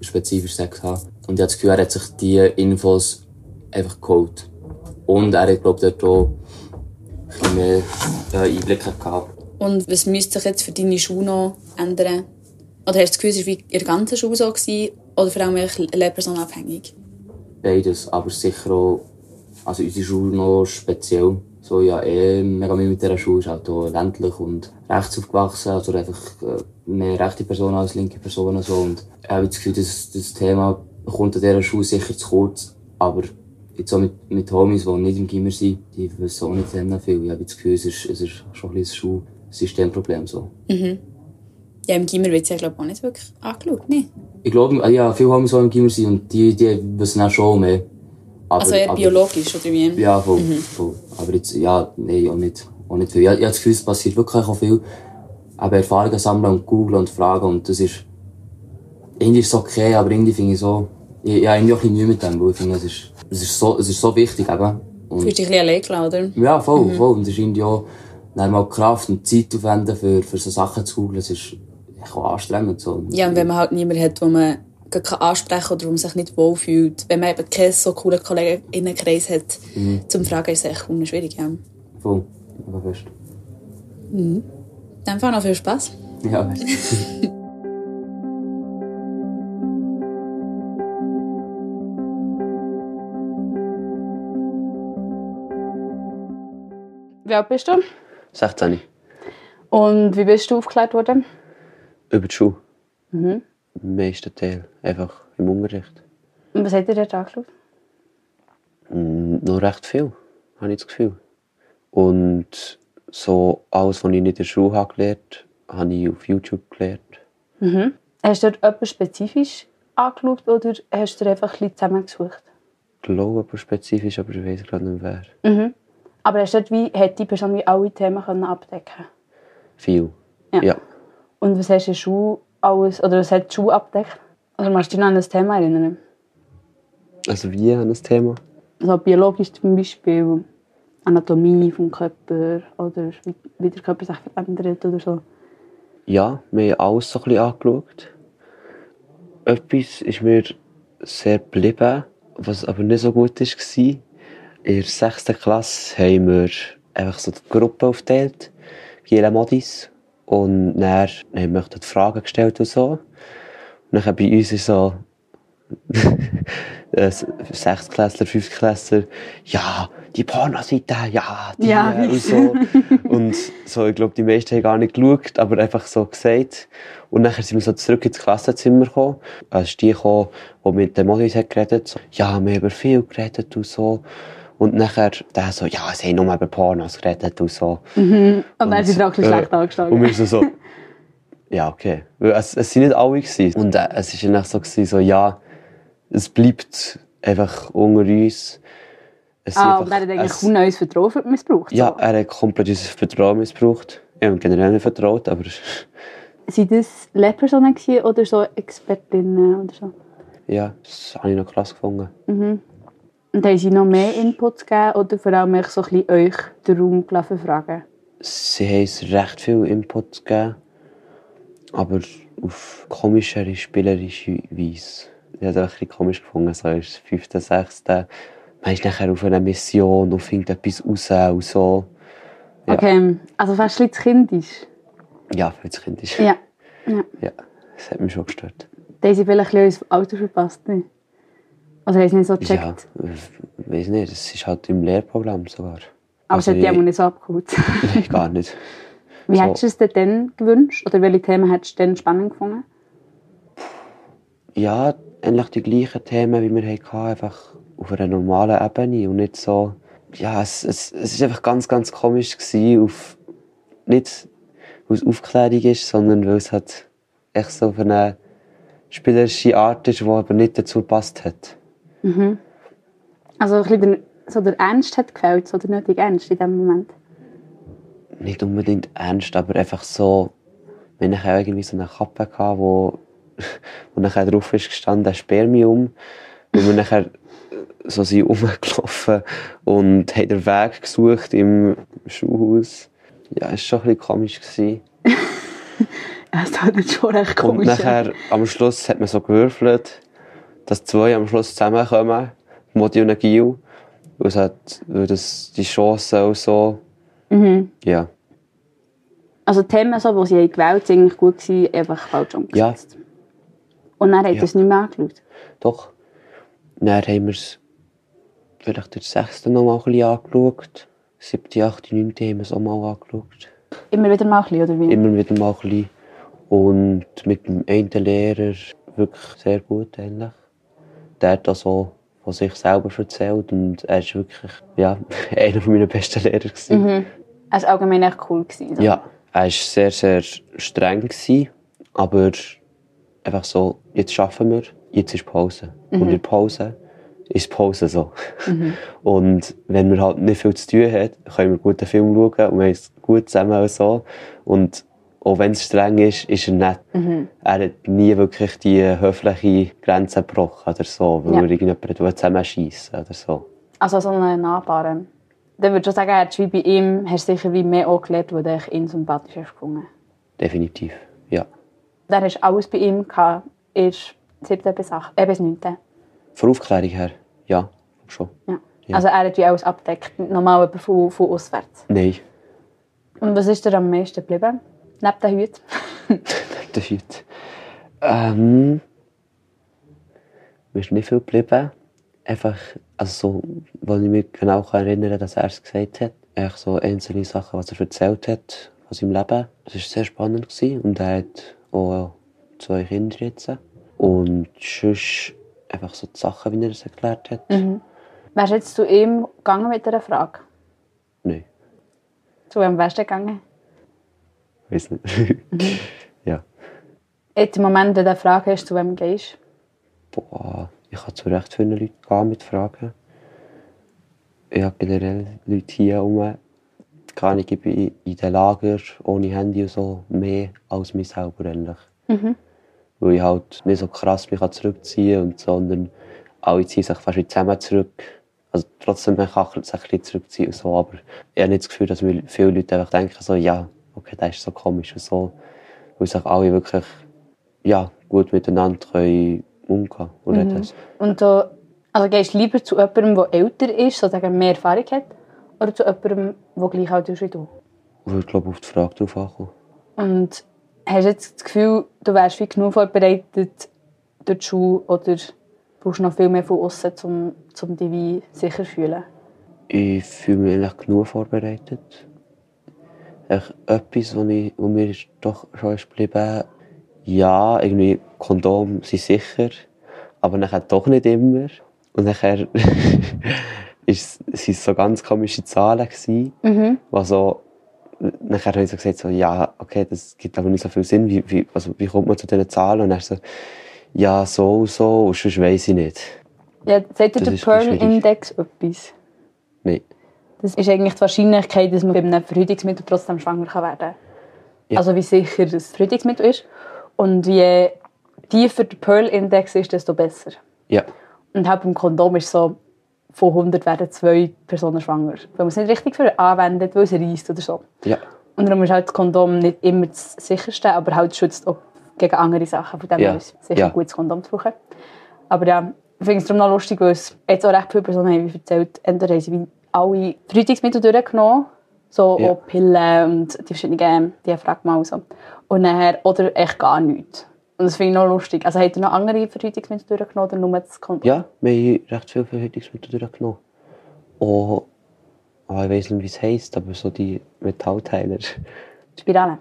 spezifisch 6H. Und ich habe das Gefühl, er hat sich diese Infos einfach geholt. Und er hat, glaube ich, dort auch ein bisschen mehr äh, Einblicke gehabt. Und was müsste sich jetzt für deine Schule noch ändern? Oder hast du das Gefühl, es war wie in der Schule so? Gewesen, oder vor allem lehrpersonabhängig? Beides, aber sicher auch, also unsere Schule noch speziell. So, ja, eh mega Mühe mit dieser Schule, ist halt auch ländlich und rechts aufgewachsen, also einfach äh, mehr rechte Personen als linke Personen, so. Und ich habe das Gefühl, das, das Thema kommt an dieser Schule sicher zu kurz, aber jetzt auch mit, mit Homies, die nicht im Gimmer sind, die wissen auch nicht sehr viel. Ich habe das Gefühl, es ist, es ist schon ein bisschen ein Schulsystemproblem, so. Mhm. Ja, im Gimmer wird es ja, glaube ich, auch nicht wirklich angeschaut, ne? Ich glaube, ja, viele Homies, die im Gimmer sind, und die, die wissen auch schon mehr. Aber- also eher aber- biologisch, oder wie? Ja, voll, Mhm. voll. Aber jetzt, ja, nein, auch nicht, auch nicht viel. Ich, ich habe das Gefühl, es passiert wirklich auch viel. Aber Erfahrungen sammeln und googeln und fragen und das ist, irgendwie ist es okay, aber irgendwie finde ich so, ich, ich habe irgendwie auch ein bisschen Mühe mit dem, weil ich finde, es ist, es ist so, es ist so wichtig eben. Und, Fühlst dich ein bisschen allein oder? ja, voll, Mhm. voll. Und es ist irgendwie auch, dann mal Kraft und Zeit aufwenden für, für so Sachen zu googeln, es ist anstrengend, so. Ja, und wenn man halt niemanden hat, wo man gar kann ansprechen kann oder wo man sich nicht wohlfühlt. Wenn man eben keinen so coolen Kolleginnenkreis hat, Mhm. zum Fragen, ist es echt schwierig. Ja. Voll, aber fest. Mhm. Dann Fall noch viel Spaß. Ja, [laughs] Wie alt bist du? 16. Und wie bist du aufgeklärt worden? Über die Schule. Mhm. Im meisten Teil. Einfach im Unterricht. Und was hat ihr dort angeschaut? Mm, Noch recht viel, habe ich das Gefühl. Und so alles, was ich nicht in der Schule habe gelernt habe, habe ich auf YouTube gelernt. Mhm. Hast du dort etwas spezifisch angeschaut oder hast du dir einfach ein bisschen zusammengesucht? Ich glaube aber spezifisch, aber ich weiß gerade nicht wer. Mhm. Aber hast du dort wie, hat die Person wie alle Themen können abdecken Viel. Ja. ja. Und was hast du in der Schule alles, oder was hat die Schule abdeckt? Oder magst du dich noch an das Thema erinnern? Also wie an das Thema? Also biologisch zum Beispiel, Anatomie vom Körper oder wie, wie der Körper sich verändert oder so. Ja, wir haben alles so ein bisschen angeschaut. Etwas ist mir sehr geblieben, was aber nicht so gut war. In der 6. Klasse haben wir einfach so die Gruppe aufgeteilt, jede Modis. Und dann haben wir die Fragen gestellt und so. Und dann bei uns ist so [laughs] Sechstklässler, Fünftklässler, ja, die Pornoseite, ja, die Ja. äh, und so. Und so, ich glaube, die meisten haben gar nicht geschaut, aber einfach so gesagt. Und dann sind wir so zurück ins Klassenzimmer gekommen. Es ist die gekommen, die mit den Modis hat geredet. So, ja, wir haben über viel geredet und so. Und nachher der so, ja, sie haben nur über Pornos geredet und so. Mhm. Und dann sind sie bisschen äh, schlecht angeschlagen. Und wir so, so [laughs] ja, okay. Es, es sind nicht alle gewesen. Und äh, es war dann so, gewesen, so, ja, es bleibt einfach unter uns. Es ah, und er hat eigentlich kaum neues Vertrauen missbraucht. Ja, er hat komplett unser Vertrauen missbraucht. Ich habe generell nicht vertraut, aber [laughs] Sind das Lehrpersonen oder so Expertinnen oder so? ja, das habe ich noch krass gefunden. Mhm. Und haben sie noch mehr Inputs gegeben oder vor allem euch so ein bisschen euch den Raum gelassen fragen? Sie haben recht viel Input gegeben, aber auf komischere, spielerische Weise. Ich habe es ein bisschen komisch gefunden, so ist fünfte, sechste. Man ist nachher auf einer Mission und findet etwas raus und so. Ja, Okay, also fast ein bisschen kindisch. ja für das Kind ist. Ja. Ja. Ja, das hat mich schon gestört. Da haben sie vielleicht ein bisschen ins Alter verpasst. Nicht? Oder haben sie nicht so gecheckt? Ja, ich weiß nicht, das ist halt im Lehrprogramm sogar. Aber es Also hat dich ich- auch nicht so abgeholt. [laughs] Nein, gar nicht. Wie So. hättest du es dir denn gewünscht? Oder welche Themen hättest du denn spannend gefunden? Ja, eigentlich die gleichen Themen, wie wir hatten, einfach auf einer normalen Ebene und nicht so... Ja, es, es, es ist einfach ganz, ganz komisch gewesen, auf... Nicht, weil es Aufklärung ist, sondern weil es halt echt so auf eine spielerische Art ist, die aber nicht dazu gepasst hat. Mhm. Also ein bisschen der, so der Ernst hat gefällt, so der nötige Ernst in dem Moment. nicht unbedingt ernst, aber einfach so, wenn ich auch irgendwie so eine Kappe hatte, wo, [laughs] wo nachher drauf ist gestanden, Spermium, und wir nachher so sind [laughs] rumgelaufen und haben den Weg gesucht im Schulhaus. Ja, es war schon ein bisschen komisch. Gewesen. [laughs] Es hat jetzt schon recht Und komisch. nachher, am Schluss hat man so gewürfelt, dass zwei am Schluss zusammenkommen, Modi und Gil. Es hat, das die Chance auch so, Mhm. ja. Also die Themen, so, die sie gewählt haben, sind eigentlich gut gewesen, einfach falsch umgesetzt. Ja, Und dann hat Ja. es nicht mehr angeschaut. Doch. Dann haben wir es vielleicht der sechste noch mal ein bisschen angeschaut. Siebte, achte, neunte haben wir es auch mal angeschaut. Immer wieder mal ein bisschen, oder wie? Immer wieder mal ein bisschen. Und mit dem einen Lehrer wirklich sehr gut eigentlich. Der hat auch so von sich selber erzählt und er ist wirklich ja, [laughs] einer meiner besten Lehrer. Gewesen. Mhm. Es war allgemein echt cool. Gewesen, so. Ja, er war sehr, sehr streng, gewesen, aber einfach so, jetzt arbeiten wir, jetzt ist Pause. Mhm. Und in Pause ist Pause so. Mhm. [laughs] Und wenn wir halt nicht viel zu tun haben, können wir gut einen Film schauen und wir haben es gut zusammen so. Und auch wenn es streng ist, ist er nett. Mhm. Er hat nie wirklich die höfliche Grenze gebrochen oder so, weil Ja. er irgendjemanden zusammenschießen oder so. Also so einen Nachbarn. Dann würde ich schon sagen, du wie bei ihm hast du sicher wie mehr auch gelernt, wo du ihn sympathisch hast gefunden. Definitiv, ja. Dann hast du alles bei ihm gehabt, erst 7. bis 8. Äh, bis 9. Von Aufklärung her, ja, schon. Ja. Ja. Also er hat wie alles abdeckt, normal von, von auswärts. Nein, Und was ist dir am meisten geblieben? Neben den Hüten? das ist Ähm, mir ist nicht viel geblieben. Einfach, also so, weil ich mich genau kann erinnern kann, dass er es gesagt hat. Einfach so einzelne Sachen, was er erzählt hat von seinem Leben. Das war sehr spannend. Gewesen. Und er hat auch zwei Kinder jetzt. Und sonst einfach so die Sachen, wie er es erklärt hat. Mhm. Wärst du jetzt zu ihm gegangen mit einer Frage? Nein, Zu wem wärst du gegangen? Weiß nicht. [laughs] ja. Jetzt im Moment, wenn du eine Frage hast, zu wem gehst Boah, ich kann zu recht vielen Leuten gehen mit Fragen. Ich habe generell Leute hier herum, kann ich bin in den Lager ohne Handy und so mehr als mich selber eigentlich. Mhm. Weil ich halt nicht so krass mich kann zurückziehen und sondern alle ziehen sich fast zusammen zurück. Also trotzdem kann sich ein bisschen zurückziehen und so, aber ich habe nicht das Gefühl, dass viele Leute einfach denken so, ja, okay, das ist so komisch und so. Weil sich alle wirklich ja, gut miteinander können umgehen und Mhm. Und du, also gehst du lieber zu jemandem, der älter ist, sozusagen mehr Erfahrung hat, oder zu jemandem, der gleich alt ist wie du? Ich würde glaube auf die Frage drauf ankommen. Und hast du jetzt das Gefühl, du wärst wie genug vorbereitet durch die Schule oder brauchst du noch viel mehr von außen, um, um dich wie sicher zu fühlen? Ich fühle mich eigentlich genug vorbereitet. Etwas, was, ich, was mir doch schon ist geblieben ja, irgendwie Kondom sind sicher, aber nachher doch nicht immer. Und nachher [laughs] ist, sind es so ganz komische Zahlen gewesen, Mhm. wo so, nachher habe ich so gesagt, so, ja, okay, das gibt aber nicht so viel Sinn, wie, wie, also, wie kommt man zu diesen Zahlen? Und dann so, ja, so und so, und sonst weiss ich nicht. Ja, sagt dir der. Pearl-Index etwas? Das ist eigentlich die Wahrscheinlichkeit, dass man bei einem Verhütungsmittel trotzdem schwanger werden kann. Ja. Also wie sicher das Verhütungsmittel ist. Und je tiefer der Pearl-Index ist, desto besser. Ja. Und halt beim Kondom ist so, von 100 werden zwei Personen schwanger. Weil man es nicht richtig für anwendet, weil es reißt oder so. Ja. Und darum ist halt das Kondom nicht immer das sicherste, aber halt schützt auch gegen andere Sachen. Von dem Ja. ist es sicher Ja. ein gutes Kondom zu brauchen. Aber ja, ich finde es darum noch lustig, weil es jetzt auch recht viele Personen haben wie erzählt, entweder haben sie alle Verhütungsmittel durchgenommen So Ja. auch Pillen und die verschiedenen Diaphragma und so. Und nachher, oder echt gar nichts. Und das finde ich noch lustig. Also habt ihr noch andere Verhütungsmittel durchgenommen oder nur das Kondom? Ja, wir haben recht viel Verhütungsmittel durchgenommen. Und, ah, ich weiß nicht, wie es heisst, aber so die Metallteiler. Spirale.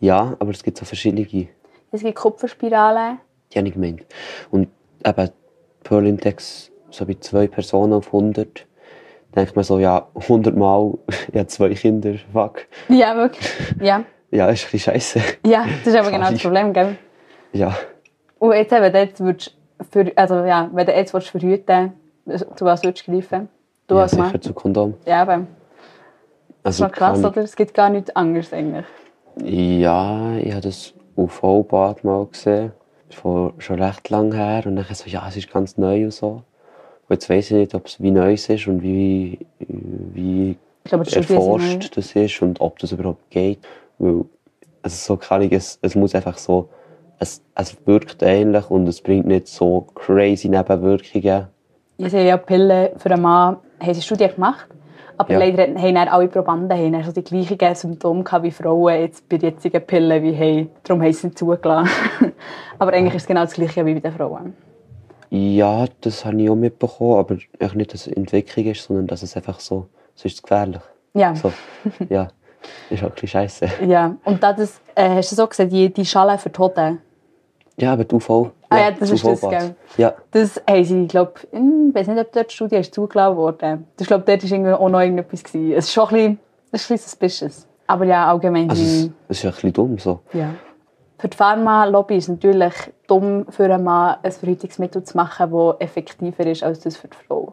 Ja, aber es gibt so verschiedene. Die Es gibt Kupferspirale. habe ich gemeint. Und eben Pearl Index, so bei zwei Personen auf 100, denkt man so, ja, 100 Mal, ich habe zwei Kinder, fuck. Ja, wirklich. Ja. [laughs] Ja, ist ein bisschen scheiße. Ja, das ist aber genau das. Problem, gell? Ja, Und jetzt, wenn du jetzt würdest, für, also ja, wenn du jetzt willst verhüten du was würdest du greifen? Du ja als Mann? sicher zu Kondom. Ja, aber das ist Also, noch krass, kann oder? Es gibt gar nichts anderes eigentlich. ich- Ja, ich habe das UV-Bad mal gesehen. Von schon recht lang her. Und dann so, ja, es ist ganz neu und so. Jetzt weiss ich nicht, ob es wie neu es ist und wie, wie glaube, neu. erforscht das ist und ob das überhaupt geht. Weil, also so kann ich, es, es muss einfach so, es, es wirkt ähnlich und es bringt nicht so crazy Nebenwirkungen. Ich sehe ja Pillen für einen Mann, haben sie Studien gemacht. Aber Ja. leider haben dann alle Probanden haben dann so die gleichen Symptome gehabt wie Frauen jetzt bei jetzigen Pillen, wie hey, darum haben sie es nicht zugelassen. [laughs] aber eigentlich ist es genau das gleiche wie bei den Frauen. Ja, das habe ich auch mitbekommen, aber echt nicht, dass es Entwicklung ist, sondern dass es einfach so, so ist es gefährlich. Ja. So, ja, ist halt ein bisschen scheiße. [laughs] Ja, und da das, äh, hast du so gesehen, die, die Schale für Hoden, Ja, aber die UV. Ah ja, das ist das, gell? Ja, das haben sie, glaube ich, weiß nicht, ob dort die Studie ist zugelassen worden. Ich glaube, dort war auch noch irgendetwas. Gewesen. Es ist schon ein bisschen, es ist ein bisschen suspicious. Aber ja, allgemein. also es, es ist ja ein bisschen dumm so. Ja. Für die Pharma-Lobby ist es natürlich dumm, für einen Mann ein Verhütungsmittel zu machen, das effektiver ist als das für die Frau.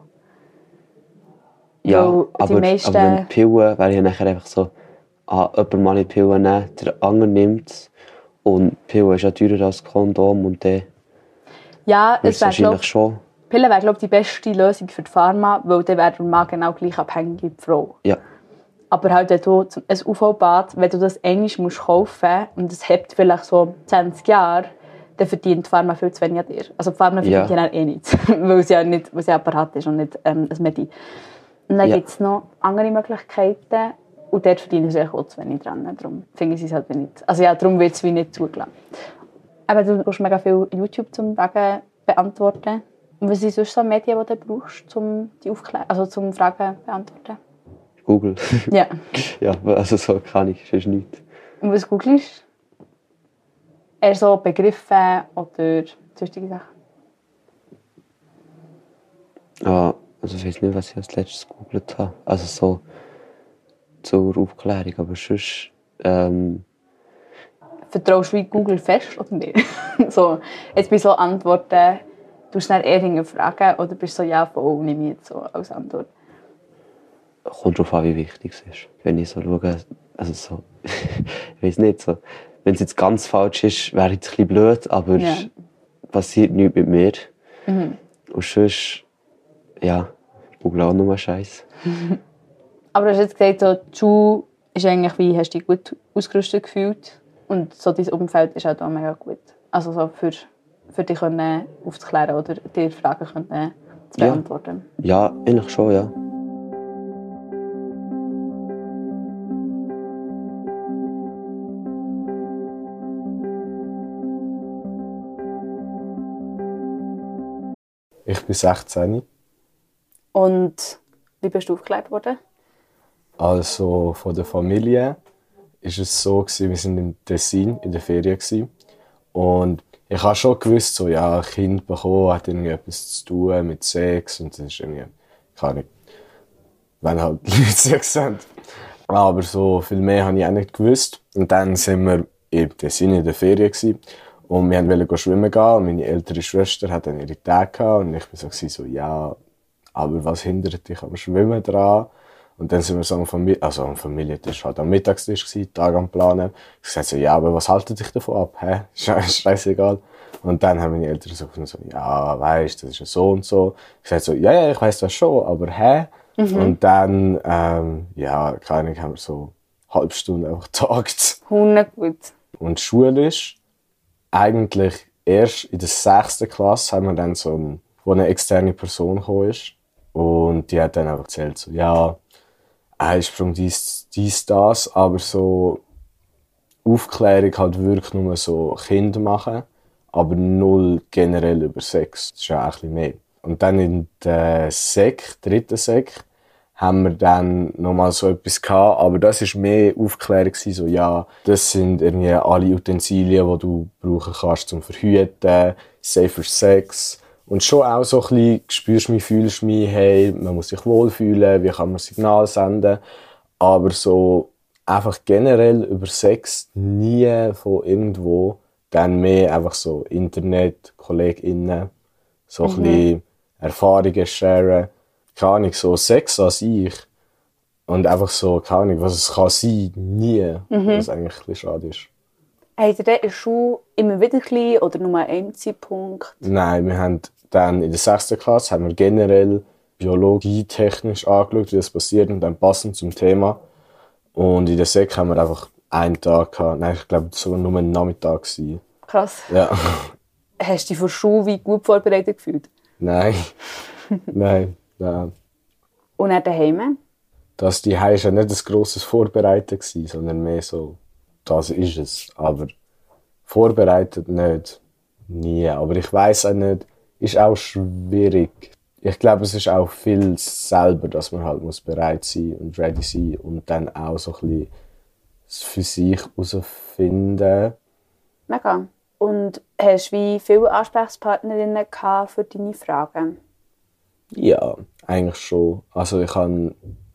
Ja, Weil die aber, meisten- aber wenn die Pillen, wäre ja nachher einfach so, ah, jemand mal die Pillen nehmen, der andere nimmt es. Und die Pille ist ja teurer als das Kondom und dann Ja, es wäre, wahrscheinlich glaub, schon. Pillen wäre, glaube die beste Lösung für die Pharma, weil dann wäre der Mann genau gleich abhängig wie die Frau. Ja. Aber halt, wenn du ein UV-Bad, wenn du das einmal musst kaufen und es hebt vielleicht so 20 Jahre, dann verdient die Pharma viel zu wenig an dir. Also die Pharma verdient ja, eh nichts, [laughs] weil es ja nicht, weil es ja Apparat ist und nicht ähm, ein Medi. Und dann Ja. gibt es noch andere Möglichkeiten und dort verdienen sie auch zu wenig dran. Darum finde ich es halt nicht. Also ja, darum wird es wie nicht zugelassen. Aber du brauchst mega viel YouTube zum Fragen beantworten. Und was sind sonst so Medien, die du brauchst, um die Aufklär also zum Fragen beantworten? Google. Ja. [laughs] ja, also so kann ich, sonst nicht. Und was googelst? Eher so Begriffe oder sonstige Sachen? Ja, also ich weiß nicht, was ich als letztes gegoogelt habe. Also so zur Aufklärung, aber sonst, ähm, Vertraust du wie Google fest oder nicht? [laughs] so, jetzt bei so Antworten, du schnell eher fragen oder bist du so, ja, voll, nehme ich jetzt so als Antwort? kommt drauf an, wie wichtig es ist. Wenn ich so schaue, also so, [laughs] ich weiß nicht, so, wenn es jetzt ganz falsch ist, wäre es ein bisschen blöd, aber Ja. passiert nichts mit mir. Mhm. Und sonst, ja, ich google auch nur Scheiß. [laughs] Aber du hast jetzt gesagt, so, die Schule ist eigentlich wie, hast du dich gut ausgerüstet gefühlt und so dein Umfeld ist auch da mega gut. Also so für, für dich können aufzuklären oder dir Fragen können zu Ja. beantworten. Ja, eigentlich schon, ja. Ich bin 16. Und wie bist du aufgeklärt worden? Also von der Familie ist es so gewesen, wir sind in Tessin in der Ferien gewesen. und ich habe schon gewusst, so ja, ein Kind bekommen hat irgendwie etwas zu tun mit Sex und das ist irgendwie, keine Ahnung, wenn halt [laughs] Leute Sex haben. Aber so viel mehr habe ich auch nicht gewusst. Und dann sind wir in Tessin in der Ferien gewesen. Und wir wollten schwimmen gehen und meine ältere Schwester hat dann ihre Tage gehabt und ich war so, so ja, aber was hindert dich am Schwimmen dran? Und dann sind wir so am Familie, also am Familientisch, halt am Mittagstisch gewesen, Tag am Planen. Ich sagte so, ja, aber was haltet dich davon ab? Hä? [laughs] Sche- Scheißegal. Und dann haben meine Eltern so, so ja, weißt, das ist ja so und so. Ich sagte so, ja, ja, ich weiß das schon, aber hä? Mhm. Und dann, ähm, ja, keine Ahnung, haben wir so eine halbe Stunde einfach [laughs] getagt. Hunde gut. Und schulisch, eigentlich erst in der sechsten Klasse haben wir dann so ein, wo eine externe Person ist. Und die hat dann einfach erzählt, so, ja, Einsprung, dies, dies, das, aber so Aufklärung halt wirklich nur so Kinder machen, aber null generell über Sex. Das ist ja auch ein bisschen mehr. Und dann in der Sek, dritten Sek, haben wir dann nochmal so etwas gehabt, aber das ist mehr Aufklärung gewesen, so, ja, das sind irgendwie alle Utensilien, die du brauchen kannst zum Verhüten, safer Sex. Und schon auch so ein bisschen, spürst du mich, fühlst du mich, hey, man muss sich wohlfühlen, wie kann man Signal senden. Aber so einfach generell über Sex nie von irgendwo, dann mehr einfach so Internet, KollegInnen, so ein Mhm. bisschen Erfahrungen sharen, keine Ahnung, so Sex an sich. Und einfach so, keine Ahnung, was es kann sein, nie. Mhm. Was eigentlich ein bisschen schade ist. Habt ihr der Schule immer wieder ein bisschen oder nur an einem Zeitpunkt? Nein, wir haben dann in der sechsten Klasse haben wir generell biologietechnisch angeschaut, wie das passiert und dann passend zum Thema. Und in der Sek haben wir einfach einen Tag gehabt. Nein, ich glaube, es war nur ein Nachmittag. Gewesen. Krass. Ja. Hast du dich für Schule wie gut vorbereitet gefühlt? Nein. [laughs] Nein. Nein. Und dann daheim? Das die war ja nicht ein grosses Vorbereiten, gewesen, sondern mehr so, das ist es. Aber vorbereitet nicht. Nie. Aber ich weiß auch nicht, ist auch schwierig. Ich glaube, es ist auch viel selber, dass man halt muss bereit sein und ready sein und dann auch so ein bisschen für sich herausfinden. Mega. Und hast du wie viele Ansprechpartnerinnen für deine Fragen? Ja, eigentlich schon. Also ich hatte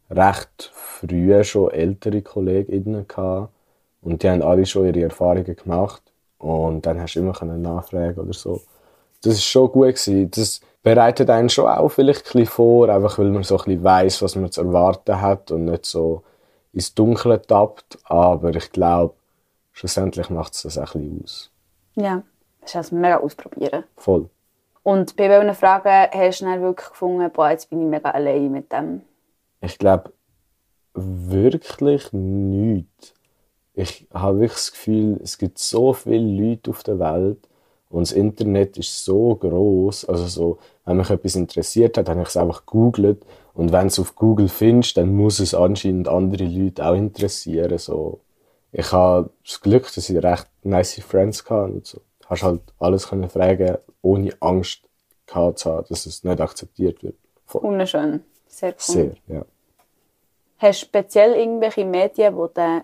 recht früh schon ältere KollegInnen gehabt und die haben alle schon ihre Erfahrungen gemacht und dann hast du immer können nachfragen oder so. Das ist schon gut gewesen. Das bereitet einen schon auch vielleicht ein bisschen vor, einfach weil man so ein bisschen weiss, was man zu erwarten hat und nicht so ins Dunkle tappt. Aber ich glaube, schlussendlich macht es das auch ein bisschen aus. Ja. Das ist also mega ausprobieren. Voll. Und bei welchen Fragen hast du dann wirklich gefunden, boah, jetzt bin ich mega allein mit dem? Ich glaube, wirklich nichts. Ich habe wirklich das Gefühl, es gibt so viele Leute auf der Welt und das Internet ist so groß. Also so, wenn mich etwas interessiert hat, habe ich es einfach googelt und wenn es auf Google findest, dann muss es anscheinend andere Leute auch interessieren. So, ich habe das Glück, dass ich recht nice Friends hatte und so. Hast halt alles können fragen, ohne Angst gehabt zu haben, dass es nicht akzeptiert wird. Voll. Wunderschön. Sehr cool. Sehr, ja. Hast du speziell irgendwelche Medien, die du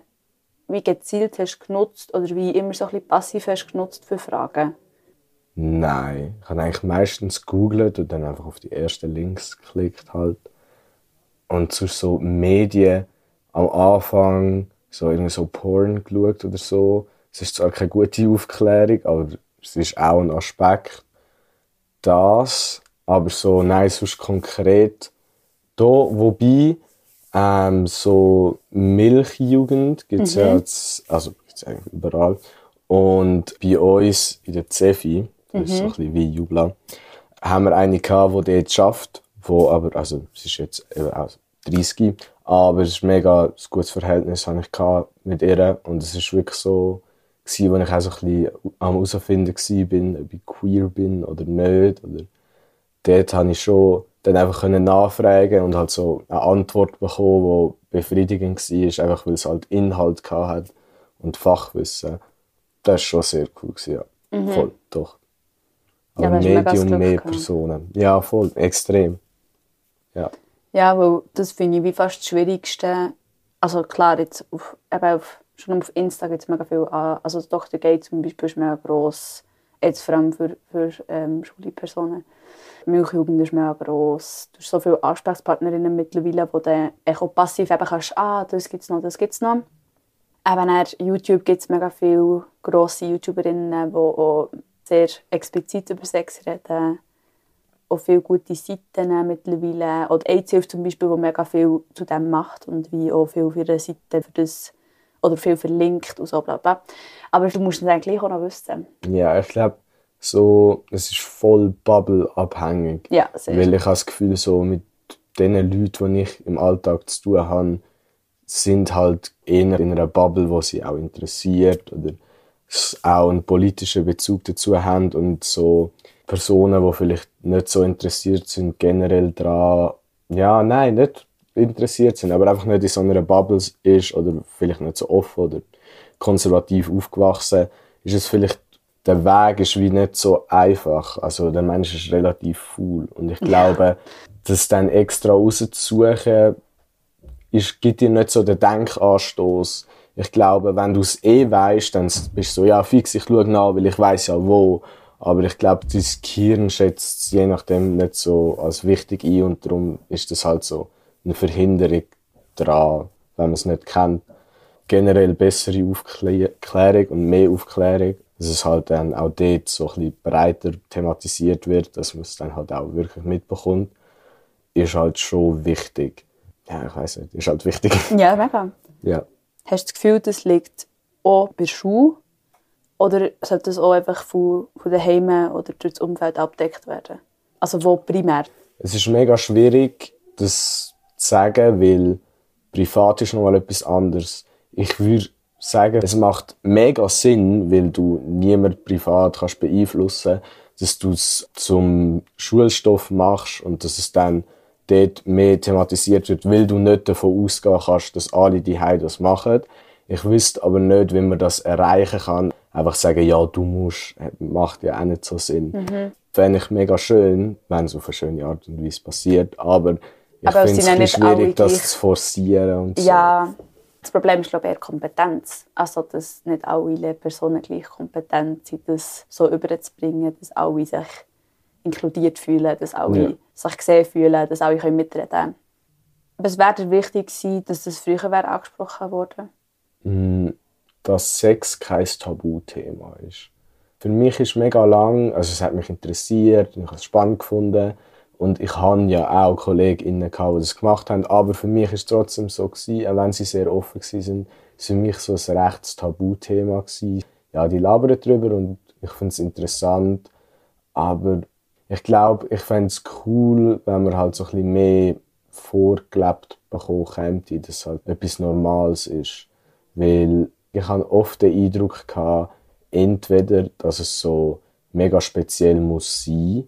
wie gezielt hast genutzt oder wie immer so ein bisschen passiv hast genutzt für Fragen? Nein, ich habe eigentlich meistens googelt und dann einfach auf die ersten Links geklickt halt. Und zu so Medien am Anfang so irgendwie so Porn geschaut oder so. Es ist zwar keine gute Aufklärung, aber es ist auch ein Aspekt. Das, aber so, nein, sonst konkret da, wobei ähm, so Milchjugend gibt es ja Mhm. jetzt, also gibt's eigentlich überall. Und bei uns in der Cefi, das ist so Mhm. ein bisschen wie Jubla, haben wir eine gehabt, die dort schafft, wo aber, also sie ist jetzt eben auch 30, aber es ist mega ein gutes Verhältnis habe ich gehabt mit ihr und es ist wirklich so gewesen, wo ich auch so ein bisschen am herausfinden bin, ob ich queer bin oder nicht oder dort habe ich schon dann einfach können nachfragen und halt so eine Antwort bekommen, die befriedigend war, einfach weil es halt Inhalt hat und Fachwissen. Das war schon sehr cool. Gewesen, ja. Mhm. Voll, doch. Ja, Aber das Medium, mehr gehabt. Personen. Ja, voll, extrem. Ja. Ja, weil das finde ich wie fast das Schwierigste. Also klar, jetzt auf, eben auf, schon auf Insta gibt es mega viel an. Also das Dr. Gay zum Beispiel ist mega gross. Jetzt vor allem für, für ähm, schwule Personen. Milchjugend ist mega gross. Du hast so viele Ansprechpartnerinnen mittlerweile, wo du auch passiv eben kannst, ah, das gibt's noch, das gibt's noch. Eben auf YouTube gibt es mega viele grosse YouTuberinnen, die auch sehr explizit über Sex reden. Auch viele gute Seiten mittlerweile. Oder AIDS zum Beispiel, die mega viel zu dem macht und wie auch viel auf ihrer Seite für das oder viel verlinkt und so bla bla. Aber du musst es eigentlich auch noch wissen. Ja, ich glaube, so, es ist voll Bubble-abhängig. Ja, sehr. Weil ich habe das Gefühl, so mit den Leuten, die ich im Alltag zu tun habe, sind halt eher in einer Bubble, die sie auch interessiert oder auch einen politischen Bezug dazu haben und so Personen, die vielleicht nicht so interessiert sind, generell daran, ja, nein, nicht interessiert sind, aber einfach nicht in so einer Bubble ist oder vielleicht nicht so offen oder konservativ aufgewachsen, ist es vielleicht der Weg ist wie nicht so einfach. Also der Mensch ist relativ faul und ich glaube, das dann extra rauszusuchen, ist, gibt dir nicht so den Denkanstoß. Ich glaube, wenn du es eh weißt, dann bist du so, ja fix, ich schaue nach, weil ich weiß ja wo. Aber ich glaube, dein Gehirn schätzt es je nachdem nicht so als wichtig ein und darum ist das halt so eine Verhinderung dran, wenn man es nicht kennt. Generell bessere Aufklärung und mehr Aufklärung, dass es halt dann auch dort so ein bisschen breiter thematisiert wird, dass man es dann halt auch wirklich mitbekommt, ist halt schon wichtig. Ja, ich weiß nicht, ist halt wichtig. [laughs] Ja, mega. Ja. Hast du das Gefühl, das liegt auch bei der Schule? Oder sollte das auch einfach von, von den Heimen oder durch das Umfeld abgedeckt werden? Also wo primär? Es ist mega schwierig, das sagen, weil privat ist nochmal etwas anderes. Ich würde sagen, es macht mega Sinn, weil du niemand privat kannst beeinflussen dass du es zum Schulstoff machst und dass es dann dort mehr thematisiert wird, weil du nicht davon ausgehen kannst, dass alle die das machen. Ich wüsste aber nicht, wie man das erreichen kann. Einfach sagen, ja, du musst, macht ja auch nicht so Sinn. Mhm. Fände ich mega schön, wenn es auf eine schöne Art und Weise passiert. Aber ich Aber es sind ja nicht alle schwierig, das zu forcieren und so. Ja, das Problem ist glaube ich eher Kompetenz. Also dass nicht alle Personen gleich kompetent sind, das so überzubringen, dass alle sich inkludiert fühlen, dass alle Ja. sich gesehen fühlen, dass alle können mitreden können. Aber es wäre wichtig gewesen, dass das früher wäre angesprochen wurde. Mm, dass Sex kein Tabuthema ist. Für mich ist mega lang, also es hat mich interessiert, ich habe es spannend gefunden und ich hatte ja auch KollegInnen, gehabt, die das gemacht haben, aber für mich ist es trotzdem so, gewesen, auch wenn sie sehr offen waren, ist für mich so ein rechtes Tabuthema gewesen. Ja, die labern darüber und ich finde es interessant, aber ich glaube, ich fände es cool, wenn man halt so ein bisschen mehr vorgelebt bekommen könnte, dass es halt etwas Normales ist. Weil ich habe oft den Eindruck gehabt, entweder, dass es so mega speziell muss sein,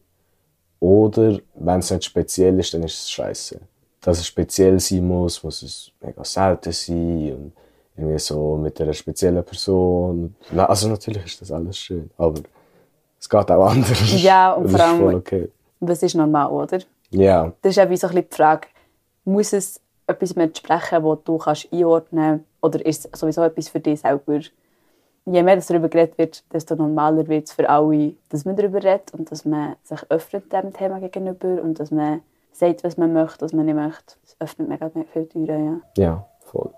oder wenn es nicht speziell ist, dann ist es scheiße. Dass es speziell sein muss, muss es mega selten sein und irgendwie so mit einer speziellen Person. Also natürlich ist das alles schön, aber es geht auch anders. Ja, und das vor ist allem- okay. Was ist normal, oder? Ja, Das ist ja wie so ein bisschen die Frage, muss es etwas mit sprechen, das du kannst einordnen kannst, oder ist es sowieso etwas für dich selber? Je mehr das darüber geredet wird, desto normaler wird es für alle, dass man darüber redet und dass man sich öffnet dem Thema gegenüber und dass man sagt, was man möchte, was man nicht möchte. Das öffnet mega viele Türen, ja. ja, voll.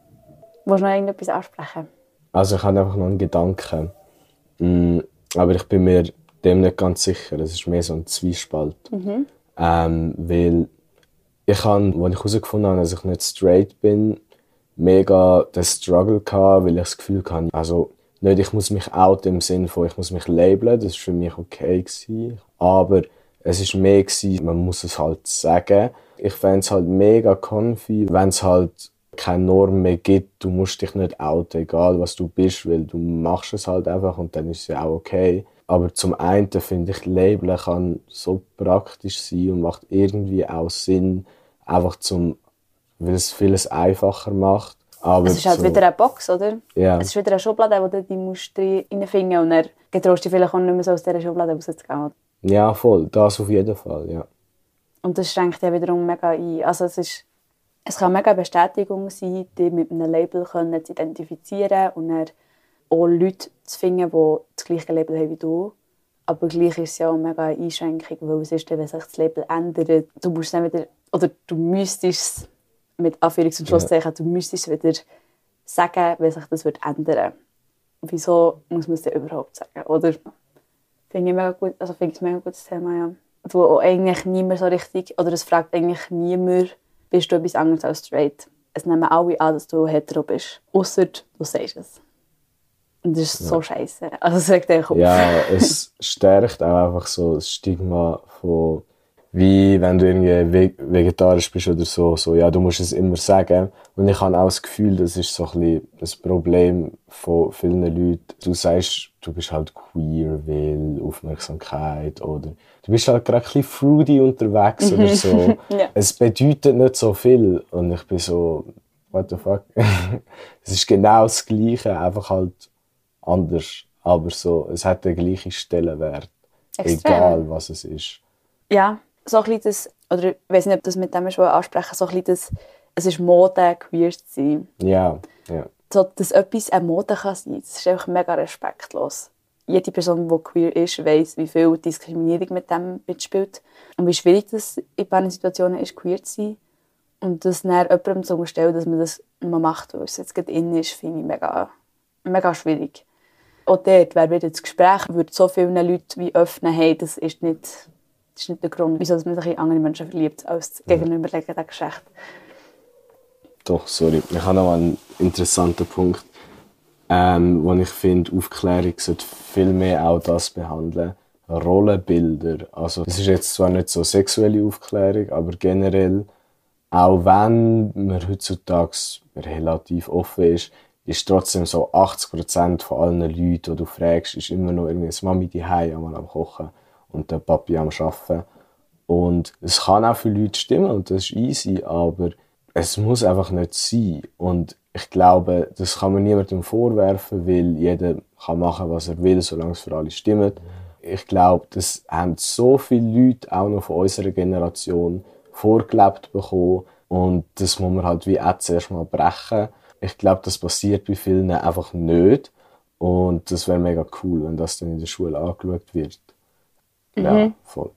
Willst du noch irgendetwas ansprechen? Also ich habe einfach noch einen Gedanken. Mm, aber ich bin mir dem nicht ganz sicher. Es ist mehr so ein Zwiespalt. Mhm. Ähm, weil ich habe, als ich herausgefunden habe, dass ich nicht straight bin, mega den Struggle gehabt, weil ich das Gefühl hatte, also nicht, ich muss mich outen im Sinne von, ich muss mich labeln, das war für mich okay. Gewesen. Aber es ist mehr gewesen, man muss es halt sagen. Ich fände es halt mega confi, wenn es halt keine Norm mehr gibt. Du musst dich nicht outen, egal was du bist, weil du machst es halt einfach und dann ist es ja auch okay. Aber zum einen finde ich, Labeln kann so praktisch sein und macht irgendwie auch Sinn, einfach zum, weil es vieles einfacher macht. Aber es ist halt so, wieder eine Box, oder? Ja. Es ist wieder eine Schublade, wo du die musst reinfinden und dann getraust du vielleicht auch nicht mehr so aus dieser Schublade rauszugehen. Ja, voll, das auf jeden Fall, ja. Und das schränkt ja wiederum mega ein. Also es, ist, es kann mega Bestätigung sein, dich mit einem Label können zu identifizieren und dann auch Leute zu finden, die das gleiche Label haben wie du. Aber gleich ist es ja auch mega eine Einschränkung, weil es ist wenn sich das Label ändert, du musst dann wieder, oder du müsstest es, mit Anführungs- und Schlusszeichen, du müsstest es wieder sagen, wenn sich das wird ändern Wieso muss man es denn überhaupt sagen, oder? Finde ich mega gut, also finde ich ein mega gutes Thema, ja. Wo auch eigentlich niemand so richtig, oder es fragt eigentlich niemand, bist du etwas anderes als straight? Es nehmen alle an, dass du hetero bist. Außer du sagst es. Und das ist so scheiße. Also es regt dich auf. Ja, es stärkt auch einfach so das Stigma von, wie wenn du irgendwie vegetarisch bist oder so, so, ja, du musst es immer sagen. Und ich habe auch das Gefühl, das ist so ein bisschen das Problem von vielen Leuten. Du sagst, du bist halt queer, weil Aufmerksamkeit oder du bist halt gerade ein bisschen fruity unterwegs oder so. [laughs] ja. Es bedeutet nicht so viel. Und ich bin so, what the fuck? [laughs] es ist genau das Gleiche, einfach halt anders. Aber so, es hat den gleichen Stellenwert. Extrem. Egal, was es ist. Ja, so ein bisschen das, oder ich weiß nicht, ob das mit dem schon ansprechen, so ein bisschen das, es ist Mode, queer zu sein. Ja, ja. So, dass etwas eine Mode kann sein, das ist einfach mega respektlos. Jede Person, die queer ist, weiß, wie viel Diskriminierung mit dem mitspielt und wie schwierig das in beiden Situationen ist, queer zu sein. Und das dann jemandem zu unterstellen, dass man das nur macht, weil es jetzt gerade innen ist, finde ich mega, mega schwierig. Auch dort wäre wieder das Gespräch, würde so vielen Leuten wie öffnen, hey, das ist nicht, das ist nicht der Grund, wieso man sich in andere Menschen verliebt, als das gegenüberliegende Geschlecht. Doch, sorry. Ich habe noch einen interessanten Punkt, ähm, wo ich finde, Aufklärung sollte viel mehr auch das behandeln. Rollenbilder. Also, das ist jetzt zwar nicht so sexuelle Aufklärung, aber generell, auch wenn man heutzutage relativ offen ist, ist trotzdem so 80% von allen Leuten, die du fragst, ist immer noch irgendwie das Mami die am Kochen und der Papi am Arbeiten. Und es kann auch für Leute stimmen und das ist easy, aber es muss einfach nicht sein. Und ich glaube, das kann man niemandem vorwerfen, weil jeder kann machen, was er will, solange es für alle stimmt. Ich glaube, das haben so viele Leute auch noch von unserer Generation vorgelebt bekommen und das muss man halt wie auch zuerst mal brechen. Ich glaube, das passiert bei vielen einfach nicht und das wäre mega cool, wenn das dann in der Schule angeschaut wird. Ja, Mhm. voll.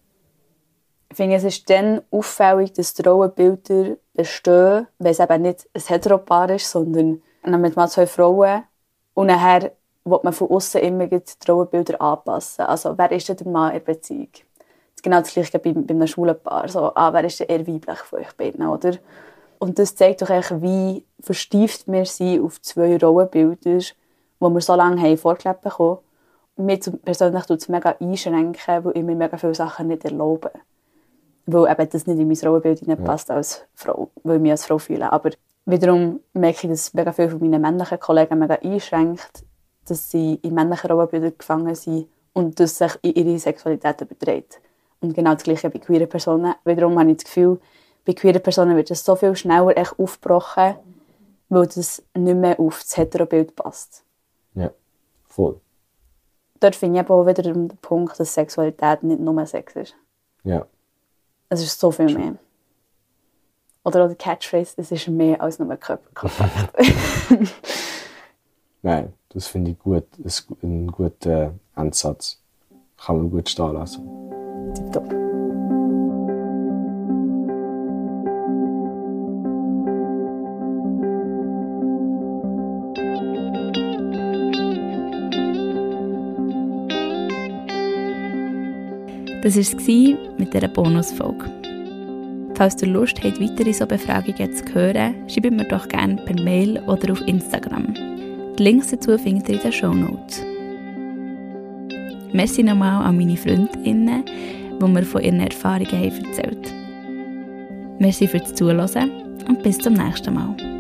Ich finde, es ist dann auffällig, dass die Rollenbilder bestehen, wenn es eben nicht ein Heteropaar ist, sondern dann mit mal zwei Frauen. Und nachher will man von außen immer die Rollenbilder anpassen. Also, wer ist denn der Mann in der Beziehung? Das ist genau das Gleiche bei, bei einem Schulenpaar. So, ah, wer ist denn eher weiblich von euch beiden, oder? Und das zeigt doch eigentlich, wie verstieft wir sind auf zwei Rollenbilder, die wir so lange haben vorgelebt bekommen. Mir persönlich tut es mega einschränken, weil ich mir mega viele Sachen nicht erlaube. Weil eben das nicht in mein Rollenbild hineinpasst als Frau, weil ich mich als Frau fühle. Aber wiederum merke ich, dass mega viele von meinen männlichen Kollegen mega einschränkt, dass sie in männlichen Rollenbildern gefangen sind und das sich in ihre Sexualität überträgt. Und genau das Gleiche bei queeren Personen. Wiederum habe ich das Gefühl, bei queeren Personen wird es so viel schneller echt aufgebrochen, weil das nicht mehr auf das Heterobild passt. Ja, voll. Dort finde ich auch wieder den Punkt, dass Sexualität nicht nur Sex ist. Ja. Es ist so viel mehr. Oder die Catchphrase, es ist mehr als nur Körperkontakt. [laughs] Nein, das finde ich gut. Das ist ein guter Ansatz. Kann man gut stehen lassen. Tipptopp. Das war es mit dieser Bonusfolge. Falls ihr Lust habt, weitere so Befragungen zu hören, schreibt mir doch gerne per Mail oder auf Instagram. Die Links dazu findet ihr in den Show Notes. Merci nochmal an meine Freundinnen, die mir von ihren Erfahrungen haben erzählt haben. Merci fürs Zuhören und bis zum nächsten Mal.